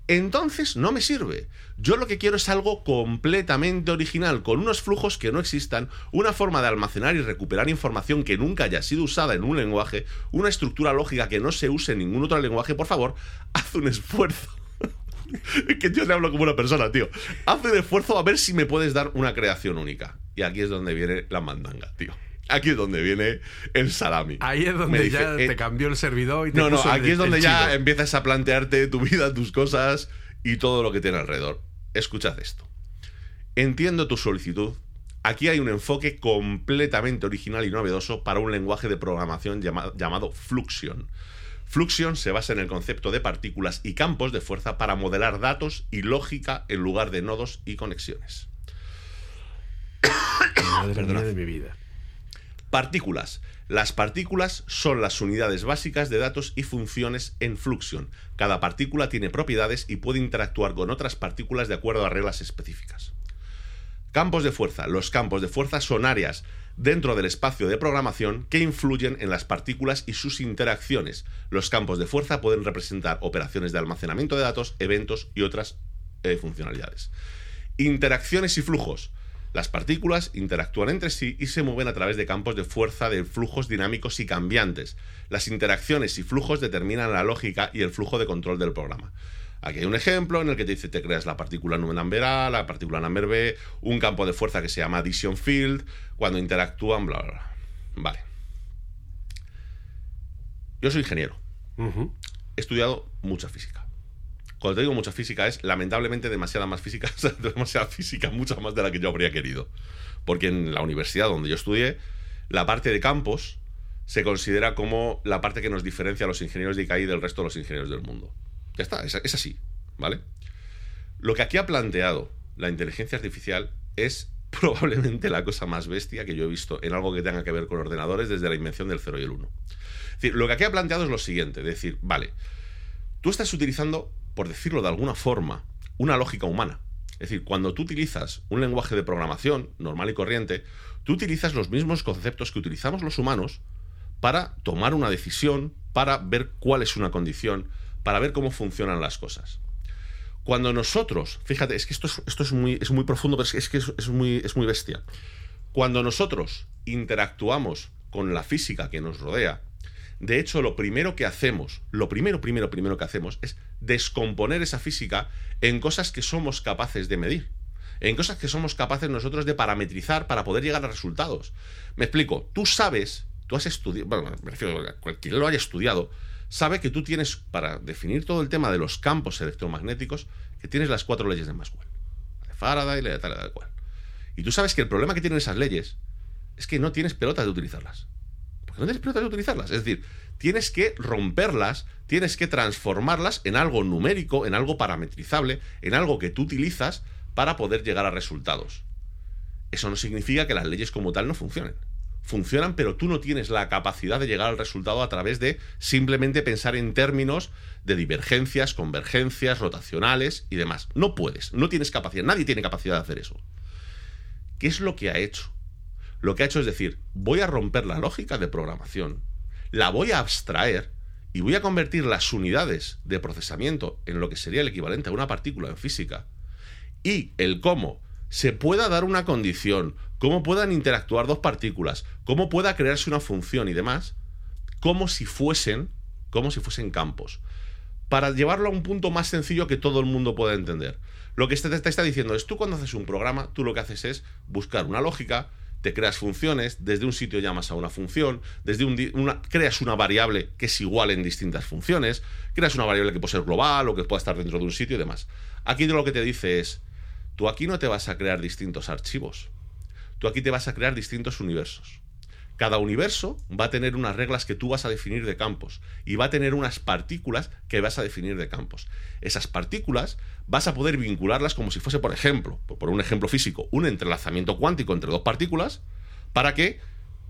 Entonces no me sirve. Yo lo que quiero es algo completamente original, con unos flujos que no existan, una forma de almacenar y recuperar información que nunca haya sido usada en un lenguaje, una estructura lógica que no se use en ningún otro lenguaje. Por favor, haz un esfuerzo. <laughs> Es que yo le hablo como una persona, tío. Haz un esfuerzo a ver si me puedes dar una creación única. Y aquí es donde viene la mandanga, tío. Aquí es donde viene el salami. Ahí es donde dice, ya eh, te cambió el servidor y te No, no, puso el- aquí es donde ya chido. empiezas a plantearte tu vida, tus cosas y todo lo que tiene alrededor. Escuchad esto. Entiendo tu solicitud. Aquí hay un enfoque completamente original y novedoso para un lenguaje de programación llama- llamado Fluxion. Fluxion se basa en el concepto de partículas y campos de fuerza para modelar datos y lógica en lugar de nodos y conexiones. <coughs> Madre mía de mi vida. Partículas. Las partículas son las unidades básicas de datos y funciones en Fluxion. Cada partícula tiene propiedades y puede interactuar con otras partículas de acuerdo a reglas específicas. Campos de fuerza. Los campos de fuerza son áreas dentro del espacio de programación que influyen en las partículas y sus interacciones. Los campos de fuerza pueden representar operaciones de almacenamiento de datos, eventos y otras eh, funcionalidades. Interacciones y flujos. Las partículas interactúan entre sí y se mueven a través de campos de fuerza de flujos dinámicos y cambiantes. Las interacciones y flujos determinan la lógica y el flujo de control del programa. Aquí hay un ejemplo en el que te dice te creas la partícula number A, la partícula number B, un campo de fuerza que se llama addition field, cuando interactúan, bla, bla, bla. Vale. Yo soy ingeniero. He estudiado mucha física. Cuando te digo mucha física es lamentablemente demasiada más física, <laughs> demasiada física, mucha más de la que yo habría querido. Porque en la universidad donde yo estudié, la parte de campos se considera como la parte que nos diferencia a los ingenieros de ICAI del resto de los ingenieros del mundo. Ya está, es, es así, ¿vale? Lo que aquí ha planteado la inteligencia artificial es <laughs> probablemente la cosa más bestia que yo he visto en algo que tenga que ver con ordenadores desde la invención del 0 y el 1. Es decir, lo que aquí ha planteado es lo siguiente, decir, vale, tú estás utilizando, por decirlo de alguna forma, una lógica humana. Es decir, cuando tú utilizas un lenguaje de programación normal y corriente, tú utilizas los mismos conceptos que utilizamos los humanos para tomar una decisión, para ver cuál es una condición, para ver cómo funcionan las cosas. Cuando nosotros, fíjate, es que esto es, esto es, muy, es muy profundo, pero es que, es, muy, es muy bestia. Cuando nosotros interactuamos con la física que nos rodea, de hecho, lo primero que hacemos, lo primero, primero, primero que hacemos es descomponer esa física en cosas que somos capaces de medir, en cosas que somos capaces nosotros de parametrizar para poder llegar a resultados. Me explico, tú sabes, tú has estudiado, bueno, me refiero a cualquiera lo haya estudiado, sabe que tú tienes, para definir todo el tema de los campos electromagnéticos, que tienes las cuatro leyes de Maxwell. La de Faraday, la de tal, la de cual. Y tú sabes que el problema que tienen esas leyes es que no tienes pelotas de utilizarlas. Porque no tienes pelotas de utilizarlas. Es decir, tienes que romperlas, tienes que transformarlas en algo numérico, en algo parametrizable, en algo que tú utilizas para poder llegar a resultados. Eso no significa que las leyes como tal no funcionen. Funcionan, pero tú no tienes la capacidad de llegar al resultado a través de simplemente pensar en términos de divergencias, convergencias, rotacionales y demás. No puedes, no tienes capacidad, nadie tiene capacidad de hacer eso. ¿Qué es lo que ha hecho? Lo que ha hecho es decir, voy a romper la lógica de programación, la voy a abstraer y voy a convertir las unidades de procesamiento en lo que sería el equivalente a una partícula en física y el cómo se pueda dar una condición, cómo puedan interactuar dos partículas, cómo pueda crearse una función y demás, como si fuesen, como si fuesen campos, para llevarlo a un punto más sencillo que todo el mundo pueda entender. Lo que este te está diciendo es, tú cuando haces un programa, tú lo que haces es buscar una lógica, te creas funciones, desde un sitio llamas a una función, desde un una, creas una variable que es igual en distintas funciones, creas una variable que puede ser global o que pueda estar dentro de un sitio y demás. Aquí lo que te dice es, tú aquí no te vas a crear distintos archivos, tú aquí te vas a crear distintos universos. Cada universo va a tener unas reglas que tú vas a definir de campos y va a tener unas partículas que vas a definir de campos. Esas partículas vas a poder vincularlas como si fuese, por ejemplo, por un ejemplo físico, un entrelazamiento cuántico entre dos partículas para que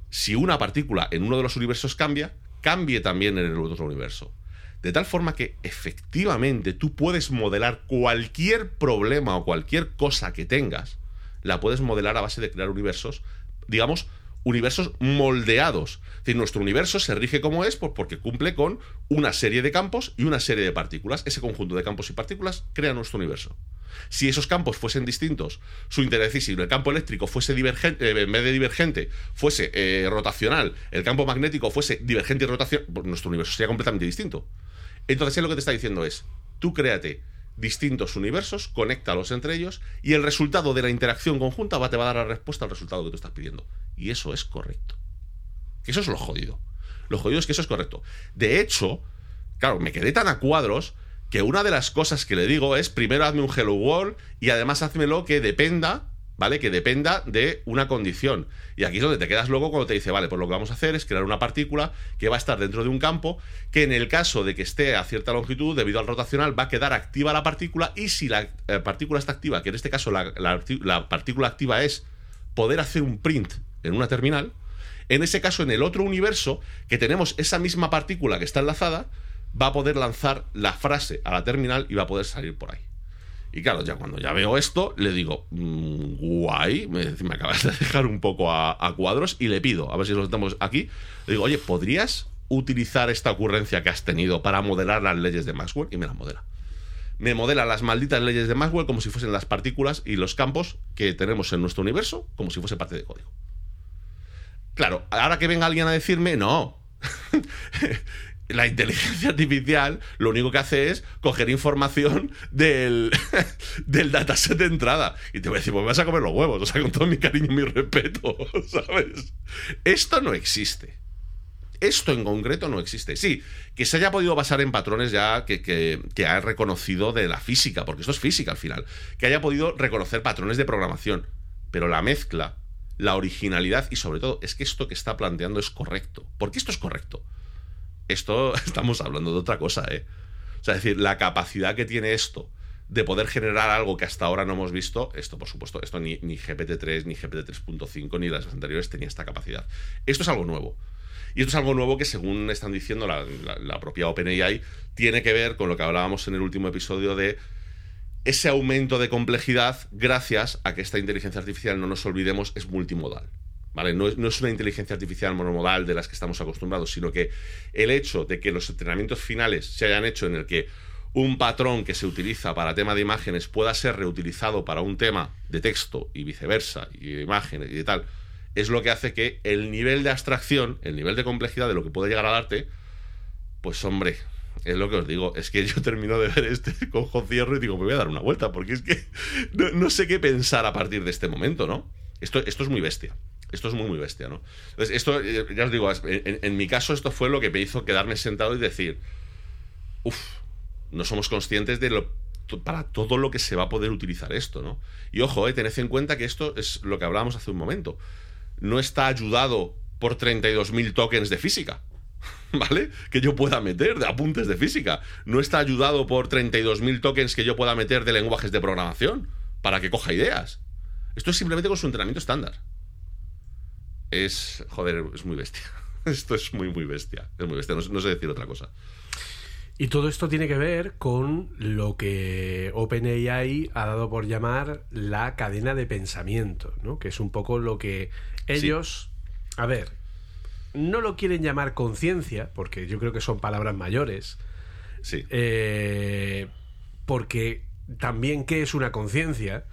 si una partícula en uno de los universos cambia, cambie también en el otro universo. De tal forma que efectivamente tú puedes modelar cualquier problema o cualquier cosa que tengas, la puedes modelar a base de crear universos, digamos, universos moldeados. Es decir, nuestro universo se rige como es por- porque cumple con una serie de campos y una serie de partículas. Ese conjunto de campos y partículas crea nuestro universo. Si esos campos fuesen distintos, su interés, si el campo eléctrico fuese divergente, eh, en vez de divergente, fuese eh, rotacional, el campo magnético fuese divergente y rotacional, pues nuestro universo sería completamente distinto. Entonces, él lo que te está diciendo es, tú créate distintos universos, conéctalos entre ellos y el resultado de la interacción conjunta va, te va a dar la respuesta al resultado que tú estás pidiendo. Y eso es correcto. Que eso es lo jodido. Lo jodido es que eso es correcto. De hecho, claro, me quedé tan a cuadros que una de las cosas que le digo es primero hazme un Hello World y además házmelo que dependa ¿vale? Que dependa de una condición. Y aquí es donde te quedas luego cuando te dice, vale, pues lo que vamos a hacer es crear una partícula que va a estar dentro de un campo, que en el caso de que esté a cierta longitud, debido al rotacional, va a quedar activa la partícula y si la eh, partícula está activa, que en este caso la, la partícula activa es poder hacer un print en una terminal, en ese caso, en el otro universo, que tenemos esa misma partícula que está enlazada, va a poder lanzar la frase a la terminal y va a poder salir por ahí. Y claro, ya cuando ya veo esto, le digo, mm, guay, me, acabas de dejar un poco a, cuadros y le pido, a ver si lo estamos aquí, le digo, oye, ¿podrías utilizar esta ocurrencia que has tenido para modelar las leyes de Maxwell? Y me las modela. Me modela las malditas leyes de Maxwell como si fuesen las partículas y los campos que tenemos en nuestro universo, como si fuese parte de código. Claro, ahora que venga alguien a decirme, no. <laughs> la inteligencia artificial lo único que hace es coger información del, <laughs> del dataset de entrada. Y te voy a decir, pues me vas a comer los huevos, o sea, con todo mi cariño y mi respeto, <laughs> ¿sabes? Esto no existe. Esto en concreto no existe. Sí, que se haya podido basar en patrones ya que, que, que ha reconocido de la física, porque esto es física al final, que haya podido reconocer patrones de programación. Pero la mezcla, la originalidad y sobre todo es que esto que está planteando es correcto. ¿Por qué esto es correcto? Esto <laughs> estamos hablando de otra cosa, ¿eh? O sea, es decir, la capacidad que tiene esto de poder generar algo que hasta ahora no hemos visto, esto por supuesto, esto ni, GPT-3, ni GPT-3.5, ni las anteriores tenía esta capacidad. Esto es algo nuevo. Y esto es algo nuevo que, según están diciendo la propia OpenAI, tiene que ver con lo que hablábamos en el último episodio de ese aumento de complejidad gracias a que esta inteligencia artificial, no nos olvidemos, es multimodal. ¿Vale? No, es, una inteligencia artificial monomodal de las que estamos acostumbrados, sino que el hecho de que los entrenamientos finales se hayan hecho en el que un patrón que se utiliza para tema de imágenes pueda ser reutilizado para un tema de texto y viceversa, y de imágenes y tal, es lo que hace que el nivel de abstracción, el nivel de complejidad de lo que puede llegar a darte, pues hombre, es lo que os digo, es que yo termino de ver este <laughs> cojo cierro y digo, me voy a dar una vuelta, porque es que <laughs> no, sé qué pensar a partir de este momento, ¿no? Esto es muy bestia. Esto es muy, muy bestia, ¿no? Entonces, esto, eh, ya os digo, en, mi caso esto fue lo que me hizo quedarme sentado y decir, uff, no somos conscientes de lo para todo lo que se va a poder utilizar esto, ¿no? Y ojo, eh, tened en cuenta que esto es lo que hablábamos hace un momento. No está ayudado por 32.000 tokens de física, <laughs> ¿vale? Que yo pueda meter de apuntes de física. No está ayudado por 32.000 tokens que yo pueda meter de lenguajes de programación para que coja ideas. Esto es simplemente con su entrenamiento estándar es, joder, es muy bestia. <laughs> Esto es muy, muy bestia. Es muy bestia, no, sé decir otra cosa. Y todo esto tiene que ver con lo que OpenAI ha dado por llamar la cadena de pensamiento, ¿no? Que es un poco lo que ellos, a ver, no lo quieren llamar conciencia, porque yo creo que son palabras mayores. Sí. Eh, porque también, ¿qué es una conciencia?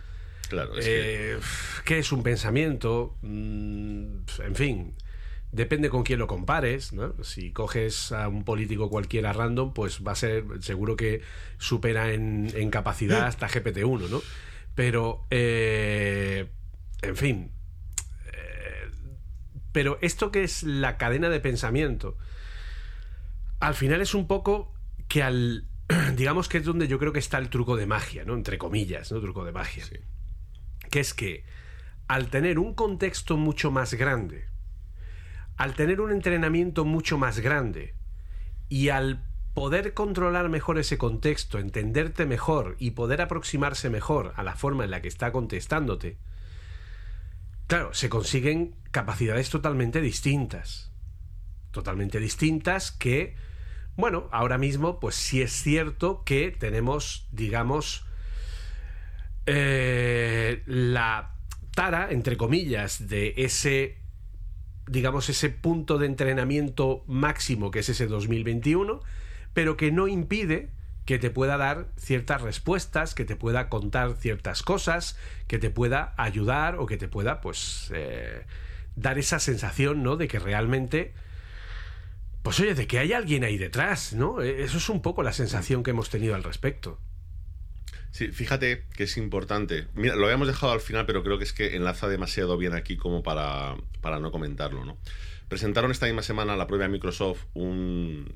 Claro, eh, ¿Qué es un pensamiento? Mm, en fin, depende con quién lo compares, ¿no? Si coges a un político cualquiera random, pues va a ser, seguro que supera en, capacidad hasta GPT-1, ¿no? Pero, eh, en fin, eh, pero esto que es la cadena de pensamiento, al final es un poco que al, <clears throat> digamos que es donde yo creo que está el truco de magia, ¿no? Entre comillas, ¿no? Truco de magia. Sí que es que al tener un contexto mucho más grande, al tener un entrenamiento mucho más grande y al poder controlar mejor ese contexto, entenderte mejor y poder aproximarse mejor a la forma en la que está contestándote, claro, se consiguen capacidades totalmente distintas. Totalmente distintas que, bueno, ahora mismo, pues sí es cierto que tenemos, digamos, eh, la tara, entre comillas, de ese, digamos, ese punto de entrenamiento máximo que es ese 2021, pero que no impide que te pueda dar ciertas respuestas, que te pueda contar ciertas cosas, que te pueda ayudar o que te pueda, pues, eh, dar esa sensación, ¿no? De que realmente, pues oye, de que hay alguien ahí detrás, ¿no? E-, eso es un poco la sensación que hemos tenido al respecto. Sí, fíjate que es importante. Mira, lo habíamos dejado al final, pero creo que es que enlaza demasiado bien aquí como para, para no comentarlo, ¿no? Presentaron esta misma semana la propia Microsoft un,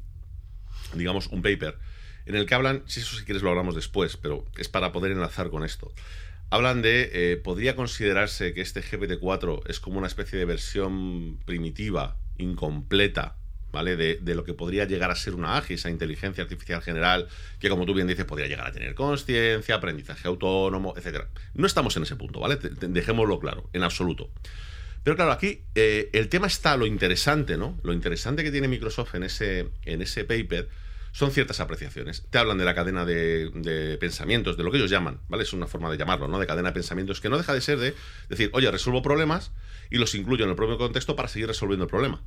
digamos, un paper en el que hablan, si eso si quieres lo hablamos después, pero es para poder enlazar con esto. Hablan de, eh, podría considerarse que este GPT-4 es como una especie de versión primitiva, incompleta, ¿vale? De, lo que podría llegar a ser una AGI, esa inteligencia artificial general, que como tú bien dices, podría llegar a tener conciencia, aprendizaje autónomo, etc. No estamos en ese punto, ¿vale? Dejémoslo claro, en absoluto. Pero claro, aquí eh, el tema está lo interesante, ¿no? Lo interesante que tiene Microsoft en ese, en ese paper son ciertas apreciaciones. Te hablan de la cadena de, de, pensamientos, de lo que ellos llaman, ¿vale? Es una forma de llamarlo, ¿no? De cadena de pensamientos, que no deja de ser de decir, oye, resuelvo problemas y los incluyo en el propio contexto para seguir resolviendo el problema.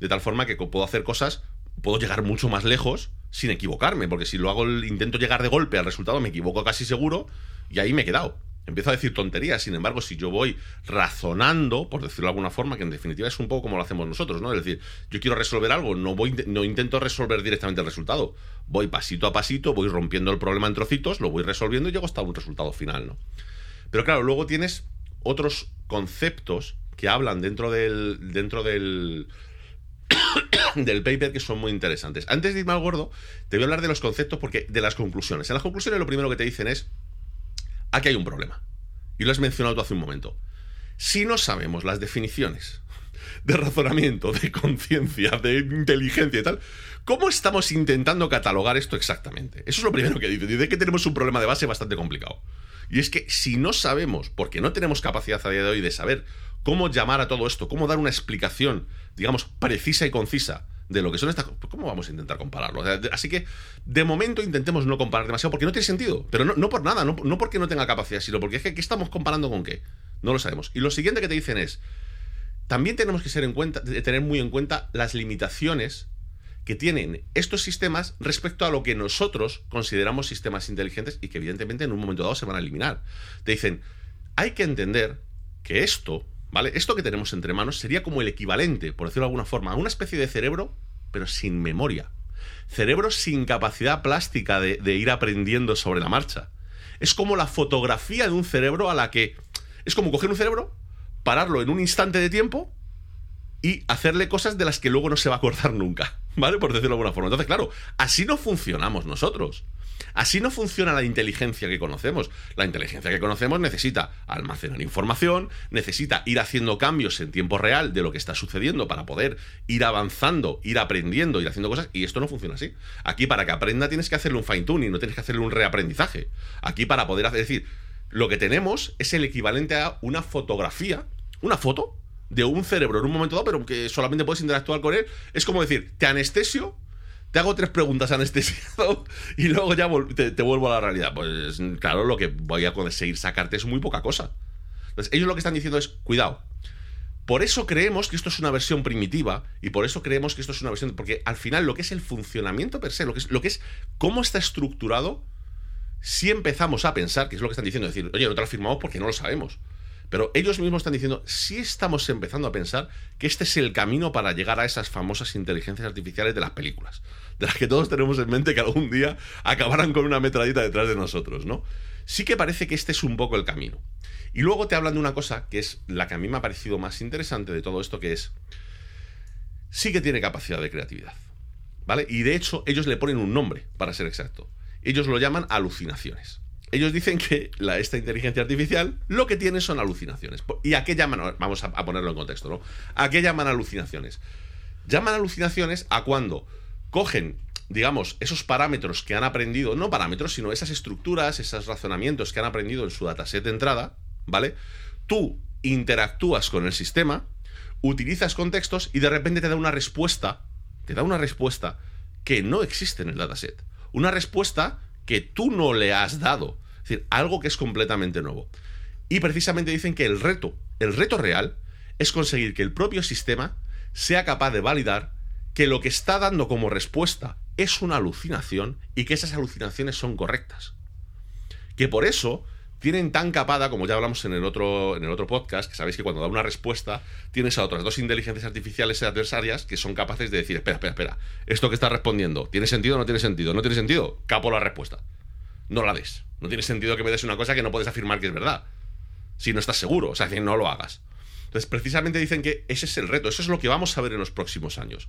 De tal forma que puedo hacer cosas, puedo llegar mucho más lejos sin equivocarme, porque si lo hago, intento llegar de golpe al resultado, me equivoco casi seguro y ahí me he quedado. Empiezo a decir tonterías, sin embargo, si yo voy razonando, por decirlo de alguna forma, que en definitiva es un poco como lo hacemos nosotros, ¿no? Es decir, yo quiero resolver algo, no, voy, no intento resolver directamente el resultado. Voy pasito a pasito, voy rompiendo el problema en trocitos, lo voy resolviendo y llego hasta un resultado final, ¿no? Pero claro, luego tienes otros conceptos que hablan dentro del. dentro del. <coughs> del paper que son muy interesantes. Antes de irme al gordo, te voy a hablar de los conceptos porque de las conclusiones. En las conclusiones lo primero que te dicen es aquí hay un problema. Y lo has mencionado tú hace un momento. Si no sabemos las definiciones <laughs> de razonamiento, de conciencia, de inteligencia y tal, ¿cómo estamos intentando catalogar esto exactamente? Eso es lo primero que dice. Dice que tenemos un problema de base bastante complicado. Y es que si no sabemos, porque no tenemos capacidad a día de hoy de saber cómo llamar a todo esto, cómo dar una explicación, digamos, precisa y concisa de lo que son estas ¿Cómo vamos a intentar compararlo? Así que, de momento, intentemos no comparar demasiado, porque no tiene sentido. Pero no, no por nada, no, no, porque no tenga capacidad, sino porque es que ¿qué estamos comparando con qué? No lo sabemos. Y lo siguiente que te dicen es, también tenemos que ser en cuenta, tener muy en cuenta las limitaciones que tienen estos sistemas respecto a lo que nosotros consideramos sistemas inteligentes y que evidentemente en un momento dado se van a eliminar. Te dicen, hay que entender que esto ¿Vale? Esto que tenemos entre manos sería como el equivalente, por decirlo de alguna forma, a una especie de cerebro, pero sin memoria. Cerebro sin capacidad plástica de, ir aprendiendo sobre la marcha. Es como la fotografía de un cerebro a la que... Es como coger un cerebro, pararlo en un instante de tiempo y hacerle cosas de las que luego no se va a acordar nunca. <laughs> ¿Vale? Por decirlo de alguna forma. Entonces, claro, así no funcionamos nosotros. Así no funciona la inteligencia que conocemos. La inteligencia que conocemos necesita almacenar información, necesita ir haciendo cambios en tiempo real de lo que está sucediendo para poder ir avanzando, ir aprendiendo, ir haciendo cosas, y esto no funciona así. Aquí para que aprenda tienes que hacerle un fine tuning, no tienes que hacerle un reaprendizaje. Aquí para poder hacer, es decir, lo que tenemos es el equivalente a una fotografía, una foto de un cerebro en un momento dado, pero que solamente puedes interactuar con él. Es como decir, te anestesio te hago tres preguntas anestesiado <laughs> y luego ya te, vuelvo a la realidad. Pues claro, lo que voy a conseguir sacarte es muy poca cosa. Entonces, ellos lo que están diciendo es, cuidado. Por eso creemos que esto es una versión primitiva y por eso creemos que esto es una versión... Porque al final lo que es el funcionamiento per se, lo que es, cómo está estructurado, si empezamos a pensar, que es lo que están diciendo, decir, oye, no te lo firmamos porque no lo sabemos. Pero ellos mismos están diciendo, sí estamos empezando a pensar que este es el camino para llegar a esas famosas inteligencias artificiales de las películas, de las que todos tenemos en mente que algún día acabarán con una metralleta detrás de nosotros, ¿no? Sí que parece que este es un poco el camino. Y luego te hablan de una cosa que es la que a mí me ha parecido más interesante de todo esto, que es, sí que tiene capacidad de creatividad, ¿vale? Y de hecho ellos le ponen un nombre, para ser exacto. Ellos lo llaman alucinaciones ellos dicen que la, esta inteligencia artificial lo que tiene son alucinaciones. ¿Y a qué llaman? Vamos a, a, ponerlo en contexto, ¿no? ¿A qué llaman alucinaciones? Llaman alucinaciones a cuando cogen, digamos, esos parámetros que han aprendido, no parámetros, sino esas estructuras, esos razonamientos que han aprendido en su dataset de entrada, ¿vale? Tú interactúas con el sistema, utilizas contextos y de repente te da una respuesta, te da una respuesta que no existe en el dataset. Una respuesta que tú no le has dado. Es decir, algo que es completamente nuevo. Y precisamente dicen que el reto, el reto real, es conseguir que el propio sistema sea capaz de validar que lo que está dando como respuesta es una alucinación y que esas alucinaciones son correctas. Que por eso tienen tan capada, como ya hablamos en el otro, en el otro podcast, que sabéis que cuando da una respuesta tienes a otras dos inteligencias artificiales adversarias que son capaces de decir, espera, espera, espera, esto que está respondiendo, ¿tiene sentido o no tiene sentido? ¿No tiene sentido? Capo la respuesta. no la des. No tiene sentido que me des una cosa que no puedes afirmar que es verdad. Si no estás seguro, o sea, que no lo hagas. Entonces, precisamente dicen que ese es el reto, eso es lo que vamos a ver en los próximos años.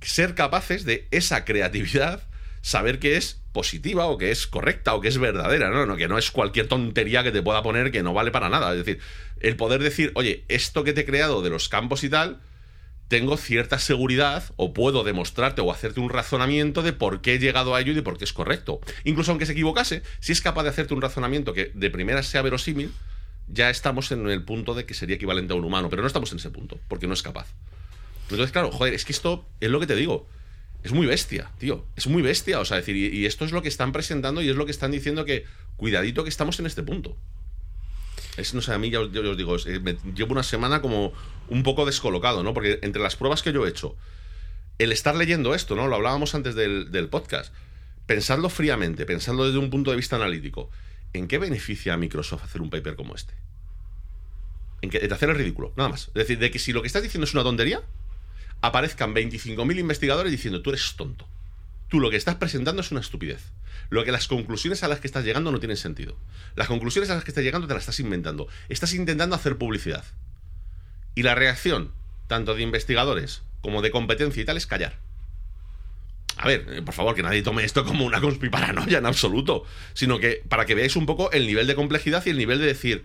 Ser capaces de esa creatividad, saber que es positiva o que es correcta o que es verdadera, ¿no? no que no es cualquier tontería que te pueda poner que no vale para nada. Es decir, el poder decir, oye, esto que te he creado de los campos y tal, tengo cierta seguridad o puedo demostrarte o hacerte un razonamiento de por qué he llegado a ello y de por qué es correcto. Incluso aunque se equivocase, si es capaz de hacerte un razonamiento que de primera sea verosímil, ya estamos en el punto de que sería equivalente a un humano, pero no estamos en ese punto, porque no es capaz. Entonces, claro, joder, es que esto es lo que te digo. Es muy bestia, tío. Es muy bestia. O sea, decir, y, esto es lo que están presentando y es lo que están diciendo que, cuidadito que estamos en este punto. Es, no sé, a mí ya os, digo, llevo una semana como un poco descolocado, ¿no? Porque entre las pruebas que yo he hecho, el estar leyendo esto, ¿no? Lo hablábamos antes del, del podcast. Pensadlo fríamente, pensadlo desde un punto de vista analítico. ¿En qué beneficia a Microsoft hacer un paper como este? En que, de hacer el ridículo, nada más. Es decir, de que si lo que estás diciendo es una tontería, aparezcan 25.000 investigadores diciendo tú eres tonto. Tú lo que estás presentando es una estupidez. Lo que las conclusiones a las que estás llegando no tienen sentido. Las conclusiones a las que estás llegando te las estás inventando. Estás intentando hacer publicidad. Y la reacción, tanto de investigadores como de competencia y tal, es callar. A ver, eh, por favor, que nadie tome esto como una conspiparanoia en absoluto, sino que para que veáis un poco el nivel de complejidad y el nivel de decir,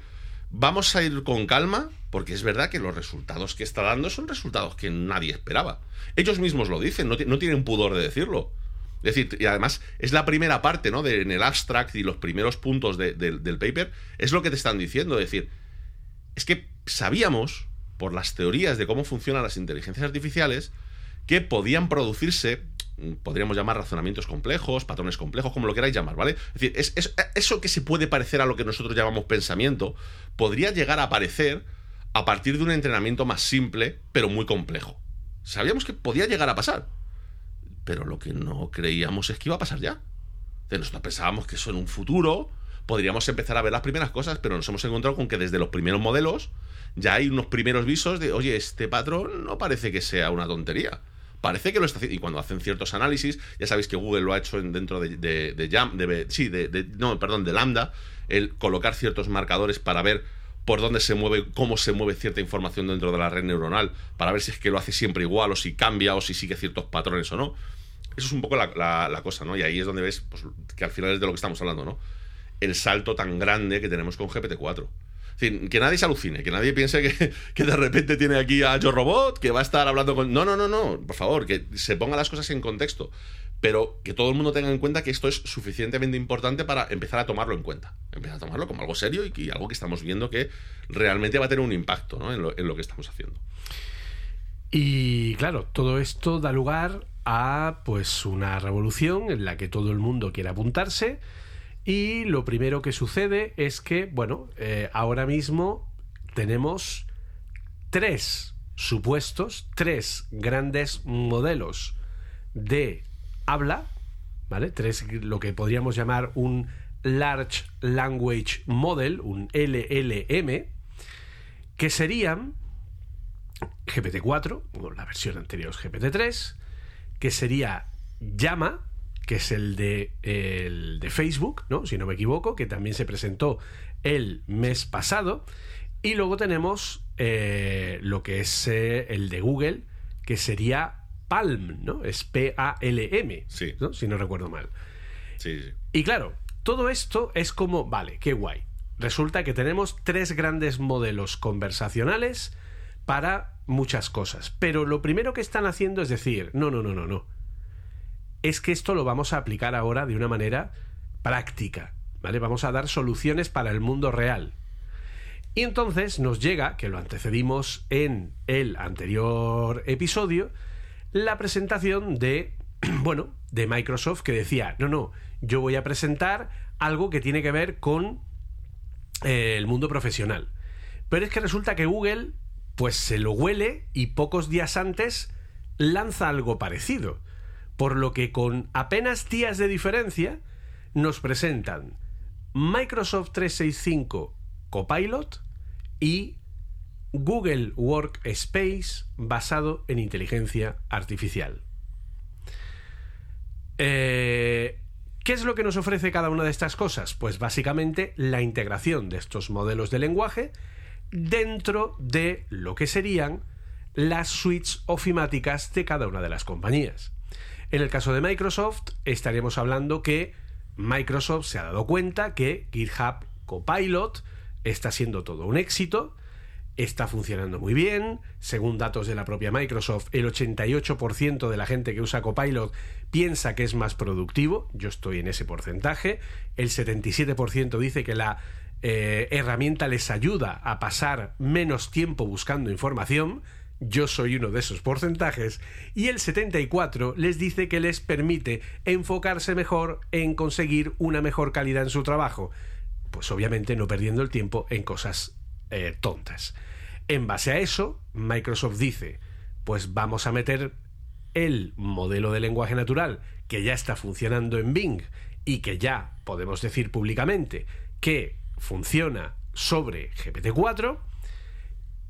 vamos a ir con calma, porque es verdad que los resultados que está dando son resultados que nadie esperaba. Ellos mismos lo dicen, no, tienen pudor de decirlo. Es decir, y además es la primera parte, ¿no? De, en el abstract y los primeros puntos del paper, es lo que te están diciendo. Es decir, es que sabíamos, por las teorías de cómo funcionan las inteligencias artificiales, que podían producirse podríamos llamar razonamientos complejos, patrones complejos, como lo queráis llamar, ¿vale? Es decir, es, eso que se puede parecer a lo que nosotros llamamos pensamiento, podría llegar a aparecer a partir de un entrenamiento más simple, pero muy complejo. Sabíamos que podía llegar a pasar, pero lo que no creíamos es que iba a pasar ya. nosotros pensábamos que eso en un futuro podríamos empezar a ver las primeras cosas, pero nos hemos encontrado con que desde los primeros modelos ya hay unos primeros visos de, oye, este patrón no parece que sea una tontería parece que lo está haciendo. Y cuando hacen ciertos análisis, ya sabéis que Google lo ha hecho dentro de, de, de Lambda, el colocar ciertos marcadores para ver por dónde se mueve, cómo se mueve cierta información dentro de la red neuronal, para ver si es que lo hace siempre igual, o si cambia, o si sigue ciertos patrones o no. Eso es un poco la, cosa, ¿no? Y ahí es donde ves pues, que al final es de lo que estamos hablando, ¿no? El salto tan grande que tenemos con GPT-4 que nadie se alucine, que nadie piense que, <laughs> de repente tiene aquí a Joe Robot, que va a estar hablando con... No, no, no, no, por favor, que se pongan las cosas en contexto. Pero que todo el mundo tenga en cuenta que esto es suficientemente importante para empezar a tomarlo en cuenta. Empezar a tomarlo como algo serio y, algo que estamos viendo que realmente va a tener un impacto en, lo, en lo que estamos haciendo. Y claro, todo esto da lugar a pues una revolución en la que todo el mundo quiere apuntarse y lo primero que sucede es que, bueno, eh, ahora mismo tenemos tres supuestos, tres grandes modelos de habla, ¿vale? Tres, lo que podríamos llamar un Large Language Model, un LLM, que serían GPT-4, o la versión anterior es GPT-3, que sería Llama, que es el de, el de Facebook, ¿no? si no me equivoco, que también se presentó el mes pasado. Y luego tenemos eh, lo que es eh, el de Google, que sería Palm, ¿no? Es P-A-L-M, sí. si no recuerdo mal. Sí, sí. Y claro, todo esto es como, vale, qué guay. Resulta que tenemos tres grandes modelos conversacionales para muchas cosas. Pero lo primero que están haciendo es decir, no, no, no, no, no es que esto lo vamos a aplicar ahora de una manera práctica, ¿vale? Vamos a dar soluciones para el mundo real. Y entonces nos llega, que lo antecedimos en el anterior episodio, la presentación de, <clears throat> bueno, de Microsoft que decía, no, no, yo voy a presentar algo que tiene que ver con eh, el mundo profesional. Pero es que resulta que Google, pues se lo huele y pocos días antes lanza algo parecido por lo que con apenas días de diferencia nos presentan Microsoft 365 Copilot y Google Workspace basado en inteligencia artificial. Eh, ¿Qué es lo que nos ofrece cada una de estas cosas? Pues básicamente la integración de estos modelos de lenguaje dentro de lo que serían las suites ofimáticas de cada una de las compañías. En el caso de Microsoft, estaríamos hablando que Microsoft se ha dado cuenta que GitHub Copilot está siendo todo un éxito, está funcionando muy bien. Según datos de la propia Microsoft, el 88% de la gente que usa Copilot piensa que es más productivo. Yo estoy en ese porcentaje. El 77% dice que la eh, herramienta les ayuda a pasar menos tiempo buscando información. Yo soy uno de esos porcentajes. Y el 74% les dice que les permite enfocarse mejor en conseguir una mejor calidad en su trabajo. Pues obviamente no perdiendo el tiempo en cosas eh, tontas. En base a eso, Microsoft dice, pues vamos a meter el modelo de lenguaje natural que ya está funcionando en Bing y que ya podemos decir públicamente que funciona sobre GPT-4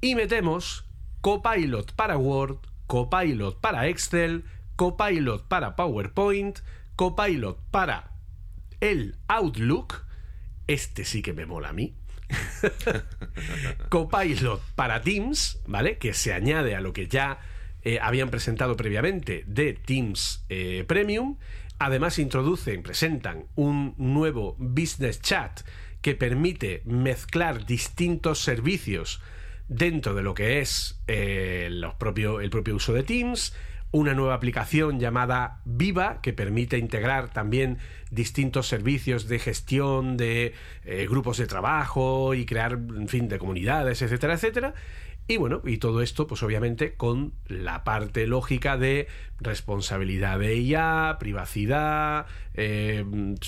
y metemos Copilot para Word, Copilot para Excel, Copilot para PowerPoint, Copilot para el Outlook. Este sí que me mola a mí. <laughs> Copilot para Teams, ¿vale? Que se añade a lo que ya eh, habían presentado previamente de Teams eh, Premium. Además introducen, presentan un nuevo Business Chat que permite mezclar distintos servicios dentro de lo que es eh, el propio uso de Teams una nueva aplicación llamada Viva que permite integrar también distintos servicios de gestión de eh, grupos de trabajo y crear, en fin, de comunidades, etcétera, etcétera. Y bueno, y todo esto, pues obviamente con la parte lógica de responsabilidad de IA, privacidad, eh,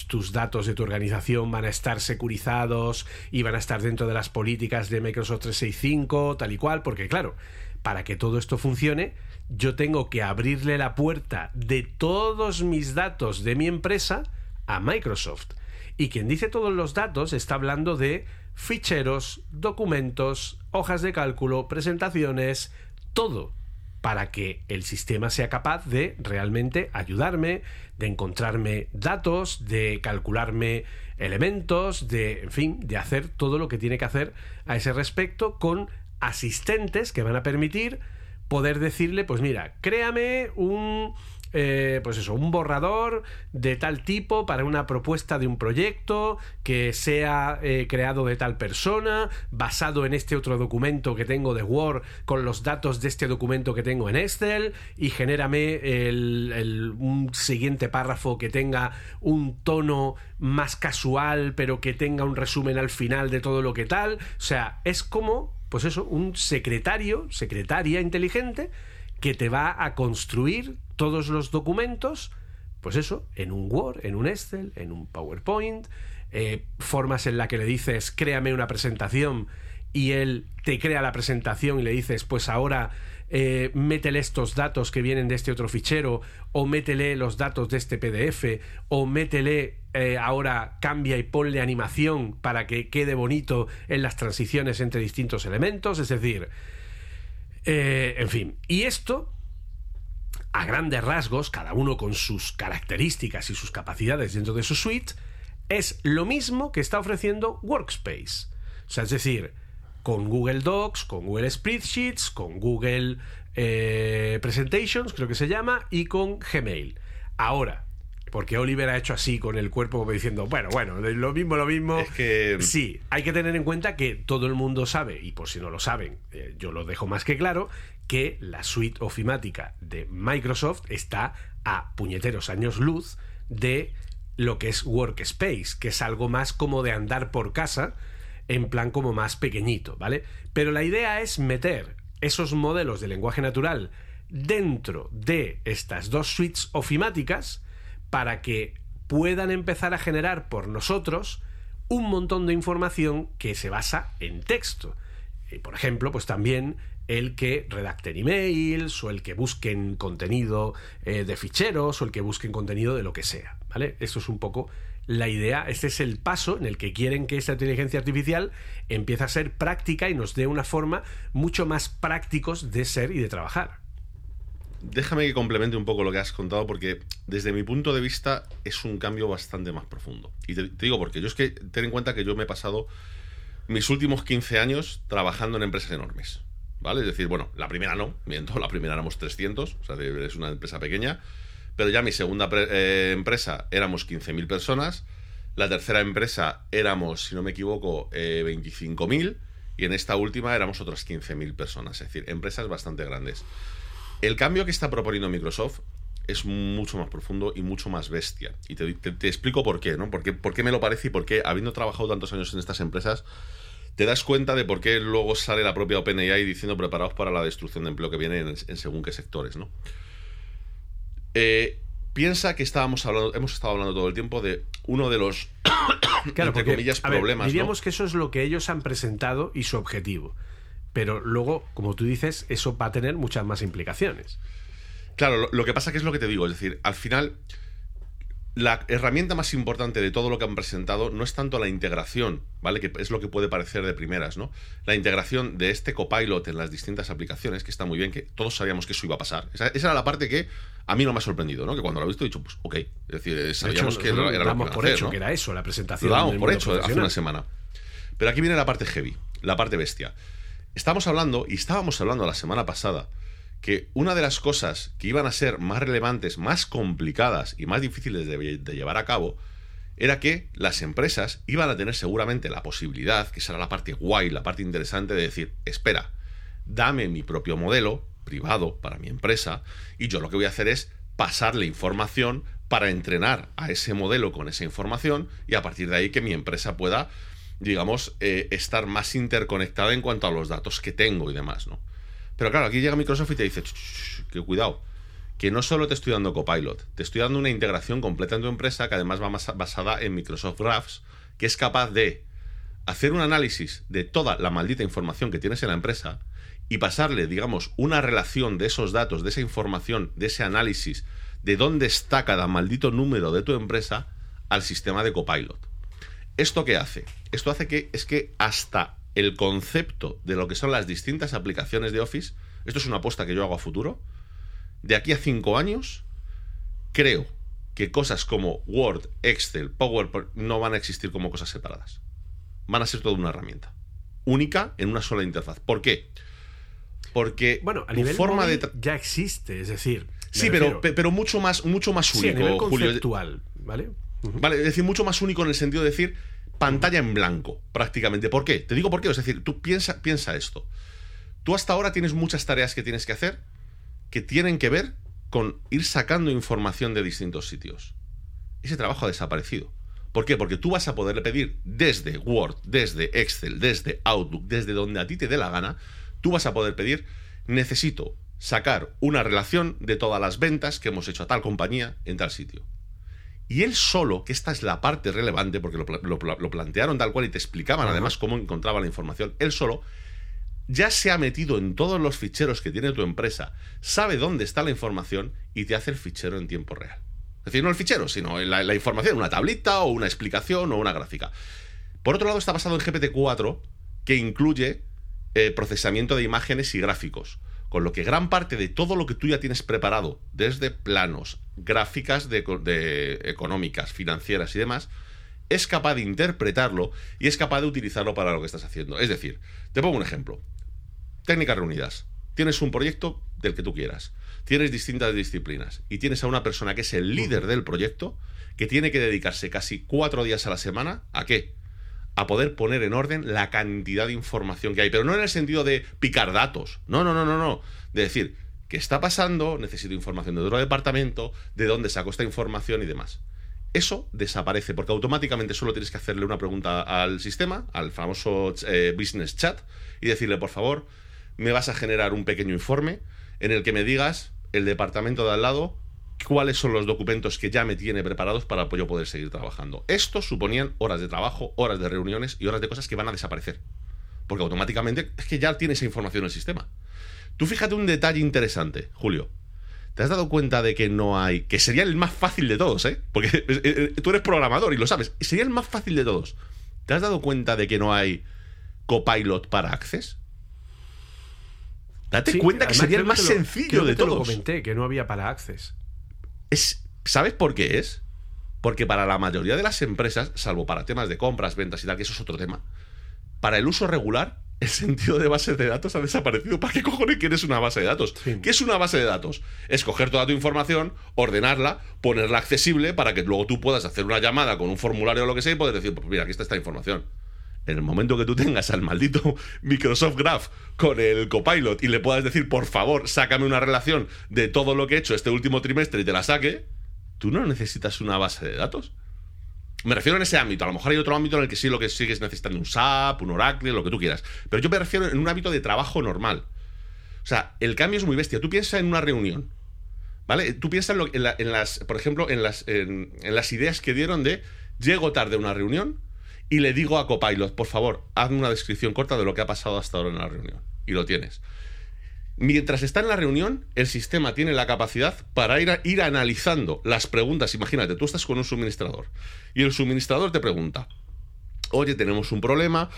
tus datos de tu organización van a estar securizados y van a estar dentro de las políticas de Microsoft 365, tal y cual, porque claro, para que todo esto funcione, yo tengo que abrirle la puerta de todos mis datos de mi empresa a Microsoft. Y quien dice todos los datos está hablando de ficheros, documentos, hojas de cálculo, presentaciones, todo para que el sistema sea capaz de realmente ayudarme, de encontrarme datos, de calcularme elementos, de, en fin, de hacer todo lo que tiene que hacer a ese respecto con asistentes que van a permitir poder decirle, pues mira, créame un eh, pues eso, un borrador de tal tipo para una propuesta de un proyecto que sea eh, creado de tal persona, basado en este otro documento que tengo de Word con los datos de este documento que tengo en Excel y genérame un siguiente párrafo que tenga un tono más casual pero que tenga un resumen al final de todo lo que tal. O sea, es como pues eso, un secretario, secretaria inteligente, que te va a construir todos los documentos, pues eso, en un Word, en un Excel, en un PowerPoint, eh, formas en la que le dices, créame una presentación y él te crea la presentación y le dices, pues ahora eh, métele estos datos que vienen de este otro fichero, o métele los datos de este PDF, o métele eh, ahora cambia y ponle animación para que quede bonito en las transiciones entre distintos elementos, es decir, eh, en fin, y esto a grandes rasgos, cada uno con sus características y sus capacidades dentro de su suite, es lo mismo que está ofreciendo Workspace. O sea, es decir, con Google Docs, con Google Spreadsheets, con Google eh, Presentations, creo que se llama, y con Gmail. Ahora, porque Oliver ha hecho así con el cuerpo como diciendo, bueno, bueno, lo mismo, lo mismo. Es que... Sí, hay que tener en cuenta que todo el mundo sabe, y por si no lo saben, eh, yo lo dejo más que claro, que la suite ofimática de Microsoft está a puñeteros años luz de lo que es Workspace, que es algo más como de andar por casa, en plan como más pequeñito, ¿vale? Pero la idea es meter esos modelos de lenguaje natural dentro de estas dos suites ofimáticas para que puedan empezar a generar por nosotros un montón de información que se basa en texto. Eh, por ejemplo, pues también el que redacten emails o el que busquen contenido eh, de ficheros o el que busquen contenido de lo que sea. ¿Vale? Eso es un poco la idea. Este es el paso en el que quieren que esta inteligencia artificial empiece a ser práctica y nos dé una forma mucho más prácticos de ser y de trabajar. Déjame que complemente un poco lo que has contado porque desde mi punto de vista es un cambio bastante más profundo. Y te, digo porque yo es que ten en cuenta que yo me he pasado mis últimos 15 años trabajando en empresas enormes. ¿Vale? Es decir, bueno, la primera no, miento, <laughs> la primera éramos 300, o sea, es una empresa pequeña, pero ya mi segunda eh, empresa éramos 15.000 personas, la tercera empresa éramos, si no me equivoco, eh, 25.000 y en esta última éramos otras 15.000 personas, es decir, empresas bastante grandes. El cambio que está proponiendo Microsoft es mucho más profundo y mucho más bestia. Y te, te, explico por qué, ¿no? Por qué, por qué me lo parece y por qué, habiendo trabajado tantos años en estas empresas, te das cuenta de por qué luego sale la propia OpenAI diciendo preparados para la destrucción de empleo que viene en, en según qué sectores, ¿no? Eh, piensa que estábamos hablando, hemos estado hablando todo el tiempo de uno de los <coughs> claro, entre comillas problemas. Ver, diríamos ¿no? que eso es lo que ellos han presentado y su objetivo. Pero luego, como tú dices, eso va a tener muchas más implicaciones. Claro, lo, lo que pasa que es lo que te digo, es decir, al final la herramienta más importante de todo lo que han presentado no es tanto la integración, ¿vale? Que es lo que puede parecer de primeras, ¿no? La integración de este copilot en las distintas aplicaciones, que está muy bien, que todos sabíamos que eso iba a pasar. Esa, esa era la parte que a mí no me ha sorprendido, ¿no? Que cuando lo he visto he dicho, pues, ok. Es decir, sabíamos hecho, que era, era lo que por hacer, hecho ¿no? que era eso, la presentación. Lo dábamos por hecho hace una semana. Pero aquí viene la parte heavy, la parte bestia. Estamos hablando, y estábamos hablando la semana pasada, que una de las cosas que iban a ser más relevantes, más complicadas y más difíciles de, llevar a cabo era que las empresas iban a tener seguramente la posibilidad, que será la parte guay, la parte interesante de decir, espera, dame mi propio modelo privado para mi empresa y yo lo que voy a hacer es pasarle información para entrenar a ese modelo con esa información y a partir de ahí que mi empresa pueda, digamos, eh, estar más interconectada en cuanto a los datos que tengo y demás, ¿no? Pero claro, aquí llega Microsoft y te dice, que cuidado, que no solo te estoy dando Copilot, te estoy dando una integración completa en tu empresa que además va basada en Microsoft Graphs, que es capaz de hacer un análisis de toda la maldita información que tienes en la empresa y pasarle, digamos, una relación de esos datos, de esa información, de ese análisis, de dónde está cada maldito número de tu empresa al sistema de Copilot. ¿Esto qué hace? Esto hace que es que hasta el concepto de lo que son las distintas aplicaciones de Office, esto es una apuesta que yo hago a futuro, de aquí a cinco años, creo que cosas como Word, Excel, PowerPoint no van a existir como cosas separadas. Van a ser toda una herramienta. Única en una sola interfaz. ¿Por qué? Porque bueno, a tu nivel forma de ya existe, es decir. Sí, pero, pero mucho más, mucho más único, sí, a nivel Julio. conceptual, ¿vale? Vale, es decir, mucho más único en el sentido de decir pantalla en blanco, prácticamente. ¿Por qué? Te digo por qué. Es decir, tú piensa, piensa esto. Tú hasta ahora tienes muchas tareas que tienes que hacer que tienen que ver con ir sacando información de distintos sitios. Ese trabajo ha desaparecido. ¿Por qué? Porque tú vas a poderle pedir desde Word, desde Excel, desde Outlook, desde donde a ti te dé la gana, tú vas a poder pedir, necesito sacar una relación de todas las ventas que hemos hecho a tal compañía en tal sitio. Y él solo, que esta es la parte relevante, porque lo, lo, lo plantearon tal cual y te explicaban además cómo encontraba la información, él solo ya se ha metido en todos los ficheros que tiene tu empresa, sabe dónde está la información y te hace el fichero en tiempo real. Es decir, no el fichero, sino la, la información, una tablita o una explicación o una gráfica. Por otro lado, está basado en GPT-4, que incluye eh, procesamiento de imágenes y gráficos. Con lo que gran parte de todo lo que tú ya tienes preparado, desde planos, gráficas de, económicas, financieras y demás, es capaz de interpretarlo y es capaz de utilizarlo para lo que estás haciendo. Es decir, te pongo un ejemplo. Técnicas reunidas. Tienes un proyecto del que tú quieras. Tienes distintas disciplinas y tienes a una persona que es el líder del proyecto que tiene que dedicarse casi cuatro días a la semana a qué? A poder poner en orden la cantidad de información que hay. Pero no en el sentido de picar datos. No, no, no, no, no. De decir, ¿qué está pasando? Necesito información de otro departamento, de dónde saco esta información y demás eso desaparece porque automáticamente solo tienes que hacerle una pregunta al sistema, al famoso eh, business chat, y decirle, por favor, me vas a generar un pequeño informe en el que me digas el departamento de al lado cuáles son los documentos que ya me tiene preparados para yo poder seguir trabajando. Estos suponían horas de trabajo, horas de reuniones y horas de cosas que van a desaparecer. Porque automáticamente es que ya tiene esa información en el sistema. Tú fíjate un detalle interesante, Julio. ¿Te has dado cuenta de que no hay... que sería el más fácil de todos, ¿eh? Porque eh, tú eres programador y lo sabes. Sería el más fácil de todos. ¿Te has dado cuenta de que no hay copilot para Access? Date Sí, cuenta que sería el más lo- sencillo de que te lo todos. comenté, que no había para Access. Es, ¿Sabes por qué es? Porque para la mayoría de las empresas, salvo para temas de compras, ventas y tal, que eso es otro tema, para el uso regular, el sentido de bases de datos ha desaparecido. ¿Para qué cojones quieres una base de datos? Sí. ¿Qué es una base de datos? Es coger toda tu información, ordenarla, ponerla accesible para que luego tú puedas hacer una llamada con un formulario o lo que sea y poder decir, pues mira, aquí está esta información. En el momento que tú tengas al maldito Microsoft Graph con el copilot y le puedas decir, por favor, sácame una relación de todo lo que he hecho este último trimestre y te la saque, tú no necesitas una base de datos. Me refiero en ese ámbito. A lo mejor hay otro ámbito en el que sí lo que sigues necesitando un SAP, un Oracle, lo que tú quieras. Pero yo me refiero en un ámbito de trabajo normal. O sea, el cambio es muy bestia. Tú piensas en una reunión. ¿Vale? Tú piensas en, las, por ejemplo, en las, en, en las ideas que dieron de llego tarde a una reunión y le digo a Copilot, por favor, hazme una descripción corta de lo que ha pasado hasta ahora en la reunión. Y lo tienes. Mientras está en la reunión, el sistema tiene la capacidad para ir, a- ir analizando las preguntas. Imagínate, tú estás con un suministrador y el suministrador te pregunta, oye, tenemos un problema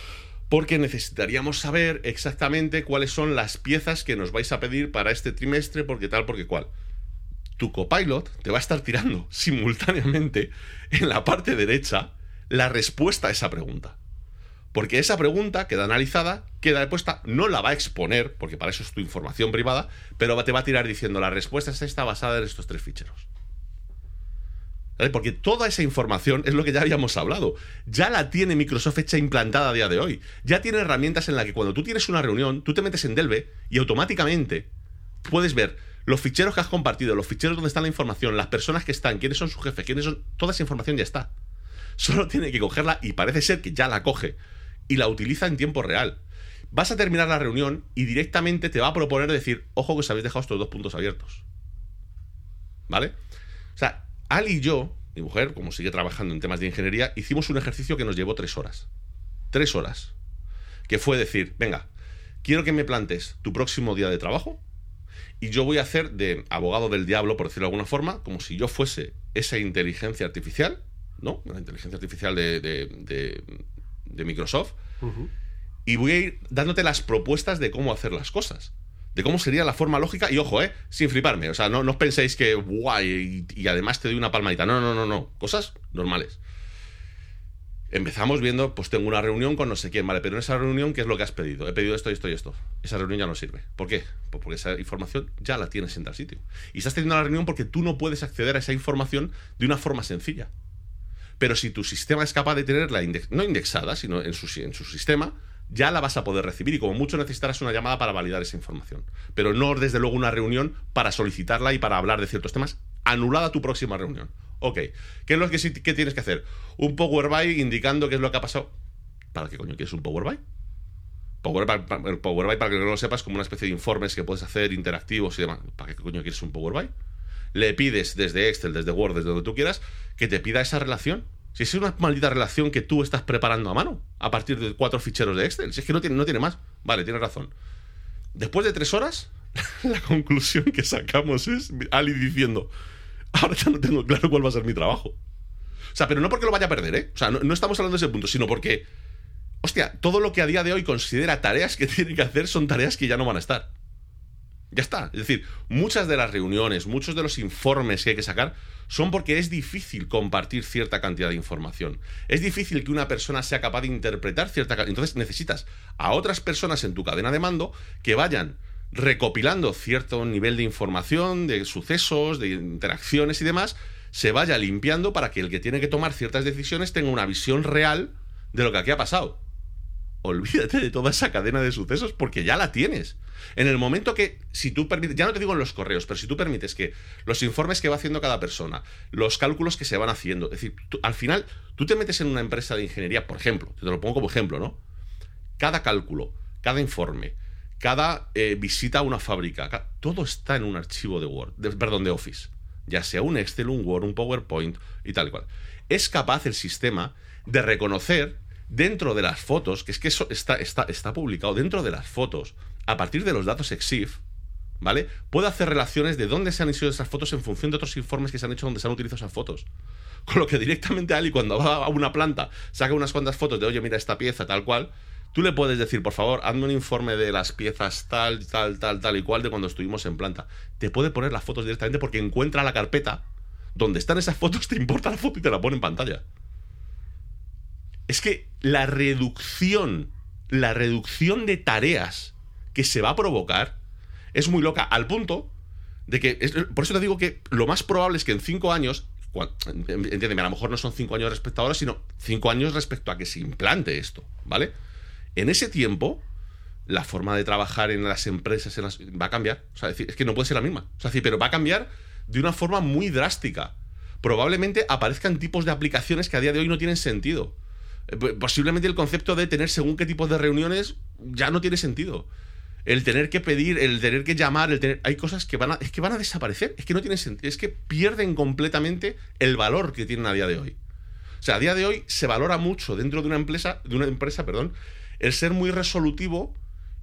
porque necesitaríamos saber exactamente cuáles son las piezas que nos vais a pedir para este trimestre, porque tal, porque cual. Tu copilot te va a estar tirando <laughs> simultáneamente en la parte derecha la respuesta a esa pregunta. Porque esa pregunta queda analizada, queda puesta, no la va a exponer, porque para eso es tu información privada, pero te va a tirar diciendo la respuesta es esta basada en estos tres ficheros. Porque toda esa información es lo que ya habíamos hablado. Ya la tiene Microsoft hecha implantada a día de hoy. Ya tiene herramientas en las que cuando tú tienes una reunión, tú te metes en Delve y automáticamente puedes ver los ficheros que has compartido, los ficheros donde está la información, las personas que están, quiénes son sus jefes, quiénes son. Toda esa información ya está. Solo tiene que cogerla y parece ser que ya la coge y la utiliza en tiempo real. Vas a terminar la reunión y directamente te va a proponer decir, ojo que os habéis dejado estos dos puntos abiertos. ¿Vale? O sea, Ali y yo, mi mujer, como sigue trabajando en temas de ingeniería, hicimos un ejercicio que nos llevó tres horas. Tres horas. Que fue decir, venga, quiero que me plantes tu próximo día de trabajo y yo voy a hacer de abogado del diablo, por decirlo de alguna forma, como si yo fuese esa inteligencia artificial, ¿no? La inteligencia artificial de, de- de- de Microsoft. Y voy a ir dándote las propuestas de cómo hacer las cosas. De cómo sería la forma lógica. Y ojo, ¿eh? Sin fliparme. O sea, no, no os penséis que guay y, y además te doy una palmadita. No, no, no, no. Cosas normales. Empezamos viendo, pues tengo una reunión con no sé quién, vale, pero en esa reunión, ¿qué es lo que has pedido? He pedido esto, esto y esto. Esa reunión ya no sirve. ¿Por qué? Pues porque esa información ya la tienes en tal sitio. Y estás teniendo la reunión porque tú no puedes acceder a esa información de una forma sencilla. Pero si tu sistema es capaz de tenerla no indexada, sino en su, en su sistema, ya la vas a poder recibir y como mucho necesitarás una llamada para validar esa información. Pero no desde luego una reunión para solicitarla y para hablar de ciertos temas. Anulada tu próxima reunión. Ok. ¿Qué es lo que que tienes que hacer? Un Power BI indicando qué es lo que ha pasado. ¿Para qué coño quieres un Power BI? Power el Power BI, para que no lo sepas, como una especie de informes que puedes hacer interactivos y demás. ¿Para qué coño quieres un Power BI? Le pides desde Excel, desde Word, desde donde tú quieras, que te pida esa relación. Si es una maldita relación que tú estás preparando a mano, a partir de cuatro ficheros de Excel. Si es que no tiene, no tiene más. Vale, tienes razón. Después de tres horas, <laughs> la conclusión que sacamos es Ali diciendo, ahora ya no tengo claro cuál va a ser mi trabajo. O sea, pero no porque lo vaya a perder, ¿eh? O sea, no, no estamos hablando de ese punto, sino porque, hostia, todo lo que a día de hoy considera tareas que <laughs> tiene que hacer son tareas que ya no van a estar. Ya está. Es decir, muchas de las reuniones, muchos de los informes que hay que sacar son porque es difícil compartir cierta cantidad de información. Es difícil que una persona sea capaz de interpretar cierta cantidad. Entonces necesitas a otras personas en tu cadena de mando que vayan recopilando cierto nivel de información, de sucesos, de interacciones y demás, se vaya limpiando para que el que tiene que tomar ciertas decisiones tenga una visión real de lo que aquí ha pasado olvídate de toda esa cadena de sucesos porque ya la tienes. En el momento que, si tú permites, ya no te digo en los correos, pero si tú permites que los informes que va haciendo cada persona, los cálculos que se van haciendo, es decir, al final tú te metes en una empresa de ingeniería, por ejemplo, te lo pongo como ejemplo, ¿no? Cada cálculo, cada informe, cada eh, visita a una fábrica, ca- todo está en un archivo de Word, perdón, de Office, ya sea un Excel, un Word, un PowerPoint y tal cual. Es capaz el sistema de reconocer dentro de las fotos, que es que eso está, está, está publicado dentro de las fotos, a partir de los datos EXIF, ¿vale? Puede hacer relaciones de dónde se han hecho esas fotos en función de otros informes que se han hecho donde se han utilizado esas fotos. <laughs> Con lo que directamente Ali, cuando va a una planta, saca unas cuantas fotos de, oye, mira esta pieza, tal cual, Tú le puedes decir, por favor, hazme un informe de las piezas tal, tal, tal, tal y cual de cuando estuvimos en planta. Te puede poner las fotos directamente porque encuentra la carpeta donde están esas fotos, te importa la foto y te la pone en pantalla. Es que la reducción, la reducción de tareas que se va a provocar es muy loca, al punto de que, por eso te digo que lo más probable es que en cinco años, entiéndeme, a lo mejor no son cinco años respecto a ahora, sino cinco años respecto a que se implante esto, ¿vale? En ese tiempo, la forma de trabajar en las empresas va a cambiar. Es que no puede ser la misma. O sea, pero va a cambiar de una forma muy drástica. Probablemente aparezcan tipos de aplicaciones que a día de hoy no tienen sentido. Eh, posiblemente el concepto de tener según qué tipo de reuniones ya no tiene sentido el tener que pedir, el tener que llamar, el tener. Hay cosas que van a, es que van a desaparecer, es que no tienen sentido, es que pierden completamente el valor que tienen a día de hoy. O sea, a día de hoy se valora mucho dentro de una empresa, de una empresa, perdón, el ser muy resolutivo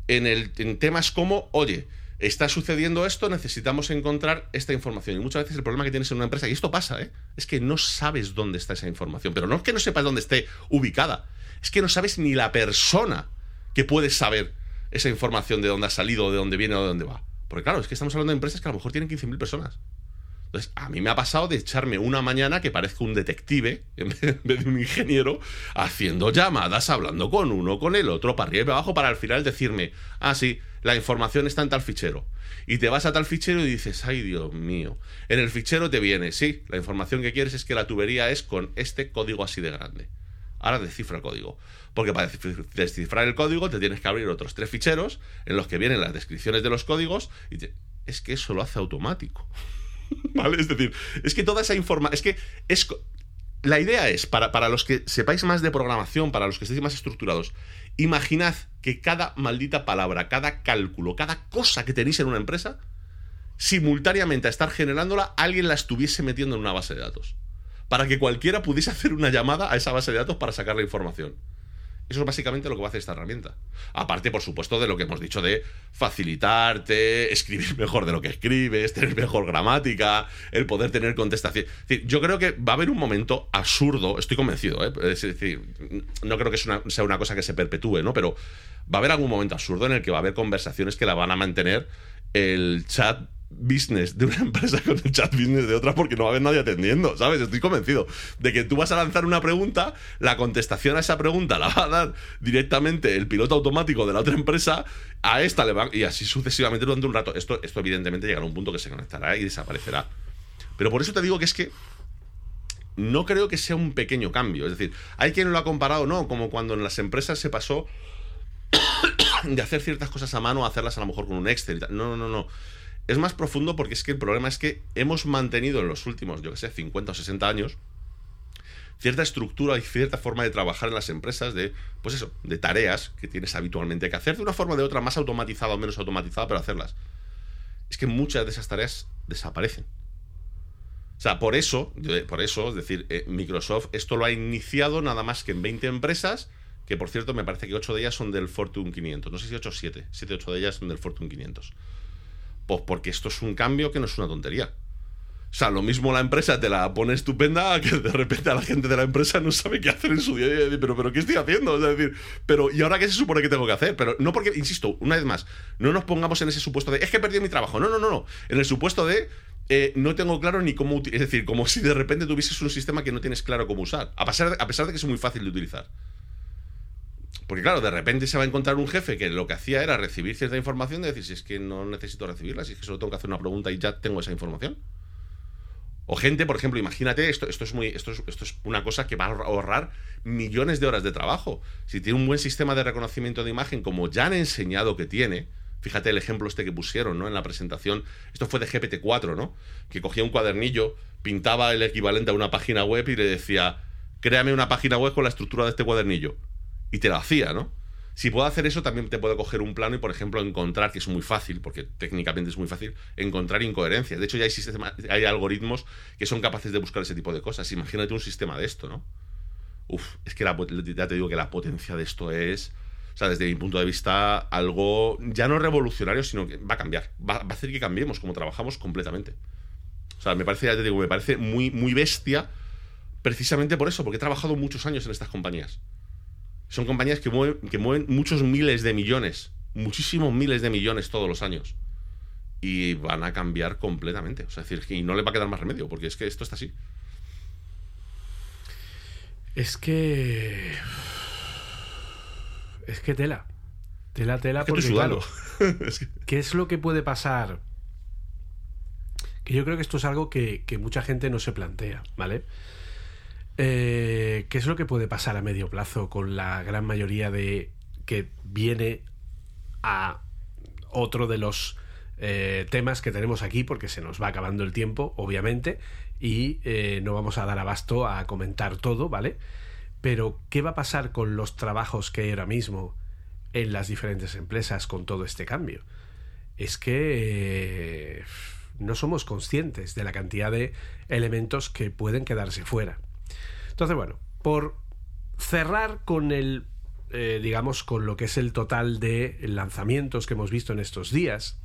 en, el, en temas como, oye, está sucediendo esto, necesitamos encontrar esta información. Y muchas veces el problema que tienes en una empresa, y esto pasa, ¿eh? es que no sabes dónde está esa información. Pero no es que no sepas dónde esté ubicada, es que no sabes ni la persona que puedes saber esa información de dónde ha salido, de dónde viene o de dónde va. Porque claro, es que estamos hablando de empresas que a lo mejor tienen 15.000 personas. Entonces, a mí me ha pasado de echarme una mañana que parezca un detective, <laughs> en vez de un ingeniero, haciendo llamadas, hablando con uno, con el otro, para arriba y para abajo, para al final decirme, ah, sí, la información está en tal fichero. Y te vas a tal fichero y dices, ay, Dios mío. En el fichero te viene, sí, la información que quieres es que la tubería es con este código así de grande. Ahora descifra el código. Porque para descifrar el código te tienes que abrir otros tres ficheros en los que vienen las descripciones de los códigos y es que eso lo hace automático. <laughs> Es decir, es que toda esa información... Es que es... La idea es, para, para los que sepáis más de programación, para los que estéis más estructurados, imaginad que cada maldita palabra, cada cálculo, cada cosa que tenéis en una empresa, simultáneamente a estar generándola, alguien la estuviese metiendo en una base de datos. Para que cualquiera pudiese <laughs> hacer una llamada a esa base de datos para sacar la información. Eso es básicamente lo que va a hacer esta herramienta. Aparte, por supuesto, de lo que hemos dicho de facilitarte, escribir <laughs> mejor de lo que escribes, tener mejor gramática, el poder tener contestación. Es decir, yo creo que va a haber un momento absurdo, estoy convencido, ¿eh? es decir, no creo que sea una cosa que se perpetúe, ¿no? Pero va a haber algún momento absurdo en el que va a haber conversaciones que la van a mantener el chat business de una <laughs> empresa con el chat business de otra porque no va a haber nadie atendiendo, ¿sabes? Estoy convencido de que tú vas a lanzar una pregunta, la contestación a esa pregunta la va a dar directamente el piloto automático de la otra empresa, a esta le va y así sucesivamente durante un rato. Esto, esto evidentemente llegará a un punto que se conectará y desaparecerá. Pero por eso te digo que es que no creo que sea un pequeño cambio. Es decir, hay quien lo ha comparado, no, como cuando en las empresas se pasó <coughs> de hacer ciertas cosas a mano a hacerlas a lo mejor con un Excel. No, no, no, no es más profundo porque es que el problema es que hemos mantenido en los últimos, yo que sé, 50 o 60 años, cierta estructura y cierta forma de trabajar en las empresas de, pues eso, de tareas que tienes habitualmente que hacer de una forma o de otra, más automatizada o menos automatizada, pero hacerlas. Es que muchas de esas tareas desaparecen. O sea, por eso, por eso, es decir, eh, Microsoft esto lo ha iniciado nada más que en 20 empresas, que por cierto me parece que 8 de ellas son del Fortune 500. No sé si 8 o 7. 7 8 de ellas son del Fortune 500. Pues porque esto es un cambio que no es una tontería. O sea, lo mismo la empresa te la pone estupenda que de repente a la gente de la empresa no sabe qué hacer en su día a día. Pero, pero ¿qué estoy haciendo? Es decir, pero ¿y ahora qué se supone que tengo que hacer? Pero no porque, insisto, una vez más, no nos pongamos en ese supuesto de es que perdido mi trabajo. No, no, no, no. En el supuesto de eh, no tengo claro ni cómo. Es decir, como si de repente tuvieses un sistema que no tienes claro cómo usar. A pesar a pesar de que es muy fácil de utilizar. Porque claro, de repente se va a encontrar un jefe que lo que hacía era recibir cierta información y decir, si es que no necesito recibirla, si es que solo tengo que hacer una pregunta y ya tengo esa información. O gente, por ejemplo, imagínate, esto, esto, es muy, esto, es, esto es una cosa que va a ahorrar millones de horas de trabajo. Si tiene un buen sistema de reconocimiento de imagen, como ya han enseñado que tiene, fíjate el ejemplo este que pusieron ¿no? en la presentación, esto fue de GPT-4, ¿no? Que cogía un cuadernillo, pintaba el equivalente a una página web y le decía, créame una página web con la estructura de este cuadernillo y te lo hacía, ¿no? Si puedo hacer eso, también te puedo coger un plano y, por ejemplo, encontrar, que es muy fácil, porque técnicamente es muy fácil, encontrar incoherencias. De hecho, ya hay, hay algoritmos que son capaces de buscar ese tipo de cosas. Imagínate un sistema de esto, ¿no? Uf, es que ya te digo que la potencia de esto es, o sea, desde mi punto de vista, algo ya no revolucionario, sino que va a cambiar. Va, a hacer que cambiemos como trabajamos completamente. O sea, me parece, ya te digo, me parece muy, muy bestia precisamente por eso, porque he trabajado muchos años en estas compañías. Son compañías que mueven, que mueven muchos miles de millones, muchísimos miles de millones todos los años. Y van a cambiar completamente. O sea, es decir, y no le va a quedar más remedio, porque es que esto está así. Es que. Es que tela. Tela, tela, Es que porque estoy sudando. claro, <laughs> Es que- ¿qué es lo que puede pasar? Que yo creo que esto es algo que, que mucha gente no se plantea, ¿vale? Eh, ¿Qué es lo que puede pasar a medio plazo con la gran mayoría de que viene a otro de los eh, temas que tenemos aquí, porque se nos va acabando el tiempo, obviamente, y eh, no vamos a dar abasto a comentar todo, ¿vale? Pero, ¿qué va a pasar con los trabajos que hay ahora mismo en las diferentes empresas con todo este cambio? Es que eh, no somos conscientes de la cantidad de elementos que pueden quedarse fuera. Entonces, bueno, por cerrar con el, eh, digamos, con lo que es el total de lanzamientos que hemos visto en estos días,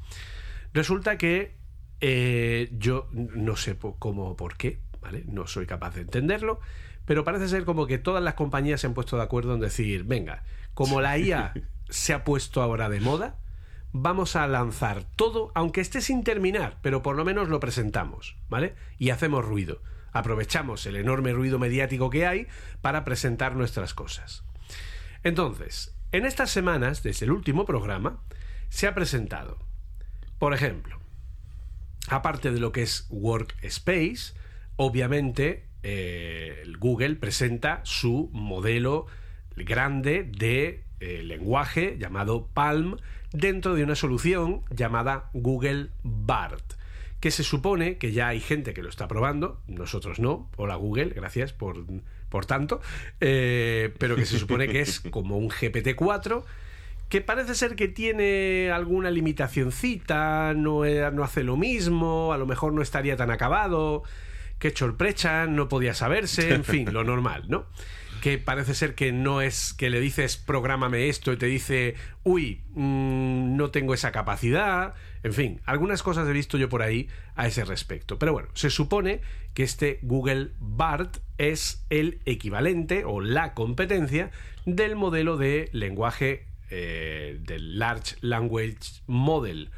resulta que eh, yo no sé cómo o por qué, ¿vale? No soy capaz de entenderlo, pero parece ser como que todas las compañías se han puesto de acuerdo en decir, venga, como la IA se ha puesto ahora de moda, vamos a lanzar todo, aunque esté sin terminar, pero por lo menos lo presentamos, ¿vale? Y hacemos ruido. Aprovechamos el enorme ruido mediático que hay para presentar nuestras cosas. Entonces, en estas semanas, desde el último programa, se ha presentado, por ejemplo, aparte de lo que es Workspace, obviamente eh, Google presenta su modelo grande de eh, lenguaje llamado Palm dentro de una solución llamada Google BART que se supone que ya hay gente que lo está probando, nosotros no, hola Google, gracias por, por tanto, eh, pero que se supone que es <laughs> como un GPT-4 que parece ser que tiene alguna limitacioncita, no, no hace lo mismo, a lo mejor no estaría tan acabado, que sorpresa, no podía saberse, en fin, lo normal, ¿no? Que parece ser que no es que le dices prográmame esto y te dice, uy, mm, no tengo esa capacidad, en fin, algunas cosas he visto yo por ahí a ese respecto. Pero bueno, se supone que este Google BART es el equivalente o la competencia del modelo de lenguaje eh, del Large Language Model,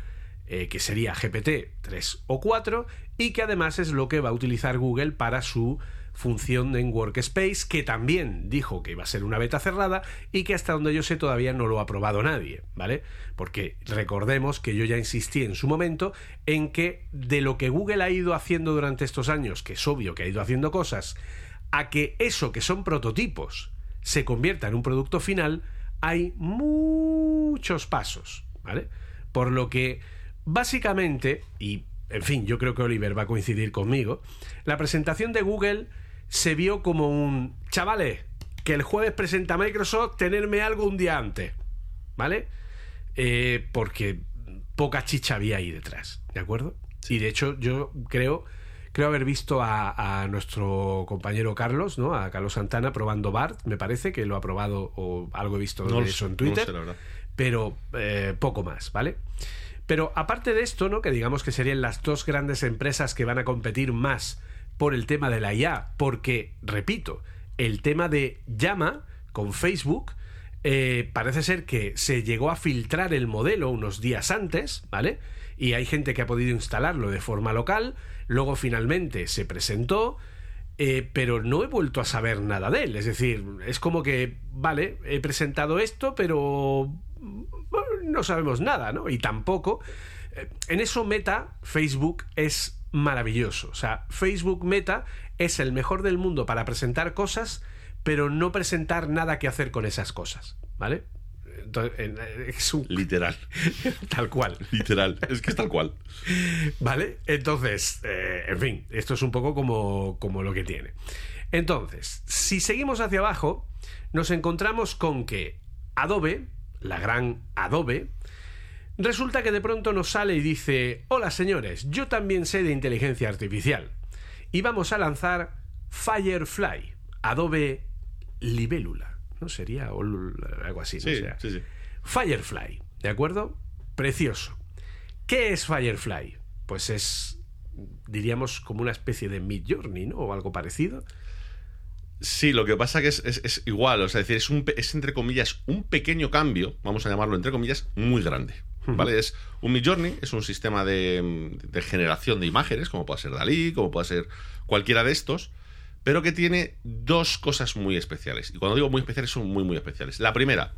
eh, que sería GPT 3 o 4, y que además es lo que va a utilizar Google para su función en Workspace, que también dijo que iba a ser una beta cerrada y que hasta donde yo sé todavía no lo ha probado nadie, ¿vale? Porque recordemos que yo ya insistí en su momento en que de lo que Google ha ido haciendo durante estos años, que es obvio que ha ido haciendo cosas, a que eso que son prototipos se convierta en un producto final, hay muchos pasos, ¿vale? Por lo que básicamente, y en fin, yo creo que Oliver va a coincidir conmigo, la presentación de Google se vio como un, chavales, que el jueves presenta Microsoft, tenerme algo un día antes, ¿vale? Eh, porque poca chicha había ahí detrás, ¿de acuerdo? Y de hecho yo creo creo haber visto a, a nuestro compañero Carlos, ¿no? A Carlos Santana probando BART, me parece que lo ha probado o algo he visto No de eso en no Twitter sé, la verdad. pero eh, poco más, ¿vale? Pero aparte de esto, ¿no? Que digamos que serían las dos grandes empresas que van a competir más por el tema de la IA, porque, repito, el tema de llama con Facebook eh, parece ser que se llegó a filtrar el modelo unos días antes, ¿vale? Y hay gente que ha podido instalarlo de forma local, luego finalmente se presentó, eh, pero no he vuelto a saber nada de él. Es decir, es como que, vale, he presentado esto, pero no sabemos nada, ¿no? Y tampoco. eh, En eso Meta, Facebook es maravilloso. O sea, Facebook Meta es el mejor del mundo para presentar cosas, pero no presentar nada que hacer con esas cosas, ¿vale? Entonces, en- es un Literal, <laughs> tal cual. literal. Es que es tal cual. <laughs> ¿Vale? Entonces, eh, en fin, esto es un poco como, como lo que tiene. Entonces, si seguimos hacia abajo, nos encontramos con que Adobe, la gran Adobe, resulta que de pronto nos sale y dice, hola señores, yo también sé de inteligencia artificial. Y vamos a lanzar Firefly, Adobe Libélula. ¿No sería? O algo así, ¿no? Sí, O sea, sí, sí. Firefly, ¿de acuerdo? Precioso. ¿Qué es Firefly? Pues es, diríamos, como una especie de Mid Journey, ¿no? O algo parecido. Sí, lo que pasa que es, es- es igual, o sea, es decir, es, un, es entre comillas un pequeño cambio, vamos a llamarlo entre comillas, muy grande. ¿Vale? Es un Midjourney, es un sistema de, de generación de imágenes, como puede ser Dalí, como puede ser cualquiera de estos, pero que tiene dos cosas muy especiales. Y cuando digo muy especiales, son muy, muy especiales. La primera,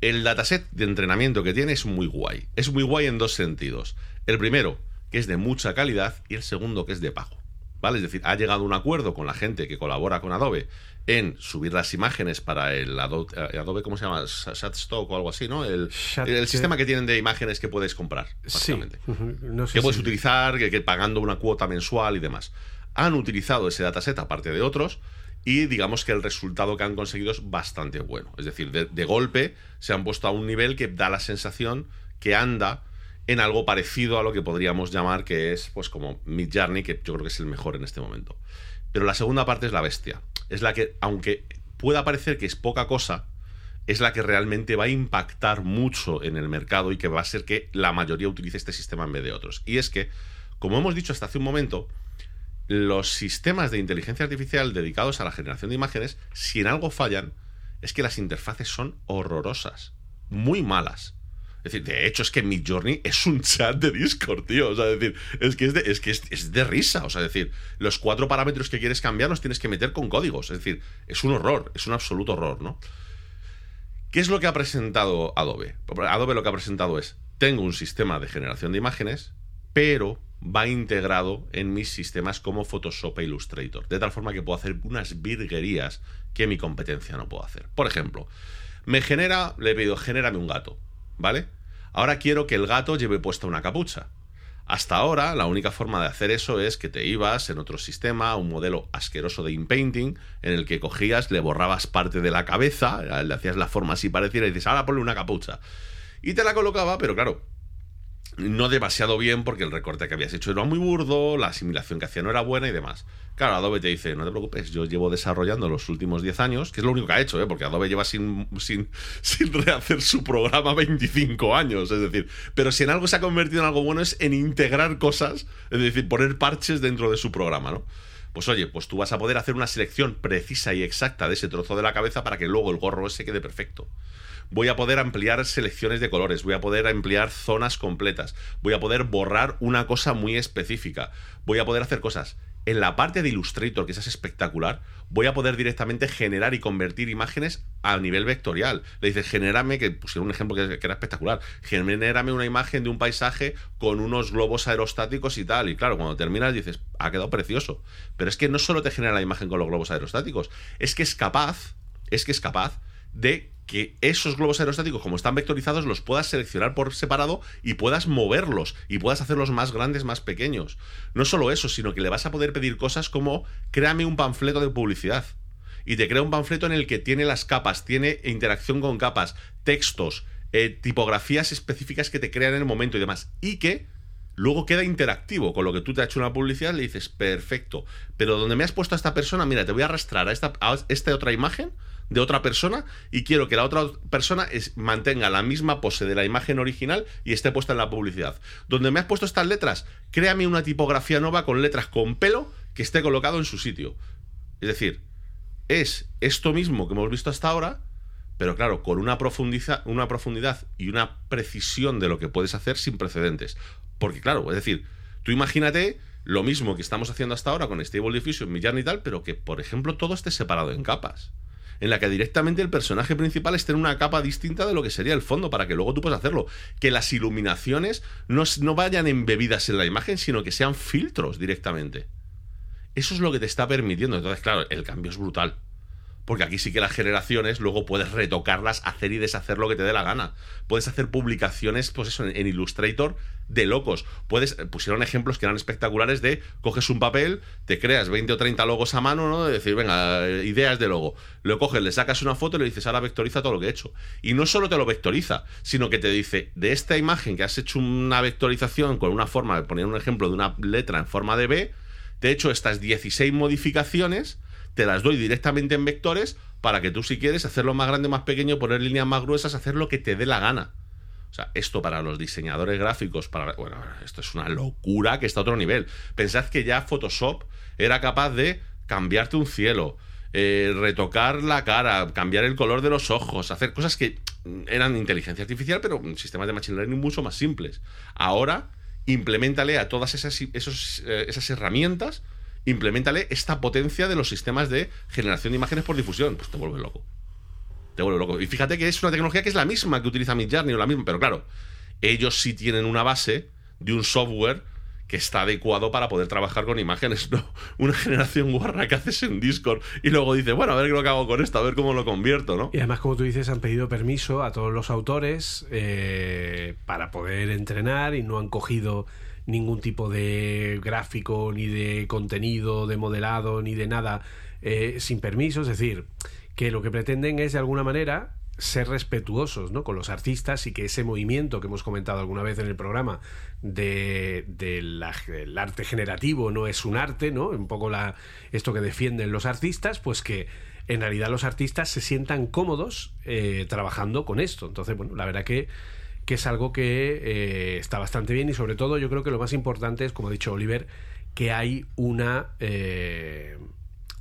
el dataset de entrenamiento que tiene es muy guay. Es muy guay en dos sentidos. El primero, que es de mucha calidad, y el segundo, que es de pago. ¿Vale? Es decir, ha llegado a un acuerdo con la gente que colabora con Adobe en subir las imágenes para el Adobe, eh, Adobe ¿cómo se llama? Sh- Shutstock o algo así, ¿no? El, el sistema que tienen de imágenes que puedes comprar, Sí. básicamente No sé que puedes si- utilizar, que, que pagando una cuota mensual y demás. Han utilizado ese dataset aparte de otros y digamos que el resultado que han conseguido es bastante bueno. Es decir, de, de golpe se han puesto a un nivel que da la sensación que anda en algo parecido a lo que podríamos llamar que es pues como Midjourney, que yo creo que es el mejor en este momento. Pero la segunda parte es la bestia. Es la que, aunque pueda parecer que es poca cosa, es la que realmente va a impactar mucho en el mercado y que va a ser que la mayoría utilice este sistema en vez de otros. Y es que, como hemos dicho hasta hace un momento, los sistemas de inteligencia artificial dedicados a la generación de imágenes, si en algo fallan, es que las interfaces son horrorosas, muy malas. Es decir, de hecho es que Midjourney es un chat de Discord, tío. O sea, es decir, es que es de, es que es, es de risa. O sea, es decir, los cuatro parámetros que quieres cambiar los tienes que meter con códigos. Es decir, es un horror, es un absoluto horror, ¿no? ¿Qué es lo que ha presentado Adobe? Adobe lo que ha presentado es, tengo un sistema de generación de imágenes, pero va integrado en mis sistemas como Photoshop e Illustrator, de tal forma que puedo hacer unas virguerías que mi competencia no puedo hacer. Por ejemplo, me genera, le he pedido, genérame un gato, ¿vale? Ahora quiero que el gato lleve puesta una capucha. Hasta ahora, la única forma de hacer eso es que te ibas en otro sistema, un modelo asqueroso de inpainting, en el que cogías, le borrabas parte de la cabeza, le hacías la forma así pareciera y dices, ahora ponle una capucha. Y te la colocaba, pero claro, no demasiado bien porque el recorte que habías hecho era muy burdo, la asimilación que hacía no era buena y demás. Claro, Adobe te dice, no te preocupes, yo llevo desarrollando los últimos 10 años, que es lo único que ha hecho, ¿eh? porque Adobe lleva sin, sin, <laughs> sin rehacer su programa 25 años, es decir, pero si en algo se ha convertido en algo bueno es en integrar cosas, es decir, poner parches dentro de su programa, ¿no? Pues oye, pues tú vas a poder hacer una selección precisa y exacta de ese trozo de la cabeza para que luego el gorro ese quede perfecto voy a poder ampliar selecciones de colores, voy a poder ampliar zonas completas, voy a poder borrar una cosa muy específica, voy a poder hacer cosas. En la parte de Illustrator, que es espectacular, voy a poder directamente generar y convertir imágenes a nivel vectorial. Le dices, genérame, que pusieron un ejemplo que, que era espectacular, genérame una imagen de un paisaje con unos globos aerostáticos y tal. Y claro, cuando terminas dices, ha quedado precioso. Pero es que no solo te genera la imagen con los globos aerostáticos, es que es capaz, es que es capaz de que esos globos aerostáticos, como están vectorizados, los puedas seleccionar por separado y puedas moverlos y puedas hacerlos más grandes, más pequeños. No solo eso, sino que le vas a poder pedir cosas como créame un panfleto de publicidad. Y te crea un panfleto en el que tiene las capas, tiene interacción con capas, textos, eh, tipografías específicas que te crean en el momento y demás. Y que luego queda interactivo con lo que tú te has hecho una publicidad, le dices, perfecto. Pero donde me has puesto a esta persona, mira, te voy a arrastrar a esta, a esta otra imagen de otra persona y quiero que la otra persona mantenga la misma pose de la imagen original y esté puesta en la publicidad. Donde me has puesto estas letras, créame una tipografía nueva con letras con pelo que esté colocado en su sitio. Es decir, es esto mismo que hemos visto hasta ahora, pero claro, con una, profundiza, una profundidad y una precisión de lo que puedes hacer sin precedentes. Porque claro, es decir, tú imagínate lo mismo que estamos haciendo hasta ahora con Stable Diffusion, Millán y tal, pero que, por ejemplo, todo esté separado en capas en la que directamente el personaje principal esté en una capa distinta de lo que sería el fondo, para que luego tú puedas hacerlo. Que las iluminaciones no, no vayan embebidas en la imagen, sino que sean filtros directamente. Eso es lo que te está permitiendo. Entonces, claro, el cambio es brutal. Porque aquí sí que las generaciones luego puedes retocarlas, hacer y deshacer lo que te dé la gana. Puedes hacer publicaciones, pues eso, en Illustrator de locos. Puedes, pusieron ejemplos que eran espectaculares de coges un papel, te creas 20 o 30 logos a mano, ¿no? De decir, venga, ideas de logo. Lo coges, le sacas una foto y le dices, ahora vectoriza todo lo que he hecho. Y no solo te lo vectoriza, sino que te dice, de esta imagen que has hecho una vectorización con una forma, poner un ejemplo de una letra en forma de B, te he hecho estas 16 modificaciones te las doy directamente en vectores para que tú si quieres hacerlo más grande, más pequeño, poner líneas más gruesas, hacer lo que te dé la gana. O sea, esto para los diseñadores gráficos, para bueno, esto es una locura que está a otro nivel. Pensad que ya Photoshop era capaz de cambiarte un cielo, eh, retocar la cara, cambiar el color de los ojos, hacer cosas que eran inteligencia artificial, pero sistemas de machine learning mucho más simples. Ahora, implementale a todas esas, eh, esas herramientas, implementale esta potencia de los sistemas de generación de imágenes por difusión. Pues te vuelve loco. Te vuelve loco. Y fíjate que es una tecnología que es la misma que utiliza Midjourney o la misma, pero claro, ellos sí tienen una base de un software que está adecuado para poder trabajar con imágenes, no <laughs> una generación guarra que haces en Discord y luego dices, bueno, a ver qué lo que hago con esto, a ver cómo lo convierto, ¿no? Y además, como tú dices, han pedido permiso a todos los autores eh, para poder entrenar y no han cogido ningún tipo de gráfico, ni de contenido, de modelado, ni de nada eh, sin permiso. Es decir, que lo que pretenden es de alguna manera ser respetuosos ¿no? con los artistas y que ese movimiento que hemos comentado alguna vez en el programa de, del arte generativo no es un arte, ¿no? Un poco la, esto que defienden los artistas, pues que en realidad los artistas se sientan cómodos eh, trabajando con esto. Entonces, bueno, la verdad que, que es algo que eh, está bastante bien y sobre todo yo creo que lo más importante es, como ha dicho Oliver, que hay una, eh,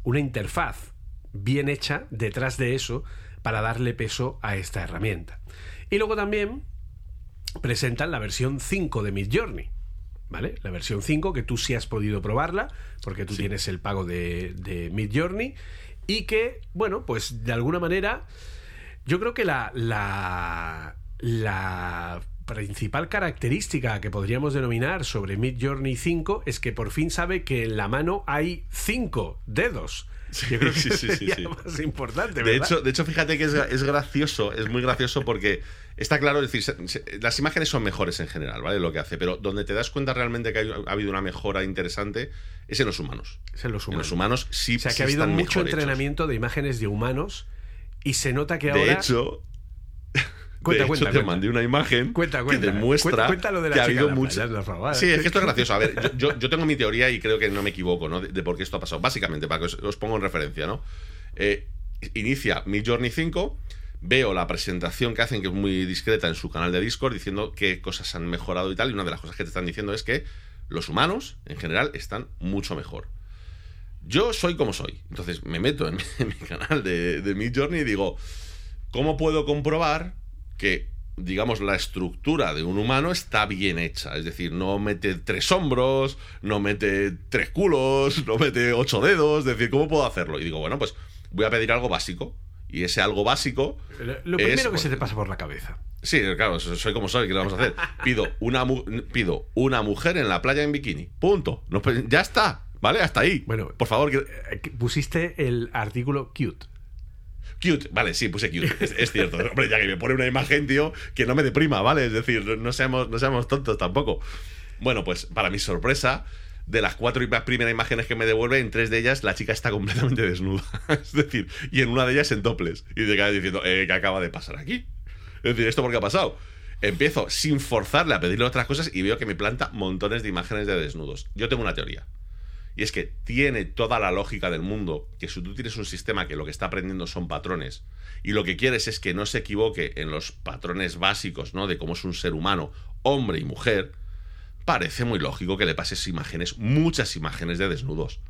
una interfaz bien hecha detrás de eso para darle peso a esta herramienta. Y luego también presentan la versión 5 de Midjourney. ¿Vale? La versión 5, que tú sí has podido probarla, porque tú tienes el pago de, de Midjourney. Y que, bueno, pues de alguna manera, yo creo que la, la, la principal característica que podríamos denominar sobre Midjourney 5 es que por fin sabe que en la mano hay cinco dedos. Yo creo que sí, sí, sí, más importante, De hecho, de hecho, fíjate que es, gracioso, es muy gracioso porque está claro, es decir, las imágenes son mejores en general, ¿vale? Lo que hace, pero donde te das cuenta realmente que ha habido una mejora interesante es en los humanos. Es en los humanos. En los humanos sí. O sea, que ha habido mucho entrenamiento de imágenes de humanos y se nota que ahora. De hecho, Cuenta, de hecho, te mandé una imagen que demuestra que ha habido mucho. Sí, es que esto es gracioso. A ver, yo, tengo mi teoría y creo que no me equivoco, ¿no? De, por qué esto ha pasado. Básicamente, para que os, pongo en referencia, ¿no? Eh, inicia mi Journey 5, veo la presentación que hacen, que es muy discreta en su canal de Discord, diciendo qué cosas han mejorado y tal. Y una de las cosas que te están diciendo es que los humanos, en general, están mucho mejor. Yo soy como soy. Entonces me meto en <laughs> mi, canal de, de Journey y digo, ¿cómo puedo comprobar que digamos, la estructura de un humano está bien hecha. Es decir, no mete tres hombros, no mete tres culos, no mete ocho dedos. Es decir, ¿cómo puedo hacerlo? Y digo, bueno, pues voy a pedir algo básico. Y ese algo básico. Lo primero que se te pasa por la cabeza. Sí, claro, soy como soy, ¿qué le vamos a hacer? <laughs> Pido una, pido una mujer en la playa en bikini. Punto. ya está. ¿Vale? Hasta ahí. Bueno, por favor. Que... Eh, pusiste el artículo cute. Cute, vale, sí, puse cute, es, cierto. <laughs> Hombre, ya que me pone una imagen, tío, que no me deprima, ¿vale? Es decir, no seamos, no seamos tontos tampoco. Bueno, pues para mi sorpresa, de las cuatro primeras imágenes que me devuelve, en tres de ellas la chica está completamente <laughs> desnuda. es decir, y en una de ellas en toples. Y te quedas diciendo, eh, ¿qué acaba de pasar aquí? Es decir, ¿esto por qué ha pasado? Empiezo sin forzarle a pedirle otras cosas y veo que me planta montones de imágenes de desnudos. Yo tengo una teoría. Y es que tiene toda la lógica del mundo que si tú tienes un sistema que lo que está aprendiendo son patrones y lo que quieres es que no se equivoque en los patrones básicos, ¿no? De cómo es un ser humano, hombre y mujer, parece muy lógico que le pases imágenes, muchas imágenes de desnudos.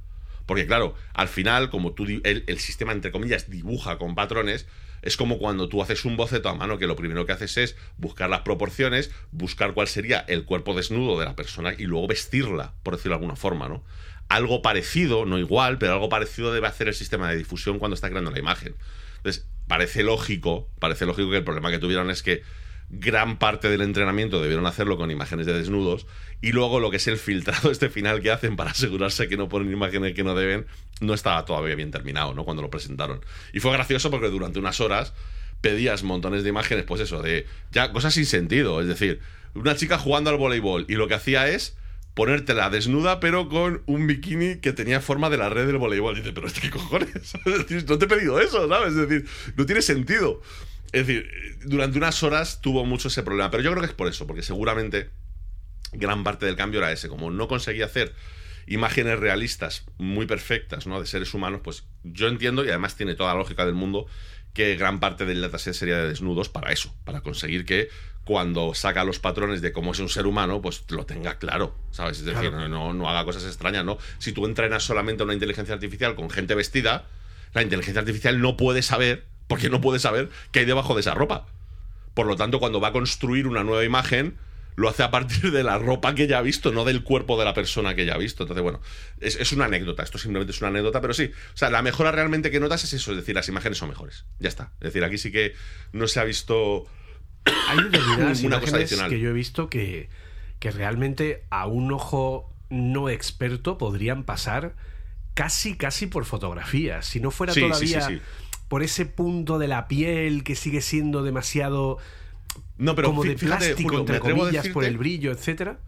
Porque claro, al final, como tú el, el sistema, entre comillas, dibuja con patrones, es como cuando tú haces un boceto a mano que lo primero que haces es buscar las proporciones, buscar cuál sería el cuerpo desnudo de la persona y luego vestirla, por decirlo de alguna forma, ¿no? Algo parecido, no igual, pero algo parecido debe hacer el sistema de difusión cuando está creando la imagen. Entonces, parece lógico, parece lógico que el problema que tuvieron es que gran parte del entrenamiento debieron hacerlo con imágenes de desnudos y luego lo que es el filtrado <laughs> este final que hacen para asegurarse que no ponen imágenes que no deben no estaba todavía bien terminado, ¿no? Cuando lo presentaron. Y fue gracioso porque durante unas horas pedías montones de imágenes, pues eso, de ya cosas sin sentido, es decir, una chica jugando al voleibol y lo que hacía es ponértela desnuda, pero con un bikini que tenía forma de la red del voleibol. dice, pero ¿qué cojones? <laughs> no te he pedido eso, ¿sabes? Es decir, no tiene sentido. Es decir, durante unas horas tuvo mucho ese problema, pero yo creo que es por eso, porque seguramente gran parte del cambio era ese. Como no conseguía hacer imágenes realistas muy perfectas, ¿no? De seres humanos, pues yo entiendo, y además tiene toda la lógica del mundo, que gran parte del dataset sería de desnudos para eso, para conseguir que cuando saca los patrones de cómo es un ser humano, pues lo tenga claro, ¿sabes? Es decir, no, no, haga cosas extrañas, ¿no? Si tú entrenas solamente a una inteligencia artificial con gente vestida, La inteligencia artificial no puede saber, porque no puede saber qué hay debajo de esa ropa. Por lo tanto, cuando va a construir una nueva imagen, lo hace a partir de la ropa que ya ha visto, no del cuerpo de la persona que ya ha visto. Entonces, bueno, es, es, una anécdota, esto simplemente es una anécdota, pero sí, o sea, la mejora realmente que notas es eso, es decir, las imágenes son mejores. Ya está. Es decir, aquí sí que no se ha visto hay determinadas imágenes que yo he visto que, que realmente a un ojo no experto podrían pasar casi, casi por fotografía. Si no fuera todavía por ese punto de la piel que sigue siendo demasiado no, pero como de plástico, Julio, entre comillas, por el brillo, etcétera.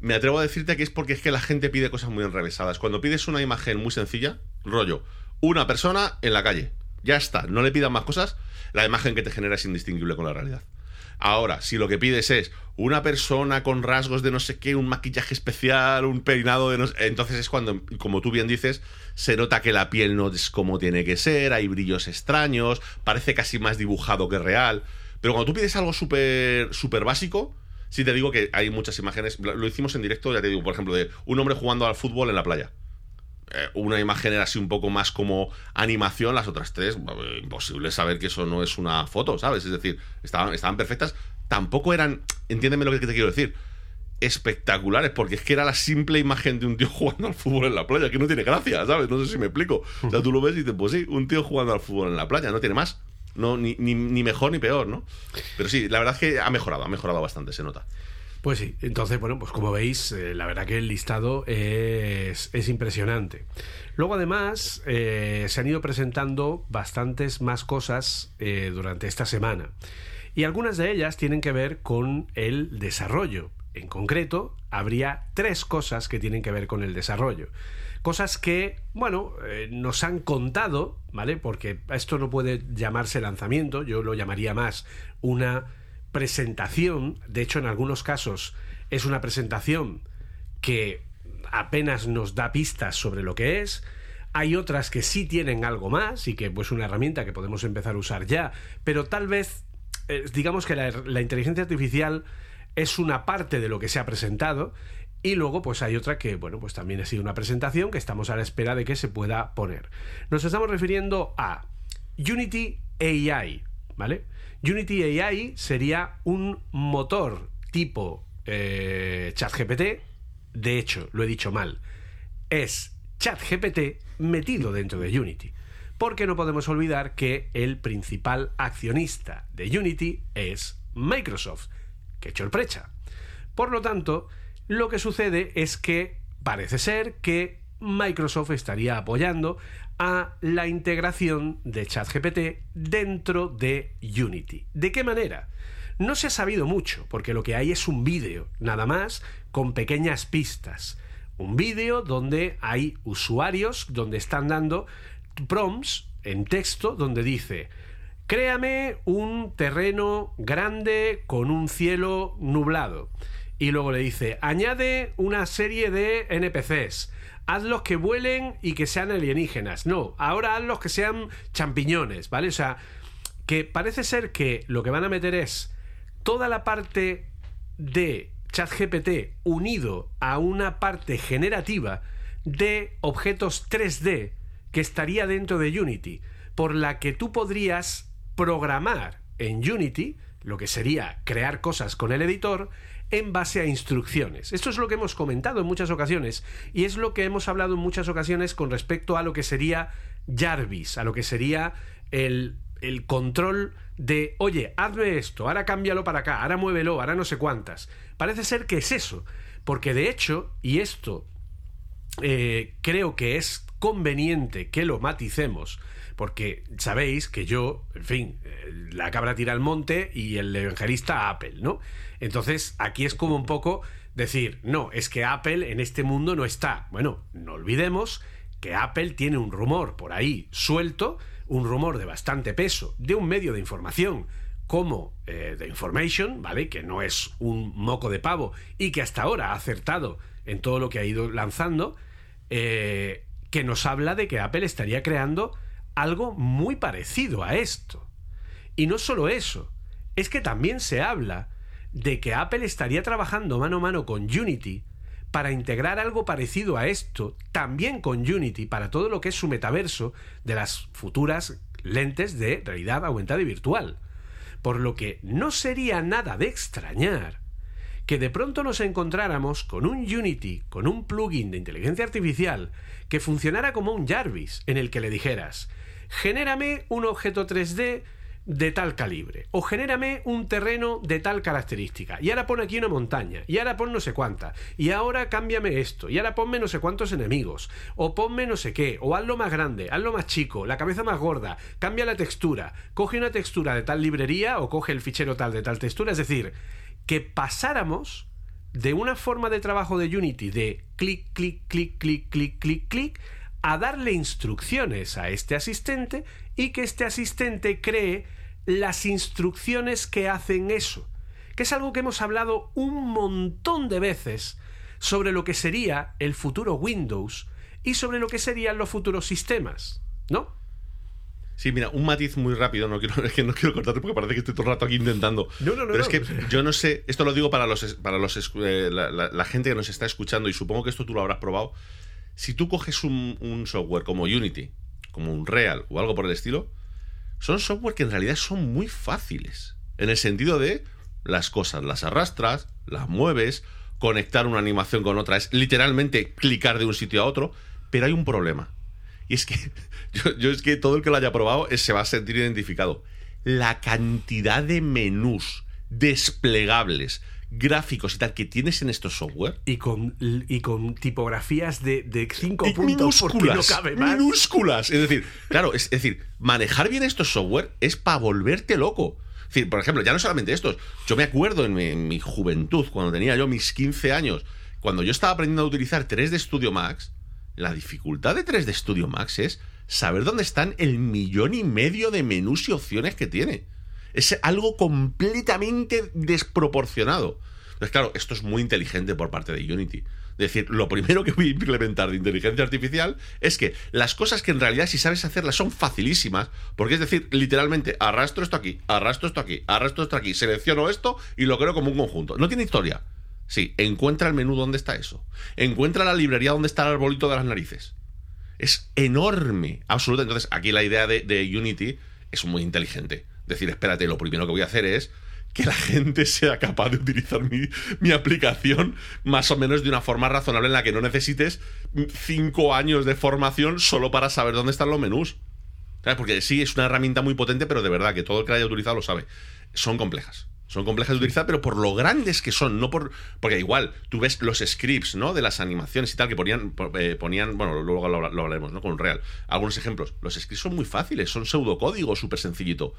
Me atrevo a decirte que es porque es que la gente pide cosas muy enrevesadas. Cuando pides una imagen muy sencilla, rollo, una persona en la calle. Ya está, no le pidas más cosas, la imagen que te genera es indistinguible con la realidad. Ahora, si lo que pides es una persona con rasgos de no sé qué, un maquillaje especial, un peinado de no sé... Entonces es cuando, como tú bien dices, se nota que la piel no es como tiene que ser, hay brillos extraños, parece casi más dibujado que real. Pero cuando tú pides algo súper súper básico, sí te digo que hay muchas imágenes. Lo hicimos en directo, ya te digo, por ejemplo, de un hombre jugando al fútbol en la playa. Eh, una imagen era así un poco más como animación, las otras tres, imposible saber que eso no es una foto, ¿sabes? Es decir, estaban, estaban perfectas. Tampoco eran, entiéndeme lo que te quiero decir, espectaculares, porque es que era la simple imagen de un tío <laughs> jugando al fútbol en la playa, que no tiene gracia, ¿sabes? No sé si me explico. O sea, tú lo ves y dices, pues sí, un tío jugando al fútbol en la playa, no tiene más. No, ni, ni, ni mejor ni peor, ¿no? Pero sí, la verdad es que ha mejorado, ha mejorado bastante, se nota. Pues sí, entonces, bueno, pues como veis, eh, la verdad que el listado es, es impresionante. Luego, además, eh, se han ido presentando bastantes más cosas eh, durante esta semana. Y algunas de ellas tienen que ver con el desarrollo. En concreto, habría tres cosas que tienen que ver con el desarrollo. Cosas que, bueno, nos han contado, ¿vale? Porque esto no puede llamarse lanzamiento, yo lo llamaría más una presentación. De hecho, en algunos casos es una presentación que apenas nos da pistas sobre lo que es. Hay otras que sí tienen algo más y que pues una herramienta que podemos empezar a usar ya, pero tal vez eh, digamos que la, la inteligencia artificial es una parte de lo que se ha presentado y luego pues hay otra que bueno pues también ha sido una presentación que estamos a la espera de que se pueda poner. Nos estamos refiriendo a Unity AI, ¿vale? Unity AI sería un motor tipo eh, ChatGPT. De hecho, lo he dicho mal. Es ChatGPT metido dentro de Unity. Porque no podemos olvidar que el principal accionista de Unity es Microsoft. Que chorprecha. Por lo tanto, lo que sucede es que parece ser que Microsoft estaría apoyando a la integración de ChatGPT dentro de Unity. ¿De qué manera? No se ha sabido mucho, porque lo que hay es un vídeo, nada más, con pequeñas pistas. Un vídeo donde hay usuarios, donde están dando prompts en texto, donde dice, créame un terreno grande con un cielo nublado. Y luego le dice, añade una serie de NPCs. Hazlos que vuelen y que sean alienígenas. No, ahora hazlos que sean champiñones, ¿vale? O sea, que parece ser que lo que van a meter es toda la parte de ChatGPT unido a una parte generativa de objetos 3D que estaría dentro de Unity, por la que tú podrías programar en Unity, lo que sería crear cosas con el editor, en base a instrucciones. Esto es lo que hemos comentado en muchas ocasiones y es lo que hemos hablado en muchas ocasiones con respecto a lo que sería Jarvis, a lo que sería el, el control de, oye, hazme esto, ahora cámbialo para acá, ahora muévelo, ahora no sé cuántas. Parece ser que es eso, porque de hecho, y esto eh, creo que es conveniente que lo maticemos, porque sabéis que yo, en fin, eh, la cabra tira al monte y el evangelista a Apple, ¿no? Entonces, aquí es como un poco decir, no, es que Apple en este mundo no está. Bueno, no olvidemos que Apple tiene un rumor por ahí suelto, un rumor de bastante peso, de un medio de información como eh, The Information, ¿vale? Que no es un moco de pavo y que hasta ahora ha acertado en todo lo que ha ido lanzando, eh, que nos habla de que Apple estaría creando algo muy parecido a esto. Y no solo eso, es que también se habla de que Apple estaría trabajando mano a mano con Unity para integrar algo parecido a esto, también con Unity, para todo lo que es su metaverso de las futuras lentes de realidad aumentada y virtual. Por lo que no sería nada de extrañar que de pronto nos encontráramos con un Unity, con un plugin de inteligencia artificial, que funcionara como un Jarvis, en el que le dijeras, genérame un objeto 3D de tal calibre. O genérame un terreno de tal característica. Y ahora pon aquí una montaña. Y ahora pon no sé cuánta. Y ahora cámbiame esto. Y ahora ponme no sé cuántos enemigos. O ponme no sé qué. O hazlo más grande. Hazlo más chico. La cabeza más gorda. Cambia la textura. Coge una textura de tal librería o coge el fichero tal de tal textura. Es decir, que pasáramos de una forma de trabajo de Unity de clic, clic, clic, clic, clic, clic, clic a darle instrucciones a este asistente y que este asistente cree las instrucciones que hacen eso. Que es algo que hemos hablado un montón de veces sobre lo que sería el futuro Windows y sobre lo que serían los futuros sistemas, ¿no? Sí, mira, un matiz muy rápido, no quiero, <laughs> es que no quiero cortarte porque parece que estoy todo el rato aquí intentando. No, no, no. Pero es que yo no sé, esto lo digo para los para los eh, la, la- la gente que nos está escuchando y supongo que esto tú lo habrás probado. Si tú coges un, un software como Unity, como un Real o algo por el estilo, son software que en realidad son muy fáciles. En el sentido de las cosas las arrastras, las mueves, conectar una animación con otra es literalmente clicar de un sitio a otro, pero hay un problema. Y es que <laughs> yo, yo es que todo el que lo haya probado eh, se va a sentir identificado. La cantidad de menús desplegables, gráficos y tal que tienes en estos software. Y con, y con tipografías de, de cinco Y puntos porque no minúsculas, cabe más. minúsculas. Es decir, claro, es, es decir, manejar bien estos software es para volverte loco. Es decir, por ejemplo, ya no solamente estos. Yo me acuerdo en mi, en mi juventud, cuando tenía yo mis 15 años, cuando yo estaba aprendiendo a utilizar 3D Studio Max, la dificultad de 3D Studio Max es saber dónde están el millón y medio de menús y opciones que tiene. Es algo completamente desproporcionado. Entonces, claro, esto es muy inteligente por parte de Unity. Es decir, lo primero que voy a implementar de inteligencia artificial es que las cosas que en realidad si sabes hacerlas son facilísimas, porque es decir, literalmente arrastro esto aquí, arrastro esto aquí, arrastro esto aquí, selecciono esto y lo creo como un conjunto. No tiene historia. Sí, encuentra el menú donde está eso. Encuentra la librería donde está el arbolito de las narices. Es enorme, absoluta. Entonces, aquí la idea de, Unity es muy inteligente. Decir, espérate, lo primero que voy a hacer es que la <laughs> gente sea capaz de utilizar mi, aplicación más o menos de una forma razonable en la que no necesites cinco años de formación solo para saber dónde están los menús. Porque sí, es una herramienta muy potente, pero de verdad que todo el que la haya utilizado lo sabe. Son complejas. Son complejas de utilizar, pero por lo grandes que son, no por. Porque igual, tú ves los scripts, ¿no? De las animaciones y tal, que ponían. eh, ponían bueno, luego lo, lo hablaremos, ¿no? Con un real. Algunos ejemplos. Los scripts son muy fáciles, son pseudocódigo súper sencillito.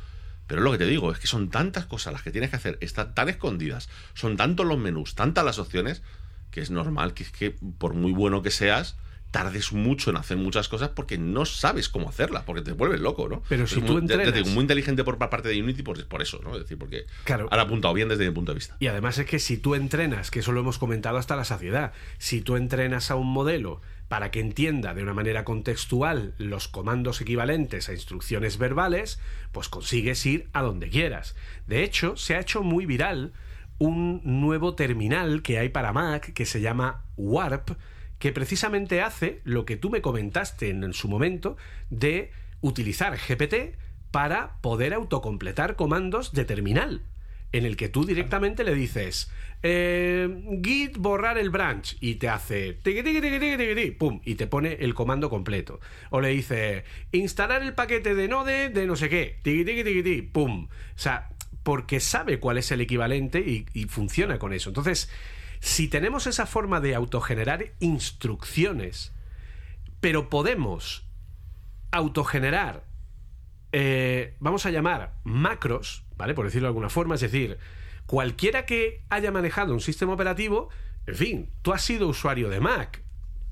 Pero es lo que te digo, es que son tantas cosas las que tienes que hacer, están tan escondidas, son tantos los menús, tantas las opciones, que es normal que, es que por muy bueno que seas, tardes mucho en hacer muchas cosas porque no sabes cómo hacerlas, porque te vuelves loco, ¿no? Pero si Es tú muy, ya te entrenas- digo, muy inteligente por parte de Unity por, por eso, ¿no? Es decir, porque Claro. han apuntado bien desde mi punto de vista. Y además es que si tú entrenas, que eso lo hemos comentado hasta la saciedad, si tú entrenas a un modelo para que entienda de una manera contextual los comandos equivalentes a instrucciones verbales, pues consigues ir a donde quieras. De hecho, se ha hecho muy viral un nuevo terminal que hay para Mac que se llama Warp, que precisamente hace lo que tú me comentaste en, su momento de utilizar GPT para poder autocompletar comandos de terminal en el que tú directamente le dices eh, git borrar el branch y te hace tiqui, tiqui, tiqui, pum y te pone el comando completo. O le dice instalar el paquete de node de no sé qué pum. O sea porque sabe cuál es el equivalente y funciona con eso. Entonces si tenemos esa forma de autogenerar instrucciones pero podemos autogenerar eh, vamos a llamar macros, ¿vale? Por decirlo de alguna forma, es decir, cualquiera que haya manejado un sistema operativo, en fin, tú has sido usuario de Mac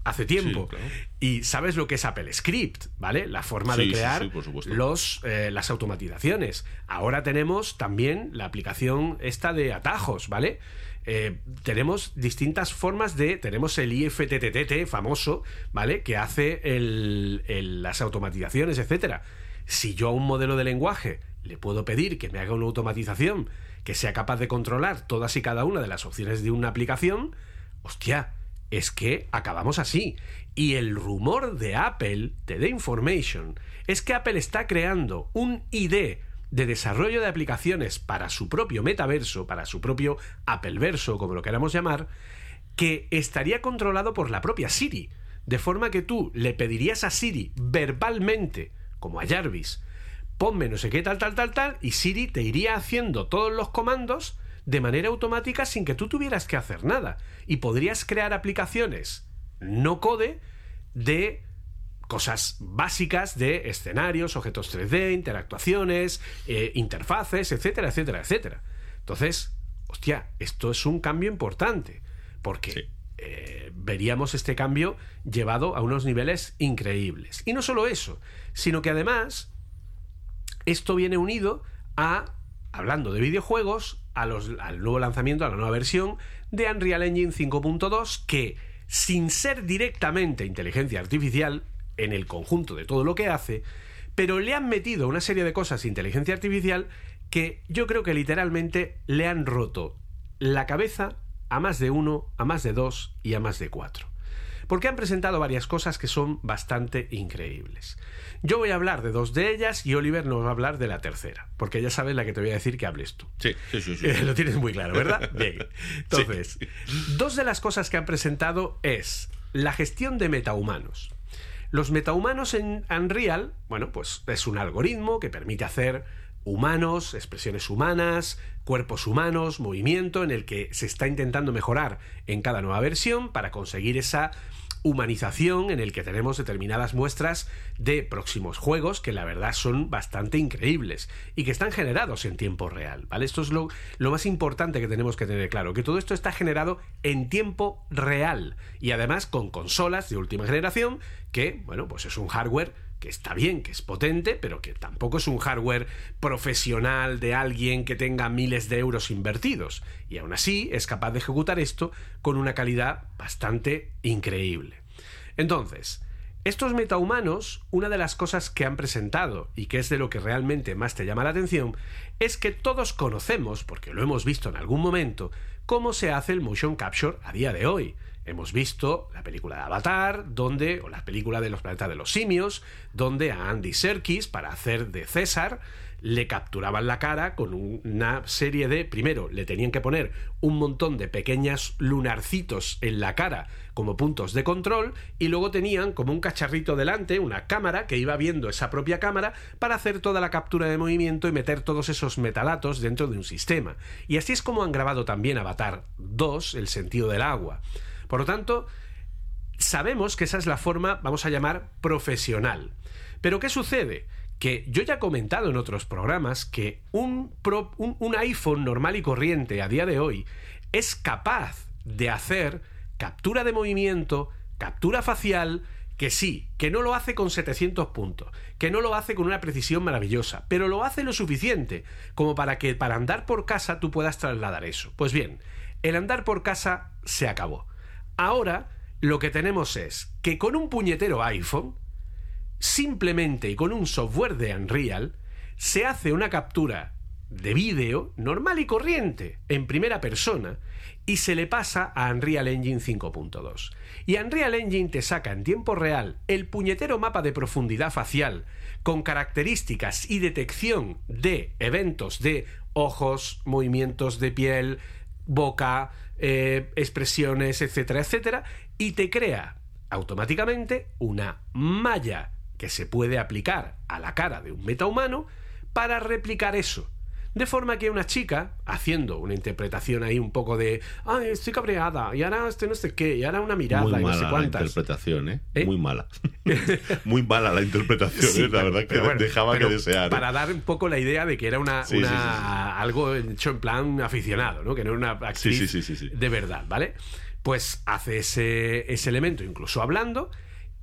hace tiempo Sí, claro. y sabes lo que es Apple Script, ¿vale? La forma Sí, de crear sí, los, eh, las automatizaciones. Ahora tenemos también la aplicación esta de atajos, ¿vale? Eh, tenemos distintas formas de. Tenemos el IFTTT famoso, ¿vale? Que hace las automatizaciones, etcétera. Si yo a un modelo de lenguaje le puedo pedir que me haga una automatización que sea capaz de controlar todas y cada una de las opciones de una aplicación, hostia, es que acabamos así. Y el rumor de Apple, de The Information, es que Apple está creando un ID de desarrollo de aplicaciones para su propio metaverso, para su propio Appleverso, como lo queramos llamar, que estaría controlado por la propia Siri. De forma que tú le pedirías a Siri verbalmente, como a Jarvis, ponme no sé qué tal, tal, tal, tal, y Siri te iría haciendo todos los comandos de manera automática sin que tú tuvieras que hacer nada. Y podrías crear aplicaciones no code de cosas básicas de escenarios, objetos 3D, interactuaciones, eh, interfaces, etcétera, etcétera, etcétera. Entonces, hostia, esto es un cambio importante, porque eh, veríamos este cambio llevado a unos niveles increíbles. Y no solo eso, sino que además esto viene unido a, hablando de videojuegos, a los, al nuevo lanzamiento, a la nueva versión de Unreal Engine 5.2 que, sin ser directamente inteligencia artificial, en el conjunto de todo lo que hace, pero le han metido una serie de cosas de inteligencia artificial que yo creo que literalmente le han roto la cabeza a más de uno, a más de dos y a más de cuatro. Porque han presentado varias cosas que son bastante increíbles. Yo voy a hablar de dos de ellas y Oliver nos va a hablar de la tercera, porque ya sabes la que te voy a decir que hables tú. Sí, sí, sí. sí. <laughs> lo tienes muy claro, ¿verdad? <laughs> Bien. Entonces, dos de las cosas que han presentado es la gestión de metahumanos. Los metahumanos en Unreal, bueno, pues es un algoritmo que permite hacer humanos, expresiones humanas, cuerpos humanos, movimiento, en el que se está intentando mejorar en cada nueva versión para conseguir esa humanización en el que tenemos determinadas muestras de próximos juegos que la verdad son bastante increíbles y que están generados en tiempo real, ¿vale? Esto es lo, lo más importante que tenemos que tener claro, que todo esto está generado en tiempo real y además con consolas de última generación que, bueno, pues es un hardware que está bien, que es potente, pero que tampoco es un hardware profesional de alguien que tenga miles de euros invertidos. Y aún así es capaz de ejecutar esto con una calidad bastante increíble. Entonces, estos metahumanos, una de las cosas que han presentado y que es de lo que realmente más te llama la atención, es que todos conocemos, porque lo hemos visto en algún momento, cómo se hace el motion capture a día de hoy. Hemos visto la película de Avatar, donde, o la película de los planetas de los simios, donde a Andy Serkis, para hacer de César, le capturaban la cara con una serie de. Primero, le tenían que poner un montón de pequeños lunarcitos en la cara como puntos de control, y luego tenían como un cacharrito delante, una cámara que iba viendo esa propia cámara para hacer toda la captura de movimiento y meter todos esos metadatos dentro de un sistema. Y así es como han grabado también Avatar 2, El sentido del agua. Por lo tanto, sabemos que esa es la forma, vamos a llamar, profesional. Pero ¿qué sucede? Que yo ya he comentado en otros programas que un, un, iPhone normal y corriente a día de hoy es capaz de hacer captura de movimiento, captura facial, que sí, que no lo hace con 700 puntos, que no lo hace con una precisión maravillosa, pero lo hace lo suficiente como para que para andar por casa tú puedas trasladar eso. Pues bien, el andar por casa se acabó. Ahora lo que tenemos es que con un puñetero iPhone, simplemente y con un software de Unreal, se hace una captura de vídeo normal y corriente en primera persona y se le pasa a Unreal Engine 5.2. Y Unreal Engine te saca en tiempo real el puñetero mapa de profundidad facial con características y detección de eventos de ojos, movimientos de piel, boca, eh, expresiones, etcétera, etcétera, y te crea automáticamente una malla que se puede aplicar a la cara de un metahumano para replicar eso. De forma que una chica, haciendo una interpretación ahí un poco de, ay, estoy cabreada, y ahora este no sé qué, y ahora una mirada Muy y no mala sé la cuántas. interpretación, ¿eh? ¿Eh? Muy mala. <laughs> Muy mala la interpretación, Sí, ¿eh? La verdad que bueno, dejaba que desear. ¿eh? Para dar un poco la idea de que era una, Sí, una- sí, sí, sí. algo hecho en plan aficionado, ¿no? Que no era una actriz Sí, sí, sí, sí, sí. de verdad, ¿vale? Pues hace ese, ese elemento incluso hablando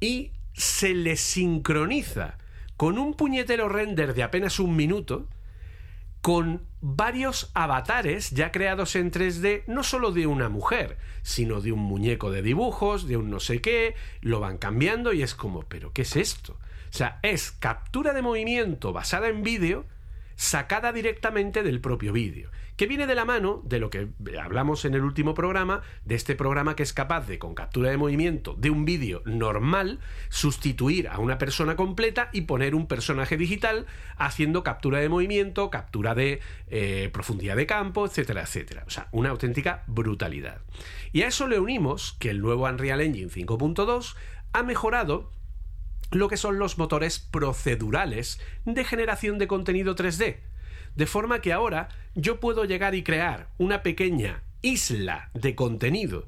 y se le sincroniza con un puñetero render de apenas un minuto con varios avatares ya creados en 3D, no solo de una mujer, sino de un muñeco de dibujos, de un no sé qué, lo van cambiando y es como, pero ¿qué es esto? O sea, es captura de movimiento basada en vídeo, sacada directamente del propio vídeo, que viene de la mano de lo que hablamos en el último programa, de este programa que es capaz de, con captura de movimiento de un vídeo normal, sustituir a una persona completa y poner un personaje digital haciendo captura de movimiento, captura de eh, profundidad de campo, etcétera, etcétera. O sea, una auténtica brutalidad. Y a eso le unimos que el nuevo Unreal Engine 5.2 ha mejorado lo que son los motores procedurales de generación de contenido 3D. De forma que ahora yo puedo llegar y crear una pequeña isla de contenido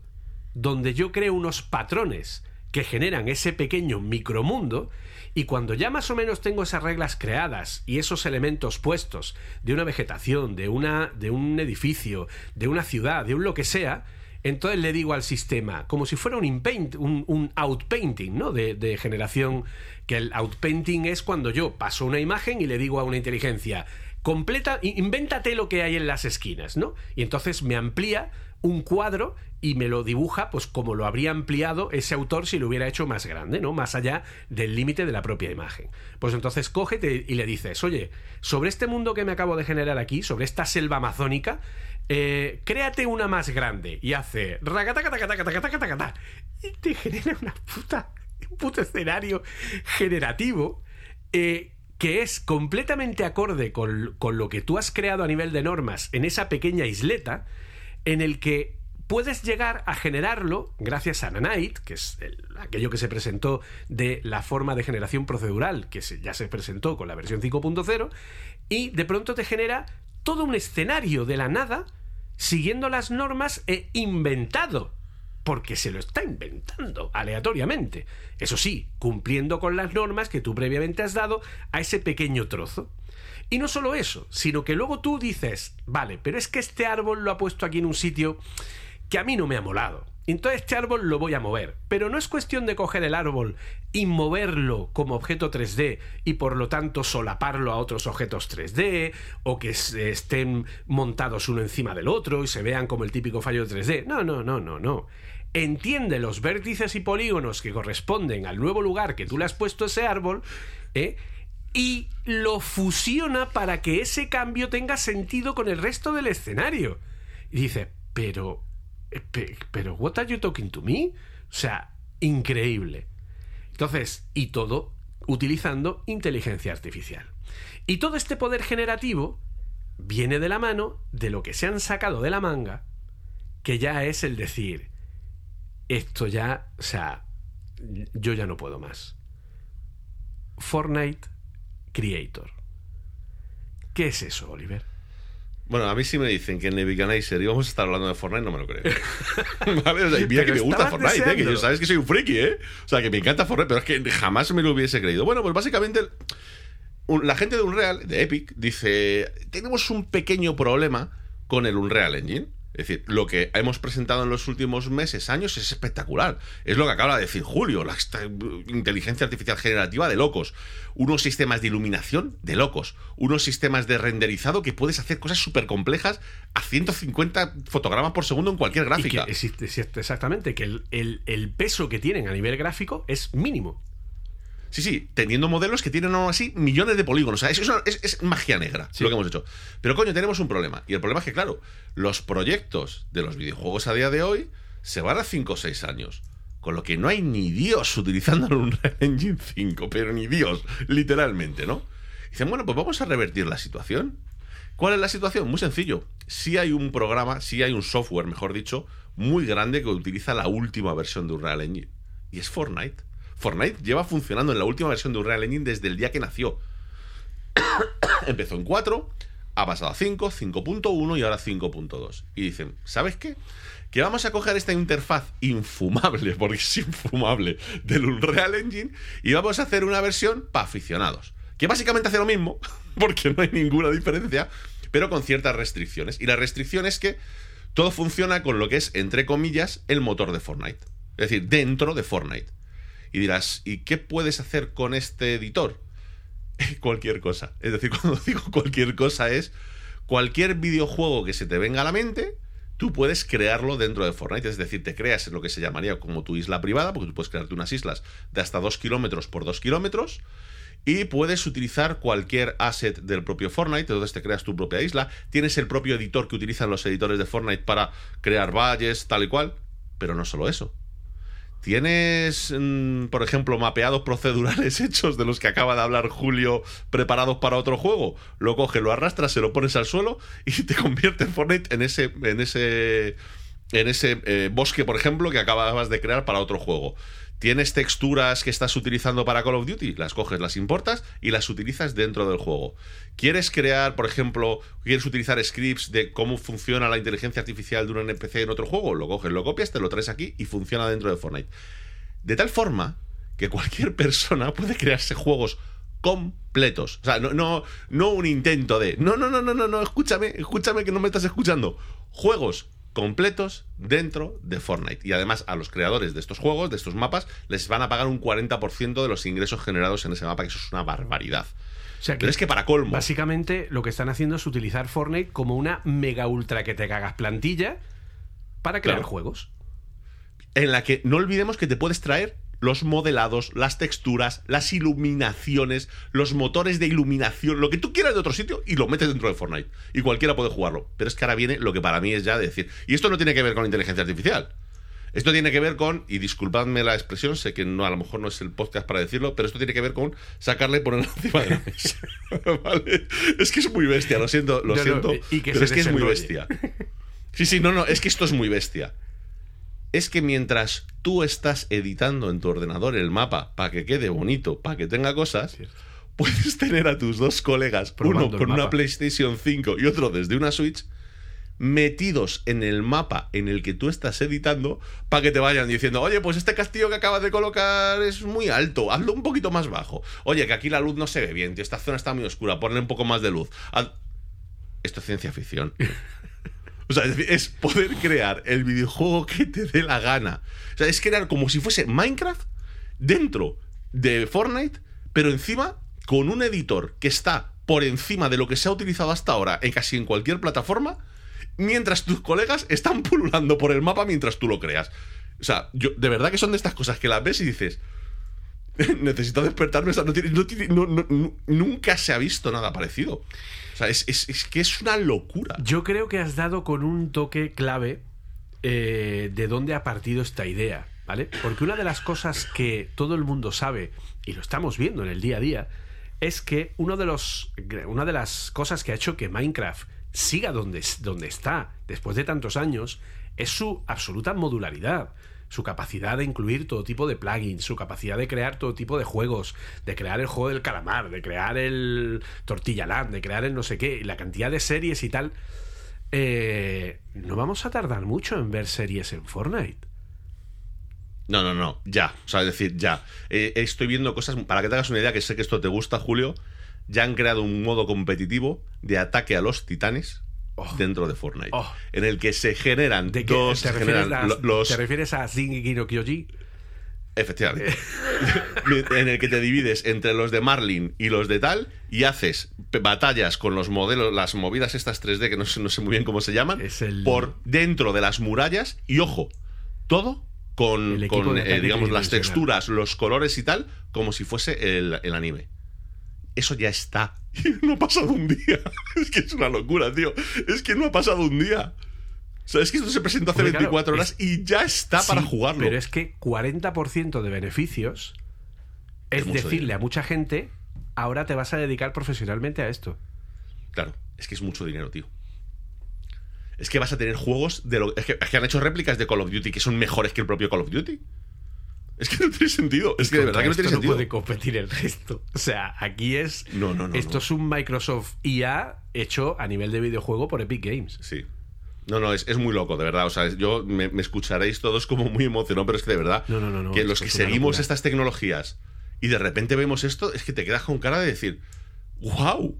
donde yo creo unos patrones que generan ese pequeño micromundo y cuando ya más o menos tengo esas reglas creadas y esos elementos puestos de una vegetación, de una de un edificio, de una ciudad, de un lo que sea, entonces le digo al sistema, como si fuera un, inpaint, un, outpainting, ¿no? De, de, generación, que el outpainting es cuando yo paso una imagen y le digo a una inteligencia, completa, invéntate lo que hay en las esquinas, ¿no? Y entonces me amplía un cuadro y me lo dibuja pues como lo habría ampliado ese autor si lo hubiera hecho más grande, ¿no? Más allá del límite de la propia imagen. Pues entonces cógete y le dices, oye, sobre este mundo que me acabo de generar aquí, sobre esta selva amazónica, eh, créate una más grande y hace y te genera una puta, un puto escenario generativo eh, que es completamente acorde con, lo que tú has creado a nivel de normas en esa pequeña isleta, en el que puedes llegar a generarlo gracias a Nanite, que es aquello que se presentó de la forma de generación procedural, que ya se presentó con la versión 5.0, y de pronto te genera todo un escenario de la nada, siguiendo las normas e inventado porque se lo está inventando aleatoriamente. Eso sí, cumpliendo con las normas que tú previamente has dado a ese pequeño trozo. Y no solo eso, sino que luego tú dices, vale, pero es que este árbol lo ha puesto aquí en un sitio que a mí no me ha molado. Entonces este árbol lo voy a mover. Pero no es cuestión de coger el árbol y moverlo como objeto 3D y por lo tanto solaparlo a otros objetos 3D o que estén montados uno encima del otro y se vean como el típico fallo 3D. No, no, no, no, no entiende los vértices y polígonos que corresponden al nuevo lugar que tú le has puesto ese árbol, ¿eh? y lo fusiona para que ese cambio tenga sentido con el resto del escenario. Y dice, pero, pero, what are you talking to me? O sea, increíble. Entonces, y todo utilizando inteligencia artificial. Y todo este poder generativo viene de la mano de lo que se han sacado de la manga, que ya es el decir, esto ya, o sea, yo ya no puedo más. Fortnite Creator. ¿Qué es eso, Oliver? Bueno, a mí sí me dicen que en Nebuchadnezzar íbamos a estar hablando de Fortnite, no me lo creo. <laughs> ¿Vale? O sea, mira que me gusta Fortnite, ¿eh? que yo sabes que soy un friki, ¿eh? O sea, que me encanta Fortnite, pero es que jamás me lo hubiese creído. Bueno, pues básicamente la gente de Unreal, de Epic, dice, tenemos un pequeño problema con el Unreal Engine. Es decir, lo que hemos presentado en los últimos meses, años, es espectacular. Es lo que acaba de decir Julio, la inteligencia artificial generativa de locos. Unos sistemas de iluminación de locos. Unos sistemas de renderizado que puedes hacer cosas súper complejas a 150 fotogramas por segundo en cualquier gráfica. exactamente, que el, el peso que tienen a nivel gráfico es mínimo. Sí, sí, teniendo modelos que tienen aún así millones de polígonos. O sea, es, magia negra lo que hemos hecho. Pero coño, tenemos un problema. Y el problema es que, claro, los proyectos de los videojuegos a día de hoy se van a 5 o 6 años. Con lo que no hay ni Dios utilizando un <laughs> Engine 5, pero ni Dios, literalmente, ¿no? dicen, bueno, pues vamos a revertir la situación. ¿Cuál es la situación? Muy sencillo. Si hay un programa, si hay un software, mejor dicho, muy grande que utiliza la última versión de Unreal Engine. Y es Fortnite. Fortnite lleva funcionando en la última versión de Unreal Engine desde el día que nació. <coughs> Empezó en 4, ha pasado a 5, 5.1 y ahora 5.2. Y dicen, ¿sabes qué? Que vamos a coger esta interfaz infumable, <laughs> porque es infumable, del Unreal Engine y vamos a hacer una versión para aficionados. Que básicamente hace lo mismo, <laughs> porque no hay ninguna diferencia, pero con ciertas restricciones. Y la restricción es que todo funciona con lo que es, entre comillas, el motor de Fortnite. Es decir, dentro de Fortnite. Y dirás, ¿y qué puedes hacer con este editor? <laughs> cualquier cosa. Es decir, <laughs> cuando digo cualquier cosa es cualquier videojuego que se te venga a la mente, tú puedes crearlo dentro de Fortnite. Es decir, te creas lo que se llamaría como tu isla privada, porque tú puedes crearte unas islas de hasta 2 kilómetros por 2 kilómetros. y puedes utilizar cualquier asset del propio Fortnite, entonces te creas tu propia isla, tienes el propio editor que utilizan los editores de Fortnite para crear valles, tal y cual, pero no solo eso. ¿Tienes, mm, por ejemplo, mapeados procedurales <laughs> hechos de los que acaba de hablar Julio preparados para otro juego? Lo coges, lo arrastras, se lo pones al suelo y te convierte en Fortnite en ese, en ese, en ese eh, bosque, por ejemplo, que acababas de crear para otro juego. Tienes texturas que estás utilizando para Call of Duty, las coges, las importas y las utilizas dentro del juego. ¿Quieres crear, por ejemplo, quieres utilizar scripts de cómo funciona la inteligencia artificial de un NPC en otro juego? Lo coges, lo copias, te lo traes aquí y funciona dentro de Fortnite. De tal forma que cualquier persona puede crearse juegos completos. O sea, no, no, no un intento de. No, no, no, no, no, no, escúchame, escúchame que no me estás escuchando. Juegos completos dentro de Fortnite. Y además a los creadores de estos juegos, de estos mapas, les van a pagar un 40% de los ingresos generados en ese mapa, que eso es una barbaridad. O sea, Pero es que para colmo. Básicamente lo que están haciendo es utilizar Fortnite como una mega ultra que te cagas plantilla para crear Claro. juegos. en la que no olvidemos que te puedes traer los modelados, las texturas, las iluminaciones, los motores de iluminación, lo que tú quieras de otro sitio y lo metes dentro de Fortnite. Y cualquiera puede jugarlo. Pero es que ahora viene lo que para mí es ya decir. Y esto no tiene que ver con inteligencia artificial. Esto tiene que ver con, y disculpadme la expresión, sé que no, a lo mejor no es el podcast para decirlo, pero esto tiene que ver con sacarle y ponerlo <laughs> encima de la mesa. <laughs> ¿Vale? Es que es muy bestia, lo siento, lo No, no, siento. y que pero es que es muy bestia. Sí, sí, no, no, es que esto es muy bestia. Es que mientras tú estás editando en tu ordenador el mapa para que quede bonito, para que tenga cosas, puedes tener a tus dos colegas, Probando uno con una. PlayStation 5 y otro desde una Switch, metidos en el mapa en el que tú estás editando para que te vayan diciendo, oye, pues este castillo que acabas de colocar es muy alto, hazlo un poquito más bajo. Oye, que aquí la luz no se ve bien, tío, esta zona está muy oscura, ponle un poco más de luz. Haz- Esto es ciencia ficción. <laughs> O sea, es poder crear el videojuego que te dé la gana. O sea, es crear como si fuese Minecraft dentro de Fortnite, pero encima con un editor que está por encima de lo que se ha utilizado hasta ahora en casi en cualquier plataforma, mientras tus colegas están pululando por el mapa mientras tú lo creas. O sea, yo de verdad que son de estas cosas que las ves y dices, <laughs> necesito despertarme. nunca se ha visto nada parecido. O sea, es que es una locura. Yo creo que has dado con un toque clave eh, de dónde ha partido esta idea, ¿vale? Porque una de las cosas que todo el mundo sabe, y lo estamos viendo en el día a día, es que uno de los, una de las cosas que ha hecho que Minecraft siga donde, donde está después de tantos años es su absoluta modularidad. Su capacidad de incluir todo tipo de plugins, su capacidad de crear todo tipo de juegos, de crear el juego del calamar, de crear el Tortilla Land, de crear el no sé qué, la cantidad de series y tal. Eh, no vamos a tardar mucho en ver series en Fortnite. No, no, no, ya. O sea, es decir, ya. Eh, estoy viendo cosas, para que te hagas una idea, que sé que esto te gusta, Julio, ya han creado un modo competitivo de ataque a los titanes Oh. dentro de Fortnite. Oh. En el que se generan ¿De qué dos... te, refieres generan a, lo- los, ¿Te refieres a Shingeki no Kyoji? Efectivamente. <laughs> en el que te divides entre los de Marlin y los de tal y haces batallas con los modelos, las movidas estas 3D que no sé, no sé muy bien cómo se llaman, el- por dentro de las murallas y ojo, todo con, eh, digamos, las texturas, los colores y tal, como si fuese el, el anime. Eso ya está. <laughs> No ha pasado un día. <laughs> Es que es una locura, tío. Es que no ha pasado un día. O sea, es que esto se presentó hace Porque, claro, 24 horas es- y ya está para jugarlo. Pero es que 40% de beneficios es, decirle dinero. a mucha gente, ahora te vas a dedicar profesionalmente a esto. Claro, es que es mucho dinero, tío. Es que vas a tener juegos de lo. Es que, es que han hecho réplicas de Call of Duty que son mejores que el propio Call of Duty. Es que no tiene sentido. Es que de verdad que no tiene sentido. puede competir el resto. O sea, aquí es. No, no, no, Esto no. es un Microsoft IA hecho a nivel de videojuego por Epic Games. Sí. No, no, es, es muy loco, de verdad. O sea, yo me, me escucharéis todos como muy emocionado, pero es que de verdad. No, no, no, no, que los que seguimos locura. estas tecnologías y de repente vemos esto, es que te quedas con cara de decir, ¡Wow!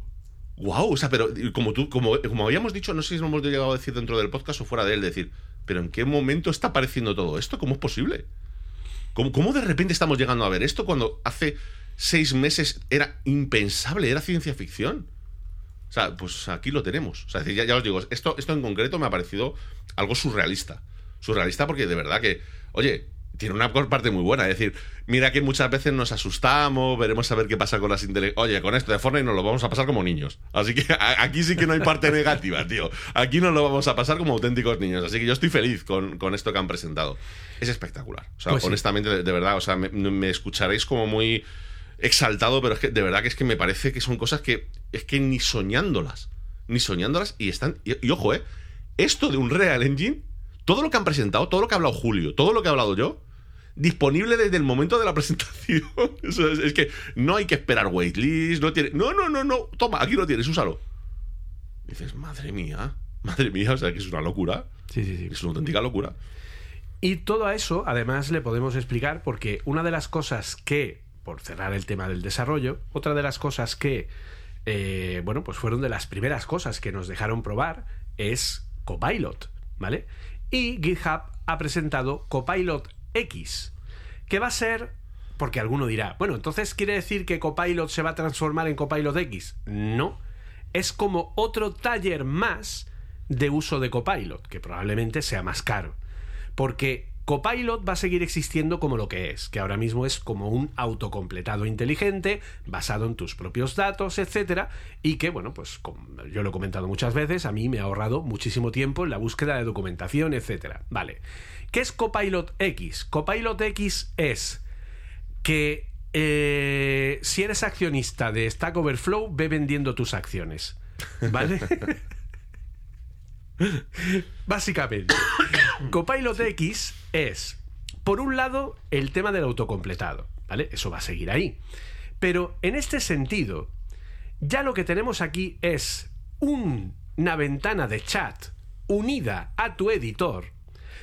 ¡Wow! O sea, pero como tú, como, como habíamos dicho, no sé si lo hemos llegado a decir dentro del podcast o fuera de él, decir, pero ¿en qué momento está apareciendo todo esto? ¿Cómo es posible? ¿Cómo, cómo de repente estamos llegando a ver esto cuando hace seis meses era impensable, era ciencia ficción? O sea, pues aquí lo tenemos. O sea, ya, ya os digo, esto, esto en concreto me ha parecido algo surrealista. Surrealista porque de verdad que, oye, tiene una parte muy buena. Es decir, mira que muchas veces nos asustamos, veremos a ver qué pasa con las intele Oye, con esto de Fortnite nos lo vamos a pasar como niños. Así que <laughs> aquí sí que no hay parte <laughs> negativa, tío. Aquí nos lo vamos a pasar como auténticos niños. Así que yo estoy feliz con, esto que han presentado. Es espectacular. O sea, pues honestamente, de, verdad, o sea, me, escucharéis como muy exaltado, pero es que de verdad que es que me parece que son cosas que es que ni soñándolas, ni soñándolas y están y, y ojo, eh, esto de un Real Engine, todo lo que han presentado, todo lo que ha hablado Julio, todo lo que ha hablado yo, disponible desde el momento de la <laughs> presentación. es, que no hay que esperar waitlist, no tiene. No, no, no, no. Toma, aquí lo tienes, úsalo. dices, madre mía, madre mía, o sea que es una locura. Sí, sí, sí. Es una auténtica locura. Y todo a eso, además, le podemos explicar porque una de las cosas que, por cerrar el tema del desarrollo, otra de las cosas que, eh, bueno, pues fueron de las primeras cosas que nos dejaron probar es Copilot, ¿vale? Y GitHub ha presentado Copilot X, que va a ser, porque alguno dirá, bueno, entonces quiere decir que Copilot se va a transformar en Copilot X. No, es como otro taller más de uso de Copilot, que probablemente sea más caro. Porque Copilot va a seguir existiendo como lo que es, que ahora mismo es como un autocompletado inteligente, basado en tus propios datos, etcétera, y que, bueno, pues como yo lo he comentado muchas veces, a mí me ha ahorrado muchísimo tiempo en la búsqueda de documentación, etcétera. Vale. ¿Qué es Copilot X? Copilot X es que eh, si eres accionista de Stack Overflow, ve vendiendo tus acciones. ¿Vale? <laughs> Básicamente, Copilot X es, por un lado, el tema del autocompletado. ¿Vale? Eso va a seguir ahí. Pero en este sentido, ya lo que tenemos aquí es una ventana de chat unida a tu editor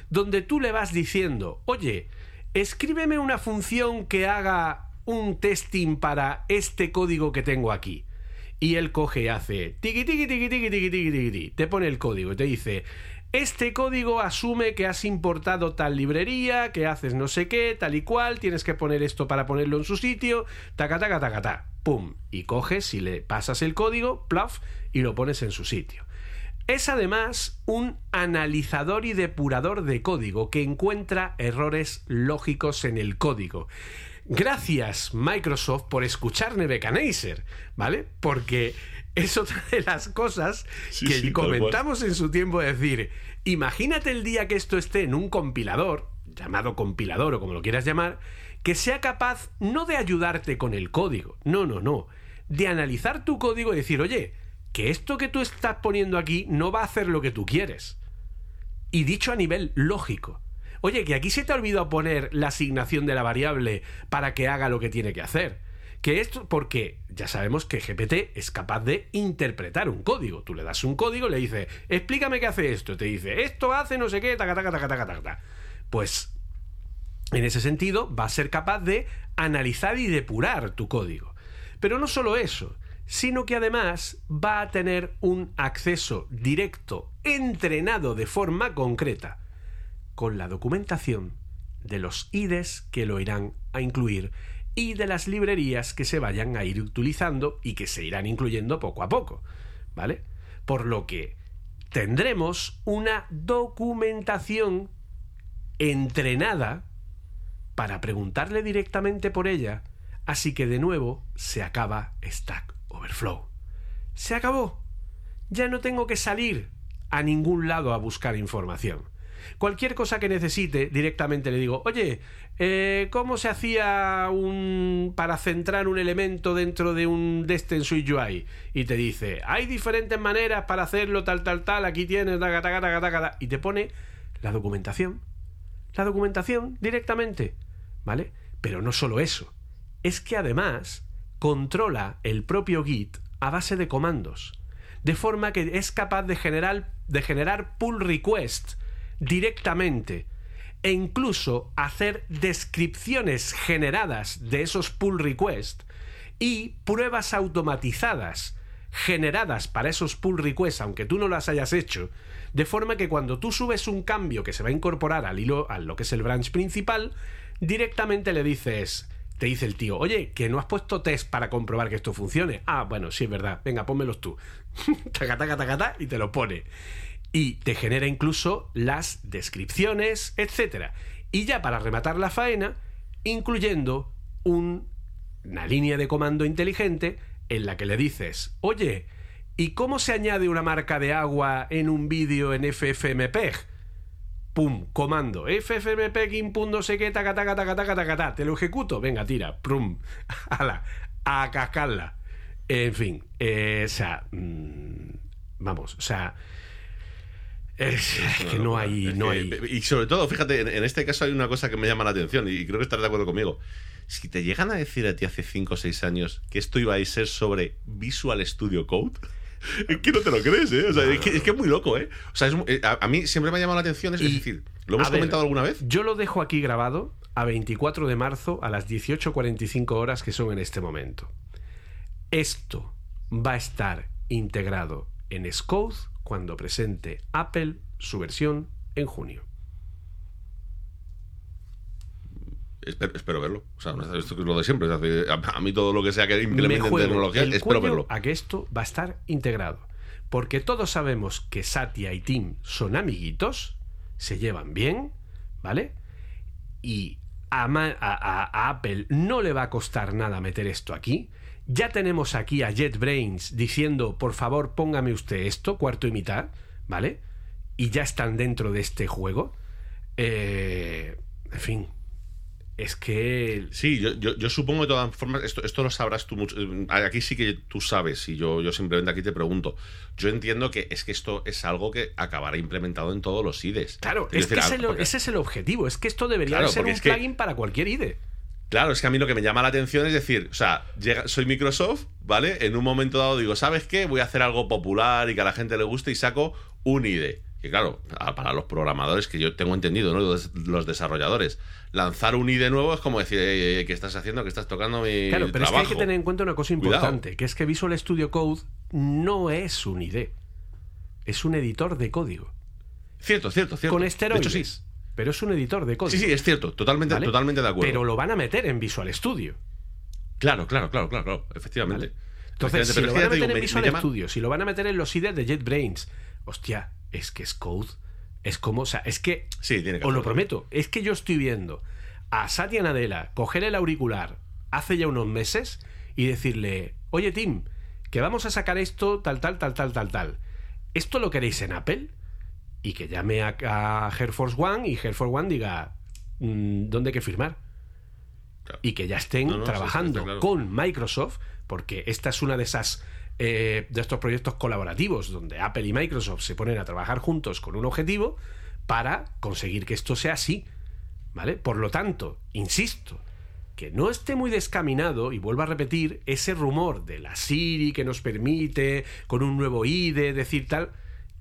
donde tú le vas diciendo, oye, escríbeme una función que haga un testing para este código que tengo aquí. Y él coge y hace tiki tiki tiki tiki tiki tiki tiki, te pone el código y te dice, este código asume que has importado tal librería, que haces no sé qué, tal y cual, tienes que poner esto para ponerlo en su sitio, taca taca taca ta, pum, y coges y le pasas el código, plaf, y lo pones en su sitio. Es además un analizador y depurador de código que encuentra errores lógicos en el código. Gracias Microsoft por escuchar Nebuchadnezzar, ¿vale? Porque es otra de las cosas que comentamos en su tiempo, decir, imagínate el día que esto esté en un compilador, llamado compilador o como lo quieras llamar, que sea capaz no de ayudarte con el código, no, no, no, de analizar tu código y decir, oye, que esto que tú estás poniendo aquí no va a hacer lo que tú quieres. Y dicho a nivel lógico. Oye, que aquí se te ha olvidado poner la asignación de la variable para que haga lo que tiene que hacer. Que esto, porque ya sabemos que GPT es capaz de interpretar un código. Tú le das un código, le dices, explícame qué hace esto. Te dice, esto hace no sé qué, taca, taca, taca, taca, taca. Pues, en ese sentido, va a ser capaz de analizar y depurar tu código. Pero no solo eso, sino que además va a tener un acceso directo, entrenado de forma concreta, con la documentación de los IDES que lo irán a incluir y de las librerías que se vayan a ir utilizando y que se irán incluyendo poco a poco, ¿vale? Por lo que tendremos una documentación entrenada para preguntarle directamente por ella, así que de nuevo se acaba Stack Overflow. Se acabó. Ya no tengo que salir a ningún lado a buscar información. Cualquier cosa que necesite, directamente le digo, oye, eh, ¿cómo se hacía un para centrar un elemento dentro de un Destin Suite UI? Y te dice, hay diferentes maneras para hacerlo, tal, tal, tal, aquí tienes, taca, y te pone la documentación. La documentación directamente, ¿vale? Pero no solo eso, es que además controla el propio Git a base de comandos, de forma que es capaz de generar, de generar pull requests directamente e incluso hacer descripciones generadas de esos pull requests y pruebas automatizadas generadas para esos pull requests, aunque tú no las hayas hecho, de forma que cuando tú subes un cambio que se va a incorporar al hilo, a lo que es el branch principal, directamente le dices, te dice el tío, oye, que no has puesto test para comprobar que esto funcione. Ah, bueno, sí es verdad, venga, pónmelos tú. <laughs> y te lo pone. Y te genera incluso las descripciones, etcétera. Y ya para rematar la faena, incluyendo un- una línea de comando inteligente en la que le dices, oye, ¿y cómo se añade una marca de agua en un vídeo en FFmpeg? Pum, comando, FFmpeg input no sé qué, taca, taca, taca, taca, taca, taca, te lo ejecuto, venga, tira, prum, <laughs> ala, a cascarla. En fin, eh, o sea, mm, vamos, o sea, es, es que no hay, no hay... Y sobre todo, fíjate, en, en este caso hay una cosa que me llama la atención y creo que estarás de acuerdo conmigo. Si te llegan a decir a ti hace 5 o 6 años que esto iba a ser sobre Visual Studio Code, <laughs> es que no te lo crees, ¿eh? O sea, es, que, es que es muy loco, ¿eh? O sea, es eh, a, a mí siempre me ha llamado la atención, es Y- decir, ¿lo hemos ver, comentado alguna vez? Yo lo dejo aquí grabado a 24 de marzo a las 18.45 horas que son en este momento. Esto va a estar integrado en Scode cuando presente Apple su versión en junio. Espero, espero verlo. O sea, esto es lo de siempre. a, mí todo lo que sea que Me implemente juego tecnología, el espero verlo. a que esto va a estar integrado. Porque todos sabemos que Satya y Tim son amiguitos, se llevan bien, ¿vale? Y a- a Apple no le va a costar nada meter esto aquí. Ya tenemos aquí a JetBrains diciendo, por favor, póngame usted esto, cuarto y mitad, ¿vale? Y ya están dentro de este juego. Eh, en fin, es que Sí, yo, yo, yo supongo de todas formas, esto, esto lo sabrás tú mucho. eh, Aquí sí que tú sabes, y yo, yo simplemente aquí te pregunto. Yo entiendo que es que esto es algo que acabará implementado en todos los IDEs. Claro, es que decir, es el- porque- ese es el objetivo. Es que esto debería Claro, de ser un que- plugin para cualquier IDE. Claro, es que a mí lo que me llama la atención es decir, o sea, llega- soy Microsoft, ¿vale? En un momento dado digo, ¿sabes qué? Voy a hacer algo popular y que a la gente le guste y saco un IDE. Que claro, para los programadores, que yo tengo entendido, ¿no? Los, los desarrolladores, lanzar un IDE nuevo es como decir, "Ey, ey, ey, ¿qué estás haciendo? ¿Qué estás tocando mi Claro, pero es que hay que trabajo?". tener en cuenta una cosa Cuidado. importante, que es que Visual Studio Code no es un IDE. Es un editor de código. Cierto, cierto, cierto. Con De esteroides. hecho, sí. Pero es un editor de código. Sí, sí, es cierto, totalmente, ¿vale? totalmente de acuerdo. Pero lo van a meter en Visual Studio. Claro, claro, claro, claro, claro, efectivamente. ¿vale? Entonces, Efectivamente, si lo van a meter digo, en Visual me llama- Studio, si lo van a meter en los IDEs de JetBrains, hostia, es que es code. Es como, o sea, es que Sí, tiene que Os lo prometo, es que yo estoy viendo a Satya Nadella coger el auricular hace ya unos meses y decirle, oye Tim, que vamos a sacar esto, tal, tal, tal, tal, tal, tal. ¿Esto lo queréis en Apple? Y que llame a, a Air Force One y Air Force One diga, "Mm, ¿dónde hay que firmar? Claro. Y que ya estén No, no, sí, trabajando claro. con Microsoft, porque esta es una de esas eh, de estos proyectos colaborativos donde Apple y Microsoft se ponen a trabajar juntos con un objetivo para conseguir que esto sea así. ¿Vale? Por lo tanto, insisto, que no esté muy descaminado, y vuelvo a repetir, ese rumor de la Siri que nos permite, con un nuevo IDE, decir tal,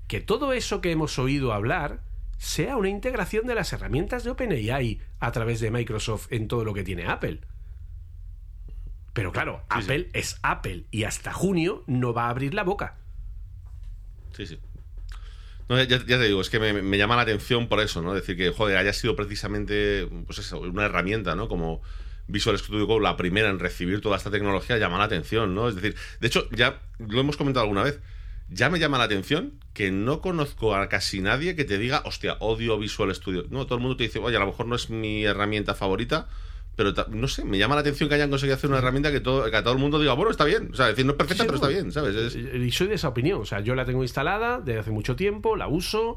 que todo eso que hemos oído hablar sea una integración de las herramientas de OpenAI a través de Microsoft en todo lo que tiene Apple. Pero claro, Sí, sí. Apple es Apple y hasta junio no va a abrir la boca. Sí, sí. No, ya, ya te digo, es que me, me llama la atención por eso, ¿no? Decir que, joder, haya sido precisamente pues eso, una herramienta, ¿no? Como Visual Studio Code, la primera en recibir toda esta tecnología, llama la atención, ¿no? Es decir, de hecho, ya lo hemos comentado alguna vez, ya me llama la atención que no conozco a casi nadie que te diga, hostia, odio Visual Studio. No, todo el mundo te dice, oye, a lo mejor no es mi herramienta favorita, pero no sé, me llama la atención que hayan conseguido hacer una herramienta que, todo, que a todo el mundo diga, bueno, está bien. O sea, decir, no es perfecta, Sí, pero está bien, ¿sabes? Es- Y soy de esa opinión. O sea, yo la tengo instalada desde hace mucho tiempo, la uso.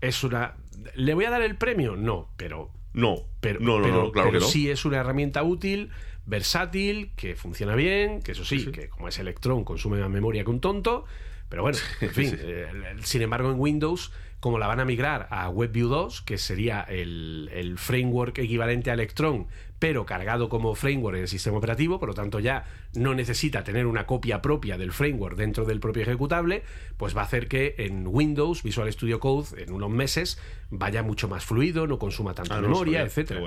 Es una. ¿Le voy a dar el premio? No, pero. no, Pero, no, no, pero- no, claro pero que no. sí es una herramienta útil, versátil, que funciona bien, que eso sí, que como es Electron consume más memoria que un tonto. Pero bueno, <laughs> en fin. eh, sin embargo, en Windows, como la van a migrar a WebView 2, que sería el, el framework equivalente a Electron, pero cargado como framework en el sistema operativo, por lo tanto ya no necesita tener una copia propia del framework dentro del propio ejecutable, pues va a hacer que en Windows, Visual Studio Code, en unos meses, vaya mucho más fluido, no consuma tanta Ah, no, memoria, etcétera.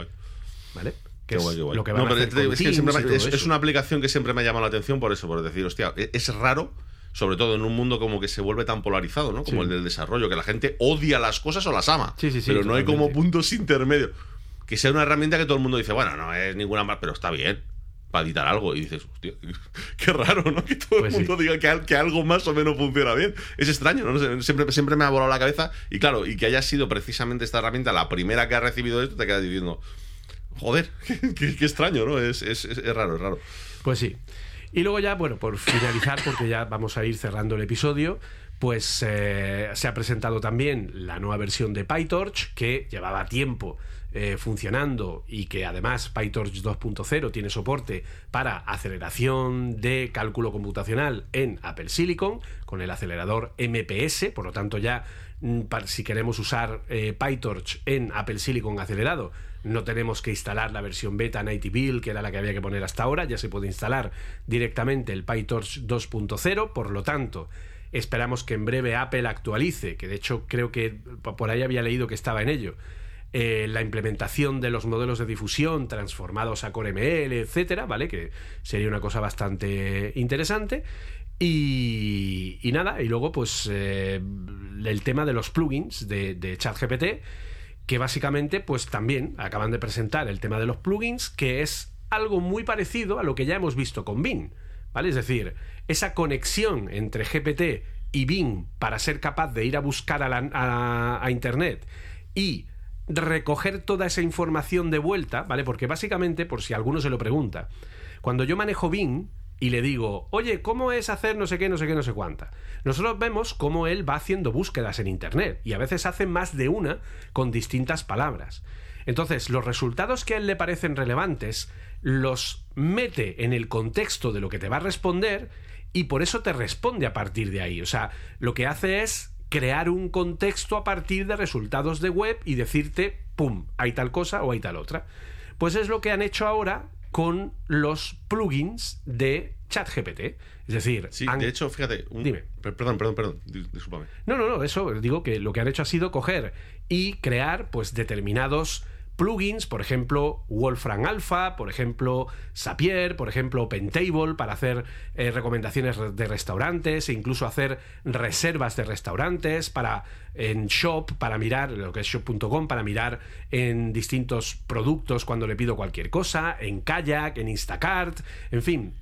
¿vale? Que es guay, qué guay. lo que No, van a pero hacer digo, con es, que Teams siempre me- y todo es- eso. es una aplicación que siempre me llama la atención por eso, por decir, hostia, e- es raro, sobre todo en un mundo como que se vuelve tan polarizado, ¿no? Como Sí. el del desarrollo, que la gente odia las cosas o las ama. Sí, sí, sí, pero no hay como puntos intermedios. Que sea una herramienta que todo el mundo dice, bueno, no es ninguna más, pero está bien. para editar algo. Y dices, hostia, <laughs> qué raro, ¿no? Que todo Pues el mundo diga que, al- que algo más o menos funciona bien. Es extraño, ¿no? Siempre, siempre me ha volado la cabeza. Y claro, y que haya sido precisamente esta herramienta la primera que ha recibido esto, te quedas diciendo, joder, <laughs> qué, qué- qué extraño, ¿no? Es, es- es- es raro, es raro. Pues sí. Y luego ya, bueno, por finalizar, porque ya vamos a ir cerrando el episodio, pues eh, se ha presentado también la nueva versión de PyTorch, que llevaba tiempo eh, funcionando y que además PyTorch 2.0 tiene soporte para aceleración de cálculo computacional en Apple Silicon, con el acelerador MPS, por lo tanto ya mm, si queremos usar eh, PyTorch en Apple Silicon acelerado, no tenemos que instalar la versión beta Nighty Build, que era la que había que poner hasta ahora, ya se puede instalar directamente el PyTorch 2.0, por lo tanto, esperamos que en breve Apple actualice, que de hecho creo que por ahí había leído que estaba en ello, eh, la implementación de los modelos de difusión transformados a Core ML, etcétera, ¿vale? Que sería una cosa bastante interesante. Y, y nada, y luego, pues eh, el tema de los plugins de, de ChatGPT, que básicamente, pues también acaban de presentar el tema de los plugins, que es algo muy parecido a lo que ya hemos visto con Bing, ¿vale? Es decir, esa conexión entre GPT y Bing para ser capaz de ir a buscar a- a Internet y recoger toda esa información de vuelta, ¿vale? Porque básicamente, por si alguno se lo pregunta, cuando yo manejo Bing y le digo, oye, ¿cómo es hacer no sé qué, no sé qué, no sé cuánta? Nosotros vemos cómo él va haciendo búsquedas en Internet y a veces hace más de una con distintas palabras. Entonces, los resultados que a él le parecen relevantes los mete en el contexto de lo que te va a responder y por eso te responde a partir de ahí. O sea, lo que hace es crear un contexto a partir de resultados de web y decirte, ¡pum!, hay tal cosa o hay tal otra. Pues es lo que han hecho ahora con los plugins de ChatGPT. Es decir, Sí, han- de hecho, fíjate. un- Dime. per- Perdón, perdón, perdón. dis- Discúlpame. no, no, no, eso digo que lo que han hecho ha sido coger y crear pues determinados plugins, por ejemplo, Wolfram Alpha, por ejemplo, Zapier, por ejemplo, Pentable para hacer eh, recomendaciones re- de restaurantes e incluso hacer reservas de restaurantes para en Shop para mirar lo que es shop.com para mirar en distintos productos cuando le pido cualquier cosa, en Kayak, en Instacart, en fin,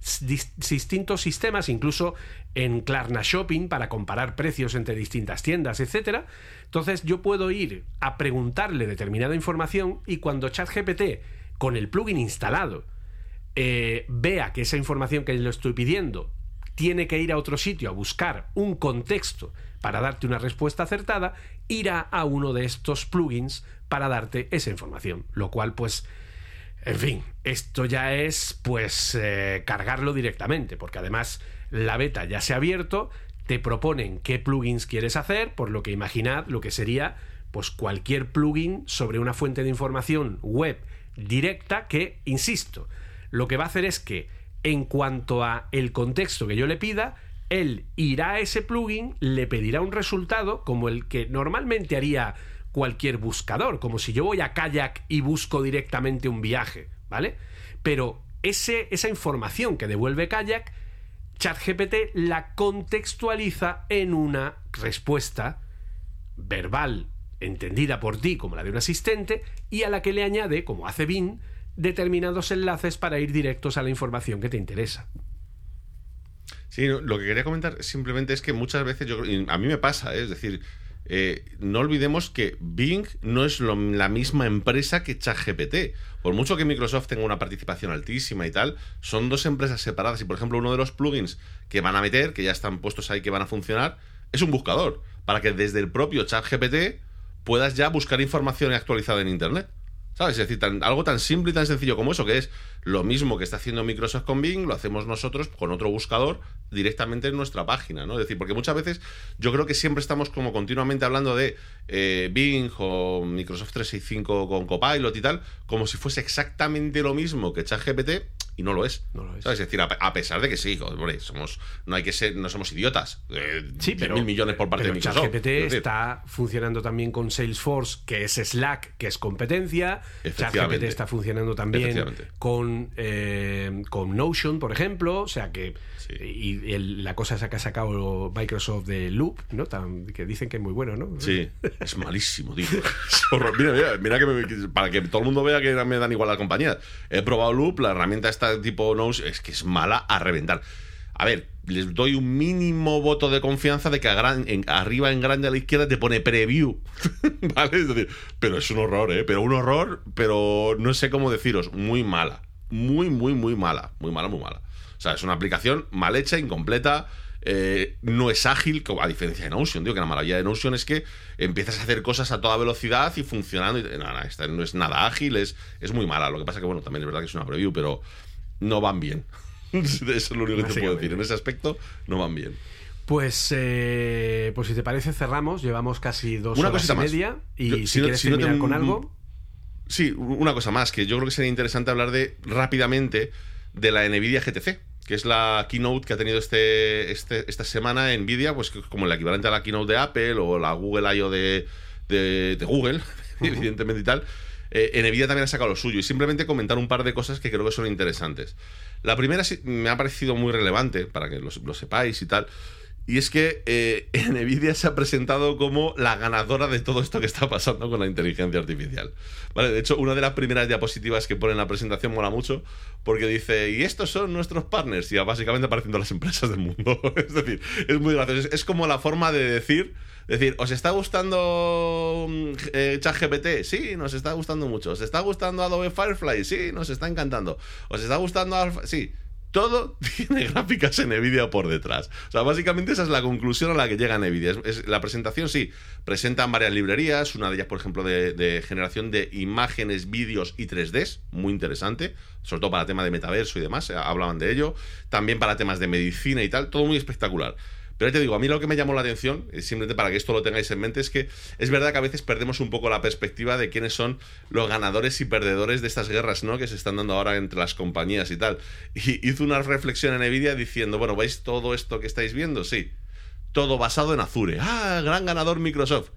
distintos sistemas, incluso en Klarna Shopping para comparar precios entre distintas tiendas, etcétera. Entonces yo puedo ir a preguntarle determinada información y cuando ChatGPT con el plugin instalado eh, vea que esa información que le estoy pidiendo tiene que ir a otro sitio a buscar un contexto para darte una respuesta acertada, irá a uno de estos plugins para darte esa información. Lo cual, pues, en fin, esto ya es, pues, eh, cargarlo directamente, porque además la beta ya se ha abierto, te proponen qué plugins quieres hacer, por lo que imaginad lo que sería, pues, cualquier plugin sobre una fuente de información web directa que, insisto, lo que va a hacer es que en cuanto a el contexto que yo le pida, él irá a ese plugin, le pedirá un resultado como el que normalmente haría cualquier buscador, como si yo voy a Kayak y busco directamente un viaje, ¿vale? Pero ese, esa información que devuelve Kayak, ChatGPT la contextualiza en una respuesta verbal entendida por ti como la de un asistente y a la que le añade, como hace Bing, determinados enlaces para ir directos a la información que te interesa. Sí, lo que quería comentar simplemente es que muchas veces yo a mí me pasa, ¿eh? es decir, eh, no olvidemos que Bing no es la misma empresa que ChatGPT. Por mucho que Microsoft tenga una participación altísima y tal, son dos empresas separadas. Y por ejemplo, uno de los plugins que van a meter, que ya están puestos ahí, que van a funcionar, es un buscador. Para que desde el propio ChatGPT puedas ya buscar información actualizada en Internet. ¿Sabes? Es decir, algo tan simple y tan sencillo como eso, que es lo mismo que está haciendo Microsoft con Bing, lo hacemos nosotros con otro buscador directamente en nuestra página, ¿no? Es decir, porque muchas veces yo creo que siempre estamos como continuamente hablando de eh, Bing o Microsoft 365 con Copilot y tal, como si fuese exactamente lo mismo que ChatGPT y no lo es. No lo es. ¿Sabes? Es decir, a, a pesar de que sí, hombre, somos, no hay que ser, no somos idiotas. Eh, Sí, pero mil millones por parte pero de Microsoft. ChatGPT está funcionando también con Salesforce, que es Slack, que es competencia. ChatGPT está funcionando también con, eh, con Notion, por ejemplo. O sea que Sí. y el- la cosa esa que ha sacado Microsoft de Loop, ¿no? Tan- que dicen que es muy bueno, ¿no? Sí, es malísimo, tío. Mira, mira, mira que me- para que todo el mundo vea que me dan igual las compañías. He probado Loop, la herramienta esta tipo Notion, es que es mala a reventar. A ver, les doy un mínimo voto de confianza de que arriba en grande a la izquierda te pone preview. <laughs> ¿Vale? Es decir, pero es un horror, ¿eh? Pero un horror, pero no sé cómo deciros, muy mala. Muy, muy, muy mala. Muy mala, muy mala. O sea, es una aplicación mal hecha, incompleta. Eh, no es ágil, a diferencia de Notion. Digo que la maravilla de Notion es que empiezas a hacer cosas a toda velocidad y funcionando. Y, nada, esta no es nada ágil, es, es muy mala. Lo que pasa que, bueno, también es verdad que es una preview, pero no van bien. <laughs> Eso es lo único que te puedo decir. En ese aspecto no van bien. Pues, eh, pues si te parece, cerramos. Llevamos casi dos horas y media. Y si, quieres terminar con algo. Sí, una cosa más, que yo creo que sería interesante hablar de rápidamente de la Nvidia GTC, que es la keynote que ha tenido este, este esta semana Nvidia, pues como el equivalente a la keynote de Apple o la Google I.O. De, de, Google, <laughs> evidentemente y tal. Eh, Nvidia también ha sacado lo suyo y simplemente comentar un par de cosas que creo que son interesantes. La primera me ha parecido muy relevante, para que lo, sepáis y tal. Y es que eh, <laughs> Nvidia se ha presentado como la ganadora de todo esto que está pasando con la inteligencia artificial. Vale, de hecho, una de las primeras diapositivas que pone en la presentación mola mucho porque dice, y estos son nuestros partners, y básicamente apareciendo las empresas del mundo. <laughs> es decir, es muy gracioso. Es, como la forma de decir, decir, ¿os está gustando mm, eh, ChatGPT? Sí, nos está gustando mucho. ¿Os está gustando Adobe Firefly? Sí, nos está encantando. ¿Os está gustando Alpha? Sí todo <laughs> tiene gráficas en Nvidia por detrás. O sea, básicamente esa es la conclusión a la que llega Nvidia. Es, la presentación, sí, presentan varias librerías, una de ellas, por ejemplo, de, generación de imágenes, vídeos y 3Ds, muy interesante, sobre todo para tema de metaverso y demás, eh, hablaban de ello. También para temas de medicina y tal, todo muy espectacular. Pero te digo, a mí lo que me llamó la atención, simplemente para que esto lo tengáis en mente, es que es verdad que a veces perdemos un poco la perspectiva de quiénes son los ganadores y perdedores de estas guerras, ¿no? Que se están dando ahora entre las compañías y tal. Y hizo una reflexión en Nvidia diciendo, bueno, ¿veis todo esto que estáis viendo? Sí. Todo basado en Azure. Ah, gran ganador Microsoft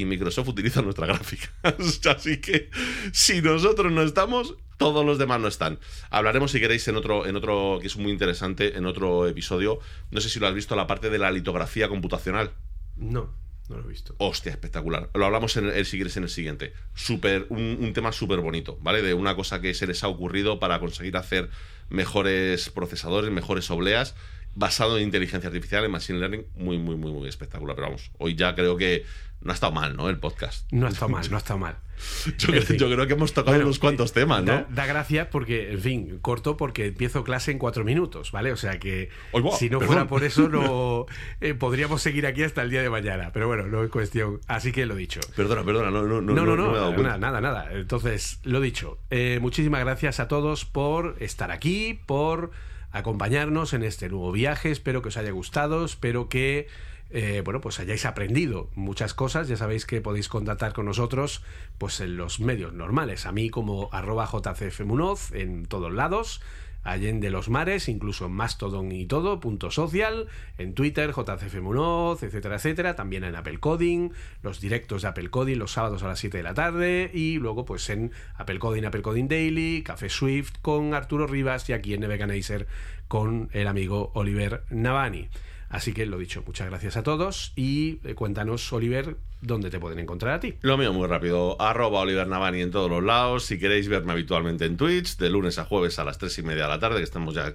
y Microsoft utiliza nuestra gráfica. <laughs> Así que si nosotros no estamos, todos los demás no están. Hablaremos si queréis en otro, en otro, que es muy interesante, en otro episodio. No sé si lo has visto, la parte de la litografía computacional. No. No lo he visto. Hostia, espectacular. Lo hablamos en el, si quieres en el siguiente. Super, un, un tema súper bonito, ¿vale? De una cosa que se les ha ocurrido para conseguir hacer mejores procesadores, mejores obleas basado en inteligencia artificial, en machine learning, muy, muy, muy, muy espectacular. Pero vamos, hoy ya creo que no ha estado mal, ¿no? El podcast. No ha estado mal, no ha estado mal. <laughs> yo, creo, que hemos tocado unos cuantos temas, ¿no? Da, gracia porque, en fin, corto porque empiezo clase en cuatro minutos, ¿vale? O sea que si no fuera por eso, no <laughs> eh, podríamos seguir aquí hasta el día de mañana. Pero bueno, no es cuestión. Así que lo dicho. Perdona, perdona, no, no, no, no, no, no, nada, nada, nada. Entonces, lo dicho. Eh, muchísimas gracias a todos por estar aquí, por acompañarnos en este nuevo viaje. Espero que os haya gustado, espero que eh, bueno, pues hayáis aprendido muchas cosas. Ya sabéis que podéis contactar con nosotros pues en los medios normales. A mí como arroba jcfmunoz en todos lados. Allende los mares, incluso en Mastodon y todo, punto social, en Twitter, JCFMunoz, etcétera, etcétera, también en Apple Coding, los directos de Apple Coding los sábados a las 7 de la tarde y luego pues en Apple Coding, Apple Coding Daily, Café Swift con Arturo Rivas y aquí en Neveganizer con el amigo Oliver Navani. Así que lo dicho, muchas gracias a todos y eh, cuéntanos, Oliver, dónde te pueden encontrar a ti. Lo mío muy rápido, arroba Oliver Navani en todos los lados. Si queréis verme habitualmente en Twitch, de lunes a jueves a las 3 y media de la tarde, que estamos ya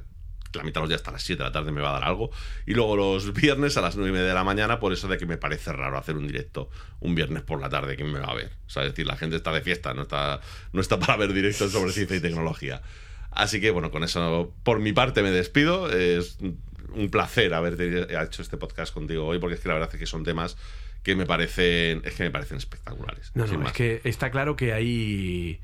la mitad de los días hasta las 7 de la tarde me va a dar algo. Y luego los viernes a las 9 y media de la mañana, por eso de que me parece raro hacer un directo un viernes por la tarde, ¿quién me va a ver? O sea, es decir, la gente está de fiesta, no está, no está para ver directos sobre ciencia y tecnología. Así que bueno, con eso por mi parte me despido. Es un placer haber hecho este podcast contigo hoy, porque es que la verdad es que son temas que me parecen, es que me parecen espectaculares. No, no, es que está claro que hay,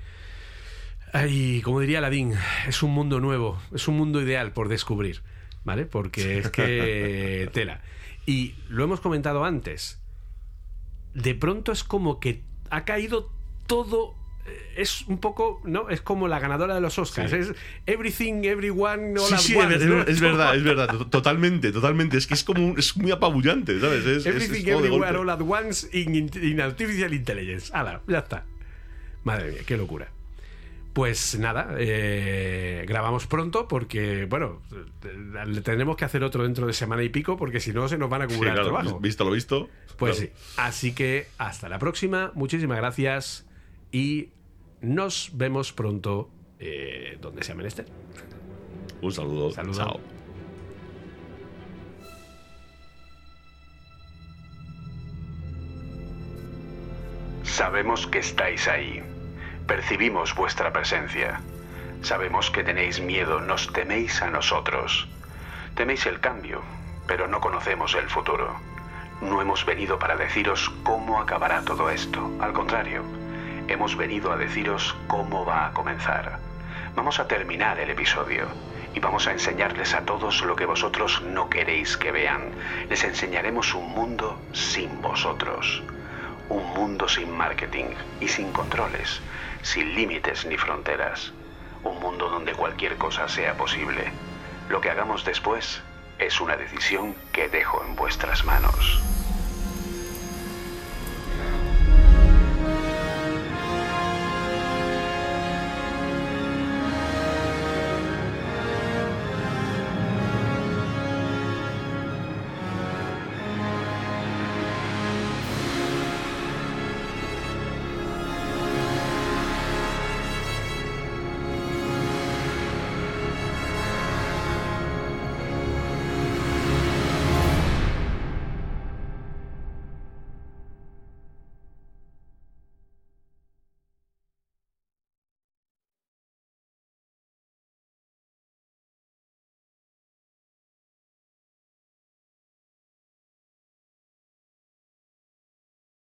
hay, como diría Ladín, es un mundo nuevo, es un mundo ideal por descubrir, ¿vale? Porque es que <laughs> tela. Y lo hemos comentado antes. De pronto es como que ha caído todo es un poco, ¿no? Es como la ganadora de los Oscars. Es everything, everyone, all sí, at Es, es, verdad, <laughs> es verdad. Totalmente, totalmente. Es que es como es muy apabullante, ¿sabes? Es, everything, everywhere, all at once in, artificial intelligence. Hala, ya está. Madre mía, qué locura. Pues nada, eh, grabamos pronto porque, bueno, tenemos que hacer otro dentro de semana y pico porque si no se nos van a acumular sí, trabajo. Visto lo visto. Pues sí. Así que hasta la próxima. Muchísimas gracias y nos vemos pronto eh, donde sea menester. Un saludo. Saludo. Chao. Sabemos que estáis ahí. Percibimos vuestra presencia. Sabemos que tenéis miedo, nos teméis a nosotros. Teméis el cambio, pero no conocemos el futuro. No hemos venido para deciros cómo acabará todo esto. Al contrario, hemos venido a deciros cómo va a comenzar. Vamos a terminar el episodio y vamos a enseñarles a todos lo que vosotros no queréis que vean. Les enseñaremos un mundo sin vosotros. Un mundo sin marketing y sin controles, sin límites ni fronteras. Un mundo donde cualquier cosa sea posible. Lo que hagamos después es una decisión que dejo en vuestras manos.